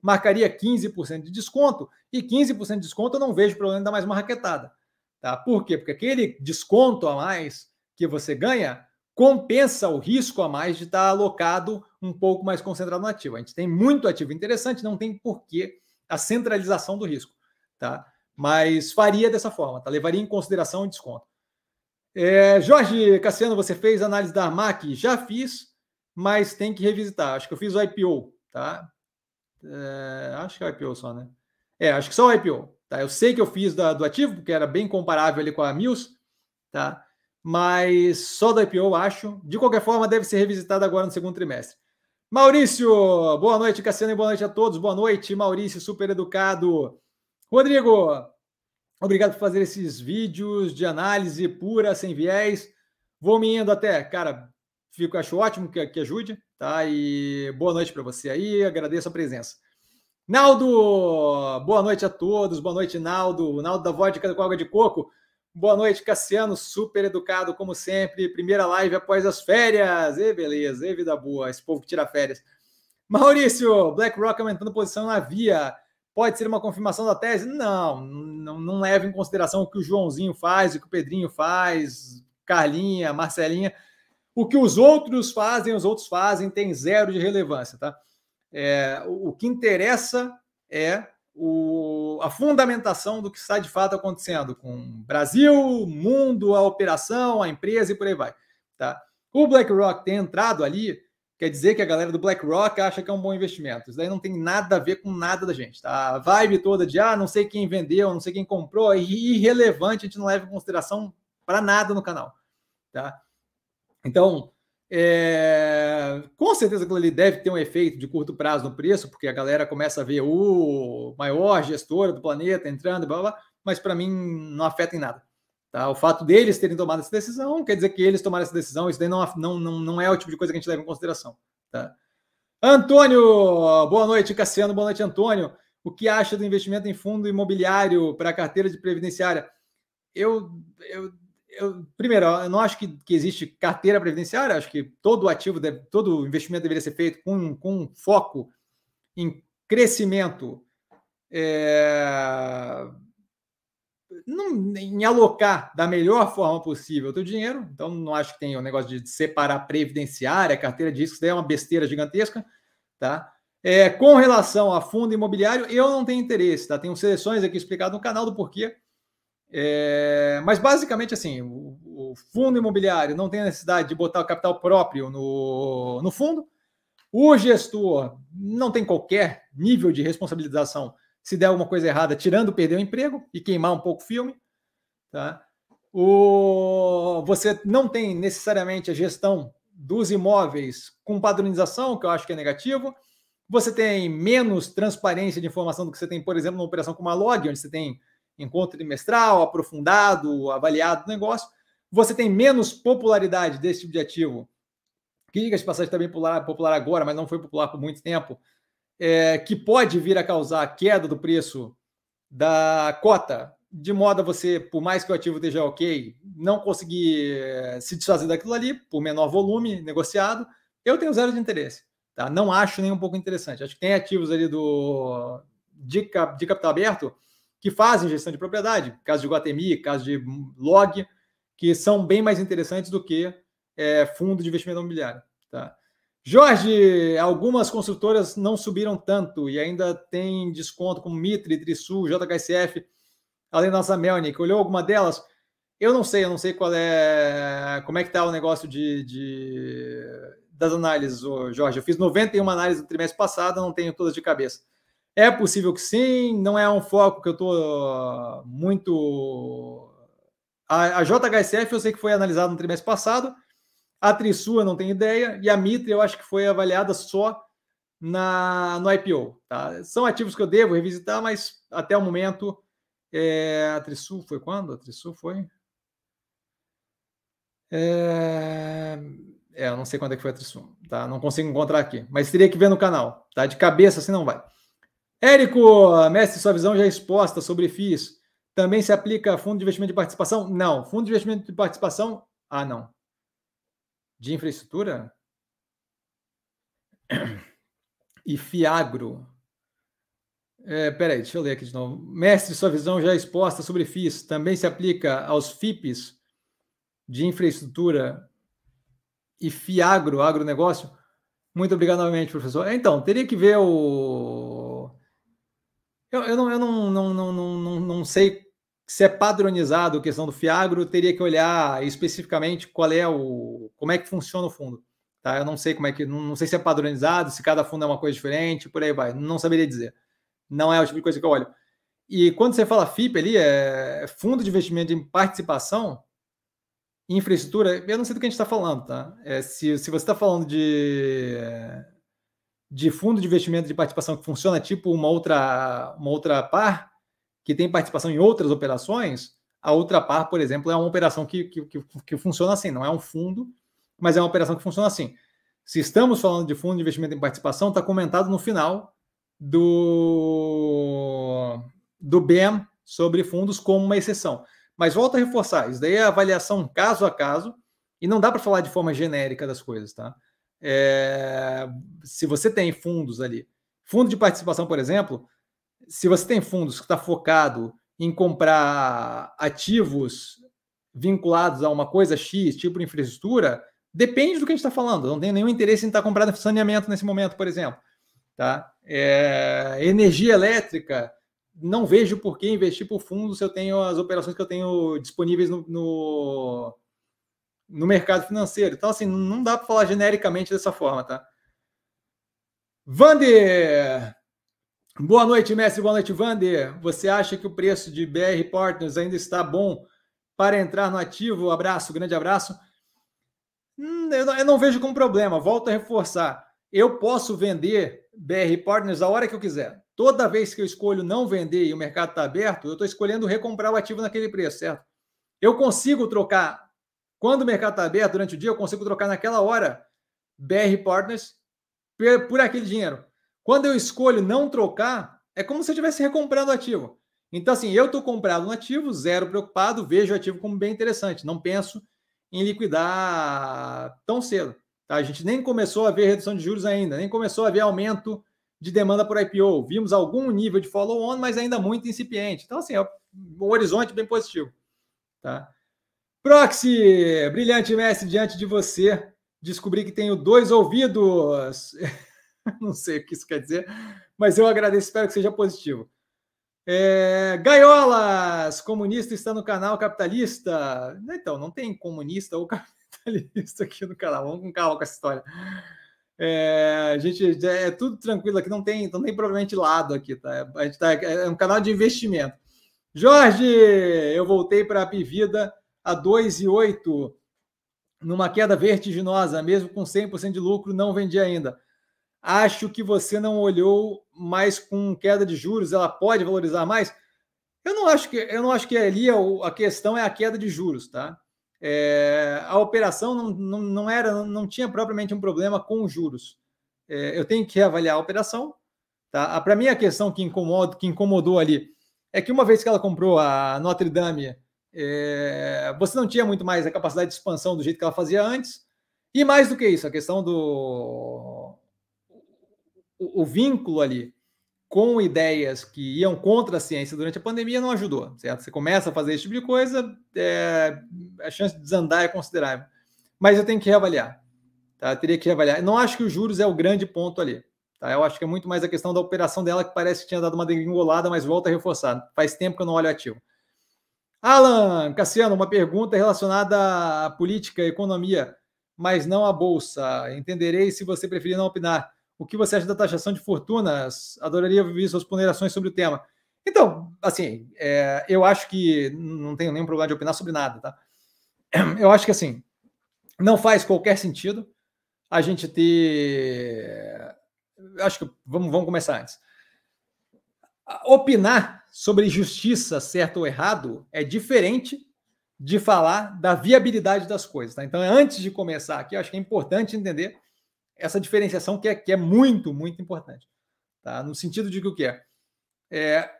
Marcaria 15% de desconto, e 15% de desconto eu não vejo problema em dar mais uma raquetada. Tá? Por quê? Porque aquele desconto a mais que você ganha compensa o risco a mais de estar alocado um pouco mais concentrado no ativo. A gente tem muito ativo interessante, não tem porquê a centralização do risco, tá? Mas faria dessa forma, tá? Levaria em consideração o desconto. É, Jorge Cassiano, você fez análise da Armac? Já fiz, mas tem que revisitar. Acho que eu fiz o IPO, tá? É, acho que é o IPO só, né? É, acho que só o IPO. Tá? Eu sei que eu fiz da, do ativo, porque era bem comparável ali com a Mills, tá? mas só do IPO, acho. De qualquer forma, deve ser revisitado agora no segundo trimestre. Maurício, boa noite, Cassiano, e boa noite a todos. Boa noite, Maurício, super educado. Rodrigo, obrigado por fazer esses vídeos de análise pura, sem viés. Vou me indo até, cara, fico, acho ótimo que, que ajude, tá? E boa noite para você aí, agradeço a presença. Naldo, boa noite a todos. Boa noite, Naldo. Naldo da Vodka com água de coco. Boa noite, Cassiano, super educado como sempre. Primeira live após as férias. E beleza, e vida boa, esse povo que tira férias. Maurício, BlackRock aumentando posição na via. Pode ser uma confirmação da tese? Não, não, não leva em consideração o que o Joãozinho faz, o que o Pedrinho faz, Carlinha, Marcelinha. O que os outros fazem, os outros fazem, tem zero de relevância, tá? É, o, o que interessa é o, a fundamentação do que está de fato acontecendo com Brasil, mundo, a operação, a empresa e por aí vai. Tá? O BlackRock ter entrado ali quer dizer que a galera do BlackRock acha que é um bom investimento. Isso daí não tem nada a ver com nada da gente. Tá? A vibe toda de ah, não sei quem vendeu, não sei quem comprou, é irrelevante, a gente não leva em consideração para nada no canal. Tá? Então, é... com certeza aquilo ali deve ter um efeito de curto prazo no preço, porque a galera começa a ver o maior gestor do planeta entrando, blá, blá, mas para mim não afeta em nada. Tá? O fato deles terem tomado essa decisão quer dizer que eles tomaram essa decisão, isso daí não, não, não, não é o tipo de coisa que a gente leva em consideração. Tá? Antônio, boa noite, Cassiano, boa noite, Antônio. O que acha do investimento em fundo imobiliário para a carteira de previdenciária? Eu, eu, eu, primeiro, eu não acho que, que existe carteira previdenciária, acho que todo ativo, deve, todo investimento deveria ser feito com, com foco em crescimento. É não, em alocar da melhor forma possível o teu dinheiro. Então, não acho que tem o um negócio de separar previdenciária, carteira de riscos, daí é uma besteira gigantesca, tá? É, com relação a fundo imobiliário, eu não tenho interesse, tá? Tenho seleções aqui explicado no canal do porquê. É, mas basicamente assim, o, o, fundo imobiliário não tem necessidade de botar o capital próprio no, no fundo. O gestor não tem qualquer nível de responsabilização se der alguma coisa errada, tirando perder o emprego e queimar um pouco o filme. Tá? O, você não tem necessariamente a gestão dos imóveis com padronização, que eu acho que é negativo. Você tem menos transparência de informação do que você tem, por exemplo, numa operação como a Log, onde você tem encontro trimestral, aprofundado, avaliado o negócio. Você tem menos popularidade desse tipo de ativo, que, diga-se passagem, também popular, popular agora, mas não foi popular por muito tempo, é, que pode vir a causar queda do preço da cota, de modo a você, por mais que o ativo esteja ok, não conseguir é, se desfazer daquilo ali, por menor volume negociado, eu tenho zero de interesse. Tá? Não acho nem um pouco interessante. Acho que tem ativos ali do, de, de capital aberto que fazem gestão de propriedade, caso de Guatemi, caso de Log, que são bem mais interessantes do que é, fundo de investimento imobiliário. Tá? Jorge, algumas construtoras não subiram tanto e ainda tem desconto como Mitre, Trisul, JHSF, além da nossa Melnick. Olhou alguma delas? Eu não sei, eu não sei qual é, como é que está o negócio de, de das análises, Jorge. Eu fiz 91 análises no trimestre passado, não tenho todas de cabeça. É possível que sim, não é um foco que eu estou muito. A, a JHSF eu sei que foi analisada no trimestre passado, a Trisul eu não tenho ideia. E a Mitre eu acho que foi avaliada só na, no IPO. Tá? São ativos que eu devo revisitar, mas até o momento. É, a Trisul foi quando? A Trisul foi. É, é, eu não sei quando é que foi a Trisul, tá? Não consigo encontrar aqui, mas teria que ver no canal, tá? De cabeça assim não vai. Érico, mestre, sua visão já é exposta sobre FIIs. Também se aplica fundo de investimento de participação? Não. Fundo de investimento de participação? Ah, não de infraestrutura e Fiagro. É, peraí, deixa eu ler aqui de novo. Mestre, sua visão já exposta sobre FIIs também se aplica aos FIPs de infraestrutura e Fiagro, agronegócio? Muito obrigado novamente, professor. Então, teria que ver o. Eu, eu, não, eu não, não, não, não, não sei se é padronizado a questão do Fiagro, teria que olhar especificamente qual é o como é que funciona o fundo. Tá? Eu não sei como é que, não, não sei se é padronizado, se cada fundo é uma coisa diferente, por aí vai. Não saberia dizer. Não é o tipo de coisa que eu olho. E quando você fala FIP ali, é fundo de investimento em participação, infraestrutura, eu não sei do que a gente está falando, tá? É, se, se você está falando de, de fundo de investimento de participação que funciona tipo uma outra, uma outra par, que tem participação em outras operações, a outra par, por exemplo, é uma operação que, que, que, que funciona assim, não é um fundo, mas é uma operação que funciona assim. Se estamos falando de fundo de investimento em participação, está comentado no final do, do BEM sobre fundos como uma exceção. Mas volto a reforçar, isso daí é avaliação caso a caso, e não dá para falar de forma genérica das coisas, tá? É, se você tem fundos ali, fundo de participação, por exemplo, se você tem fundos que está focado em comprar ativos vinculados a uma coisa X, tipo infraestrutura, depende do que a gente está falando. Não tenho nenhum interesse em estar tá comprando saneamento nesse momento, por exemplo. Tá? É, energia elétrica, não vejo por que investir por fundo se eu tenho as operações que eu tenho disponíveis no, no, no mercado financeiro. Então, assim, não dá para falar genericamente dessa forma, tá? Vander! Boa noite, mestre. Boa noite, Vander. Você acha que o preço de BR Partners ainda está bom para entrar no ativo? Abraço, grande abraço. Hum, eu, não, eu não vejo como problema. Volto a reforçar. Eu posso vender BR Partners a hora que eu quiser. Toda vez que eu escolho não vender e o mercado está aberto, eu estou escolhendo recomprar o ativo naquele preço, certo? Eu consigo trocar quando o mercado está aberto durante o dia, eu consigo trocar naquela hora BR Partners por aquele dinheiro. Quando eu escolho não trocar, é como se eu estivesse recomprando o ativo. Então, assim, eu estou comprado no ativo, zero preocupado, vejo o ativo como bem interessante. Não penso em liquidar tão cedo. Tá? A gente nem começou a ver redução de juros ainda, nem começou a ver aumento de demanda por IPO. Vimos algum nível de follow-on, mas ainda muito incipiente. Então, assim, é um horizonte bem positivo. Tá? Proxy, brilhante mestre, diante de você, descobri que tenho dois ouvidos. <laughs> Não sei o que isso quer dizer, mas eu agradeço, espero que seja positivo. É, Gaiolas, comunista está no canal capitalista. Então, não tem comunista ou <laughs> capitalista aqui no canal. Vamos com calma com essa história. É, gente, é tudo tranquilo aqui, não tem, não tem provavelmente lado aqui, tá? A gente tá, é um canal de investimento. Jorge, eu voltei para a Pivida a 2,8 numa queda vertiginosa, mesmo com 100% de lucro, não vendi ainda. Acho que você não olhou mais com queda de juros, ela pode valorizar mais? Eu não acho que eu não acho que ali a, questão é a queda de juros, tá? É, a operação não, não, não, era, não tinha propriamente um problema com os juros. É, eu tenho que reavaliar a operação. Tá? Para mim, a questão que, incomoda, que incomodou ali é que uma vez que ela comprou a Notre Dame é, você não tinha muito mais a capacidade de expansão do jeito que ela fazia antes. E mais do que isso, a questão do o, o vínculo ali com ideias que iam contra a ciência durante a pandemia não ajudou, certo? Você começa a fazer esse tipo de coisa, é, a chance de desandar é considerável. Mas eu tenho que reavaliar, tá? Eu teria que reavaliar. não acho que os juros é o grande ponto ali, tá? Eu acho que é muito mais a questão da operação dela que parece que tinha dado uma degringolada, mas volta a reforçar. Faz tempo que eu não olho ativo. Alan, Cassiano, uma pergunta relacionada à política e economia, mas não à bolsa. Entenderei se você preferir não opinar. O que você acha da taxação de fortunas? Adoraria ouvir suas ponderações sobre o tema. Então, assim, é, eu acho que não tenho nenhum problema de opinar sobre nada, tá? Eu acho que assim não faz qualquer sentido a gente ter. Acho que vamos, vamos começar antes. Opinar sobre justiça, certo ou errado, é diferente de falar da viabilidade das coisas. Tá? Então, antes de começar aqui, acho que é importante entender essa diferenciação que é, que é muito, muito importante. Tá? No sentido de que o que é? é?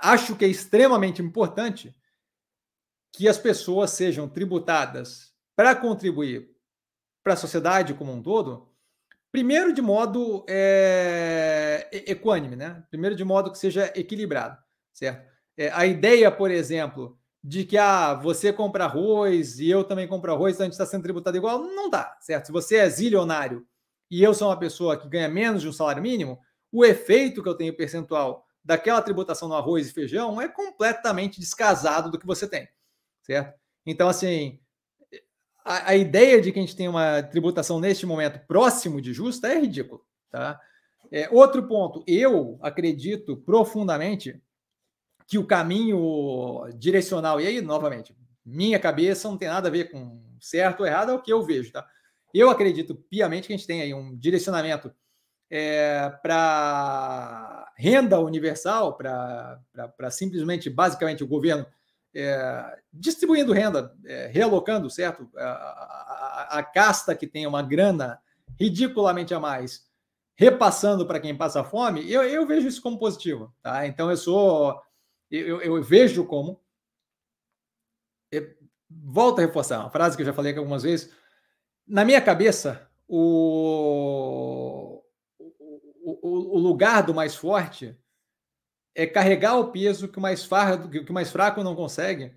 Acho que é extremamente importante que as pessoas sejam tributadas para contribuir para a sociedade como um todo, primeiro de modo é, equânime, né? Primeiro de modo que seja equilibrado certo? É, a ideia, por exemplo, de que ah, você compra arroz e eu também compro arroz, então a gente está sendo tributado igual, não dá, certo? Se você é zilionário e eu sou uma pessoa que ganha menos de um salário mínimo, o efeito que eu tenho percentual daquela tributação no arroz e feijão é completamente descasado do que você tem, certo? Então, assim, a, a ideia de que a gente tem uma tributação neste momento próximo de justa é ridículo, tá? É, outro ponto, eu acredito profundamente que o caminho direcional, e aí, novamente, minha cabeça não tem nada a ver com certo ou errado, é o que eu vejo, tá? Eu acredito piamente que a gente tem aí um direcionamento é, para renda universal, para simplesmente, basicamente, o governo é, distribuindo renda, é, realocando, certo? A, a, a, casta que tem uma grana ridiculamente a mais, repassando para quem passa fome, eu, eu vejo isso como positivo, tá? Então, eu sou eu, eu vejo como. Volto a reforçar uma frase que eu já falei aqui algumas vezes. Na minha cabeça, o, o, o, lugar do mais forte é carregar o peso que o mais, fardo, que o mais fraco não consegue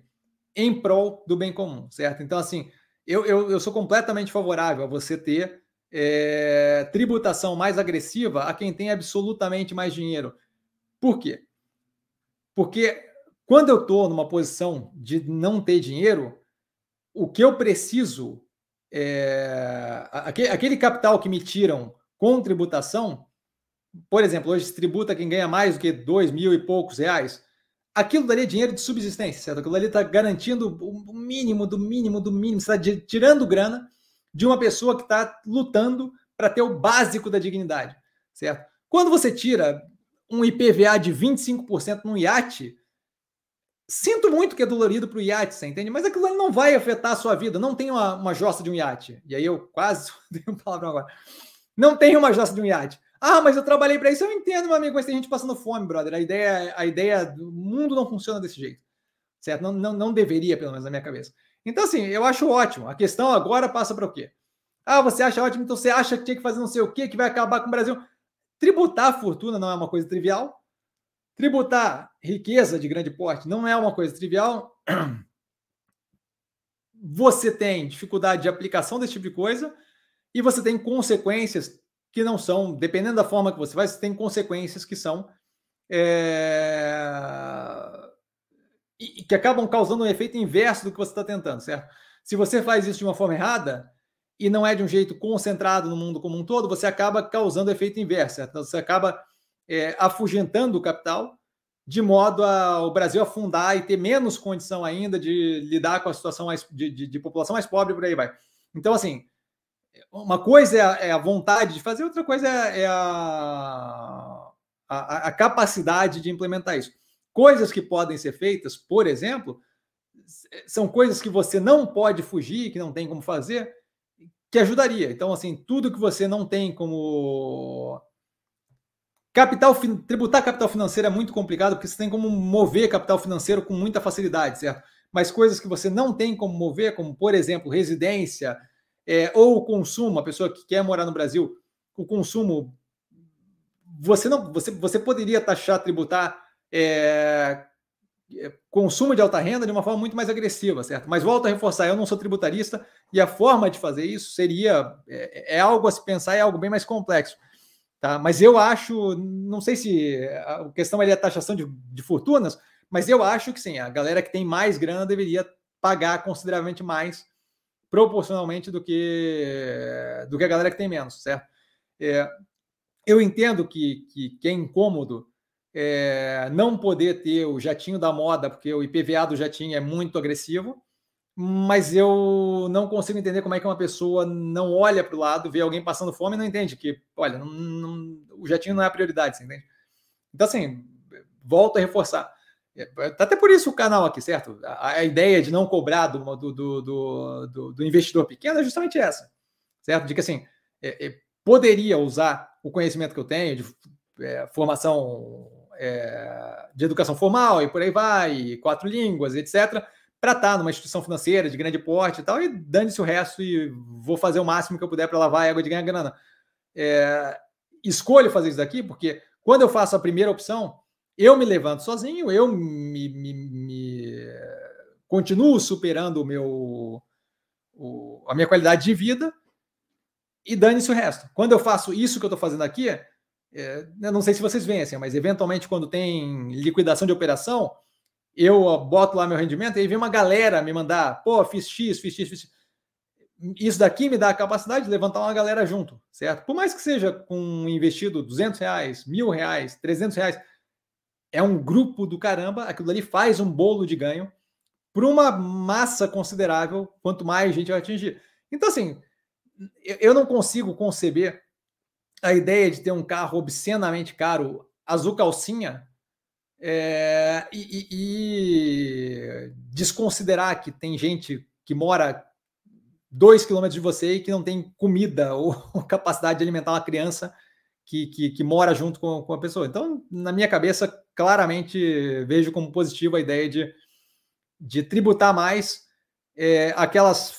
em prol do bem comum, certo? Então, assim, eu, eu, eu sou completamente favorável a você ter é, tributação mais agressiva a quem tem absolutamente mais dinheiro. Por quê? Porque quando eu estou numa posição de não ter dinheiro, o que eu preciso, é, aquele, capital que me tiram com tributação, por exemplo, hoje se tributa quem ganha mais do que dois mil e poucos reais, aquilo daria dinheiro de subsistência, certo? Aquilo ali está garantindo o mínimo, do mínimo, do mínimo, está tirando grana de uma pessoa que está lutando para ter o básico da dignidade, certo? Quando você tira um IPVA de 25% num iate, sinto muito que é dolorido para o iate, você entende? Mas aquilo não vai afetar a sua vida. Não tem uma, uma jossa de um iate. E aí eu quase <laughs> tenho palavra agora. Não tem uma jossa de um iate. Ah, mas eu trabalhei para isso. Eu entendo, meu amigo, mas tem gente passando fome, brother. A ideia, a ideia do mundo não funciona desse jeito. Certo? Não, não, não deveria, pelo menos na minha cabeça. Então, assim, eu acho ótimo. A questão agora passa para o quê? Ah, você acha ótimo, então você acha que tinha que fazer não sei o quê, que vai acabar com o Brasil. Tributar a fortuna não é uma coisa trivial. Tributar riqueza de grande porte não é uma coisa trivial. <clears throat> Você tem dificuldade de aplicação desse tipo de coisa e você tem consequências que não são, dependendo da forma que você vai, você tem consequências que são é, que acabam causando um efeito inverso do que você está tentando, certo? Se você faz isso de uma forma errada e não é de um jeito concentrado no mundo como um todo, você acaba causando efeito inverso? Então, você acaba é, afugentando o capital de modo a o Brasil afundar e ter menos condição ainda de lidar com a situação mais, de, de, de população mais pobre por aí vai. Então, assim, uma coisa é a, é a vontade de fazer, outra coisa é, é a, a, a, capacidade de implementar isso. Coisas que podem ser feitas, por exemplo, são coisas que você não pode fugir, que não tem como fazer, que ajudaria. Então, assim, tudo que você não tem como. Capital, tributar capital financeiro é muito complicado, porque você tem como mover capital financeiro com muita facilidade, certo? Mas coisas que você não tem como mover, como, por exemplo, residência, é, ou consumo, a pessoa que quer morar no Brasil, o consumo, você não, você, você poderia taxar, tributar é, consumo de alta renda de uma forma muito mais agressiva, certo? Mas volto a reforçar, eu não sou tributarista e a forma de fazer isso seria é, é algo a se pensar, é algo bem mais complexo. Tá? Mas eu acho, não sei se a questão é a taxação de, de fortunas, mas eu acho que sim, a galera que tem mais grana deveria pagar consideravelmente mais proporcionalmente do que do que a galera que tem menos, certo? É, eu entendo que, que, que é incômodo é, não poder ter o jatinho da moda, porque o IPVA do jatinho é muito agressivo, mas eu não consigo entender como é que uma pessoa não olha para o lado, vê alguém passando fome e não entende que, olha, não, não, o jatinho não é a prioridade, você entende? Então, assim, volto a reforçar. É, até por isso o canal aqui, certo? A, a ideia de não cobrar do, do, do, do, do investidor pequeno é justamente essa, certo? De que assim, é, é, poderia usar o conhecimento que eu tenho de é, formação é, de educação formal e por aí vai, quatro línguas, etc., para estar numa instituição financeira de grande porte e tal, e dane-se o resto e vou fazer o máximo que eu puder para lavar a água de ganhar grana. É, escolho fazer isso daqui porque quando eu faço a primeira opção, eu me levanto sozinho, eu me, me, me continuo superando o meu, o, a minha qualidade de vida e dane-se o resto. Quando eu faço isso que eu estou fazendo aqui, é, não sei se vocês veem assim, mas eventualmente quando tem liquidação de operação, eu boto lá meu rendimento e vem uma galera me mandar, pô, fiz X, fiz X, fiz Isso daqui me dá a capacidade de levantar uma galera junto, certo? Por mais que seja com investido 200 reais, mil reais, 300 reais, é um grupo do caramba, aquilo ali faz um bolo de ganho para uma massa considerável, quanto mais gente vai atingir. Então, assim, eu não consigo conceber a ideia de ter um carro obscenamente caro, azul calcinha, é, e, e, e, desconsiderar que tem gente que mora dois quilômetros de você e que não tem comida <laughs> ou capacidade de alimentar uma criança que, que, que mora junto com, com a pessoa. Então, na minha cabeça, claramente vejo como positiva a ideia de, de tributar mais é, aquelas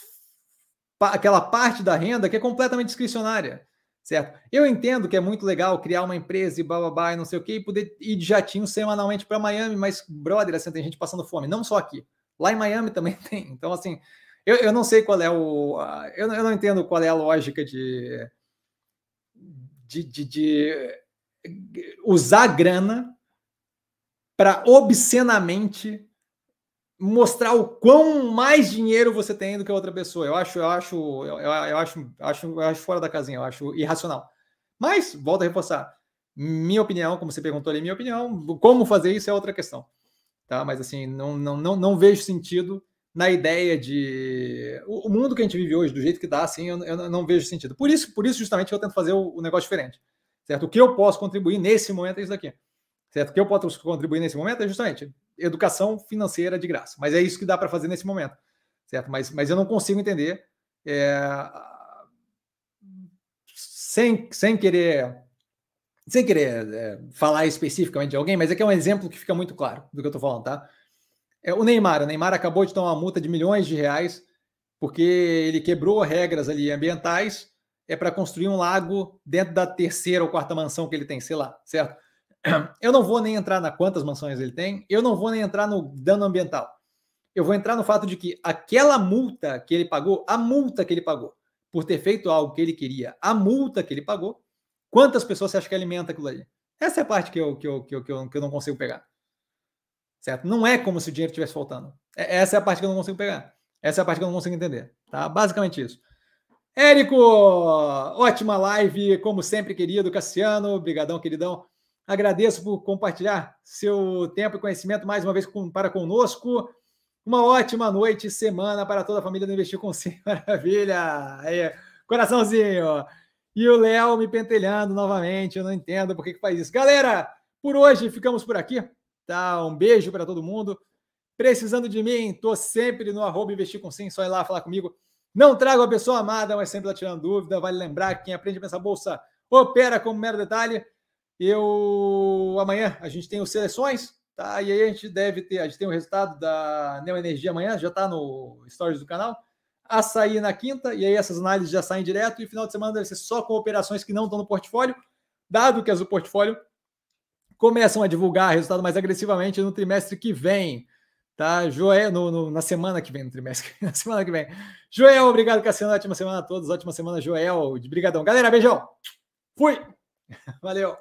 aquela parte da renda que é completamente discricionária, certo? Eu entendo que é muito legal criar uma empresa e blá, e não sei o quê, e poder ir de jatinho semanalmente para Miami, mas, brother, assim, tem gente passando fome, não só aqui. Lá em Miami <laughs> também tem. Então, assim, eu, eu não sei qual é o. Eu, eu não entendo qual é a lógica de, de, de, de usar grana para obscenamente mostrar o quão mais dinheiro você tem do que outra pessoa. Eu acho, eu acho, eu, eu acho, acho, eu acho fora da casinha, eu acho irracional. Mas, volto a reforçar, minha opinião, como você perguntou ali, minha opinião, como fazer isso é outra questão. Tá? Mas assim, não, não, não, não vejo sentido na ideia de o, mundo que a gente vive hoje, do jeito que dá, assim, eu, eu não vejo sentido. Por isso, por isso justamente eu tento fazer o, o negócio diferente. Certo? O que eu posso contribuir nesse momento é isso daqui. Certo? O que eu posso contribuir nesse momento é justamente educação financeira de graça. Mas é isso que dá para fazer nesse momento, certo? Mas, mas eu não consigo entender é, sem, sem querer sem querer é, falar especificamente de alguém, mas é que é um exemplo que fica muito claro do que eu estou falando, tá? É, o Neymar, o Neymar acabou de tomar uma multa de milhões de reais porque ele quebrou regras ali ambientais é para construir um lago dentro da terceira ou quarta mansão que ele tem, sei lá, certo? <clears throat> Eu não vou nem entrar na quantas mansões ele tem, eu não vou nem entrar no dano ambiental. Eu vou entrar no fato de que aquela multa que ele pagou, a multa que ele pagou por ter feito algo que ele queria, a multa que ele pagou, quantas pessoas você acha que alimenta aquilo ali? Essa é a parte que eu, que eu, que eu, que eu, que eu não consigo pegar. Certo? Não é como se o dinheiro estivesse faltando. É, essa é a parte que eu não consigo pegar. Essa é a parte que eu não consigo entender. Tá? Basicamente isso. Érico, ótima live, como sempre, querido Cassiano. Obrigadão, queridão. Agradeço por compartilhar seu tempo e conhecimento mais uma vez com, para conosco. Uma ótima noite e semana para toda a família do Investir com Sim. <laughs> Maravilha! Aí, coraçãozinho! E o Léo me pentelhando novamente. Eu não entendo por que, que faz isso. Galera, por hoje ficamos por aqui. Tá? Um beijo para todo mundo. Precisando de mim, estou sempre no arroba Investir com Sim. Só ir lá falar comigo. Não trago a pessoa amada, mas sempre está tirando dúvida. Vale lembrar que quem aprende a pensar bolsa opera como mero detalhe. Eu amanhã a gente tem os seleções, tá? E aí a gente deve ter, a gente tem o resultado da Neoenergia amanhã, já está no stories do canal. Açaí na quinta, e aí essas análises já saem direto, e final de semana deve ser só com operações que não estão no portfólio, dado que as do portfólio começam a divulgar resultado mais agressivamente no trimestre que vem. Tá, Joel, no, no, na semana que vem, no trimestre, <laughs> na semana que vem. Joel, obrigado, Cassiano. Ótima semana a todos, ótima semana, Joel. De brigadão. Galera, beijão. Fui. <laughs> Valeu.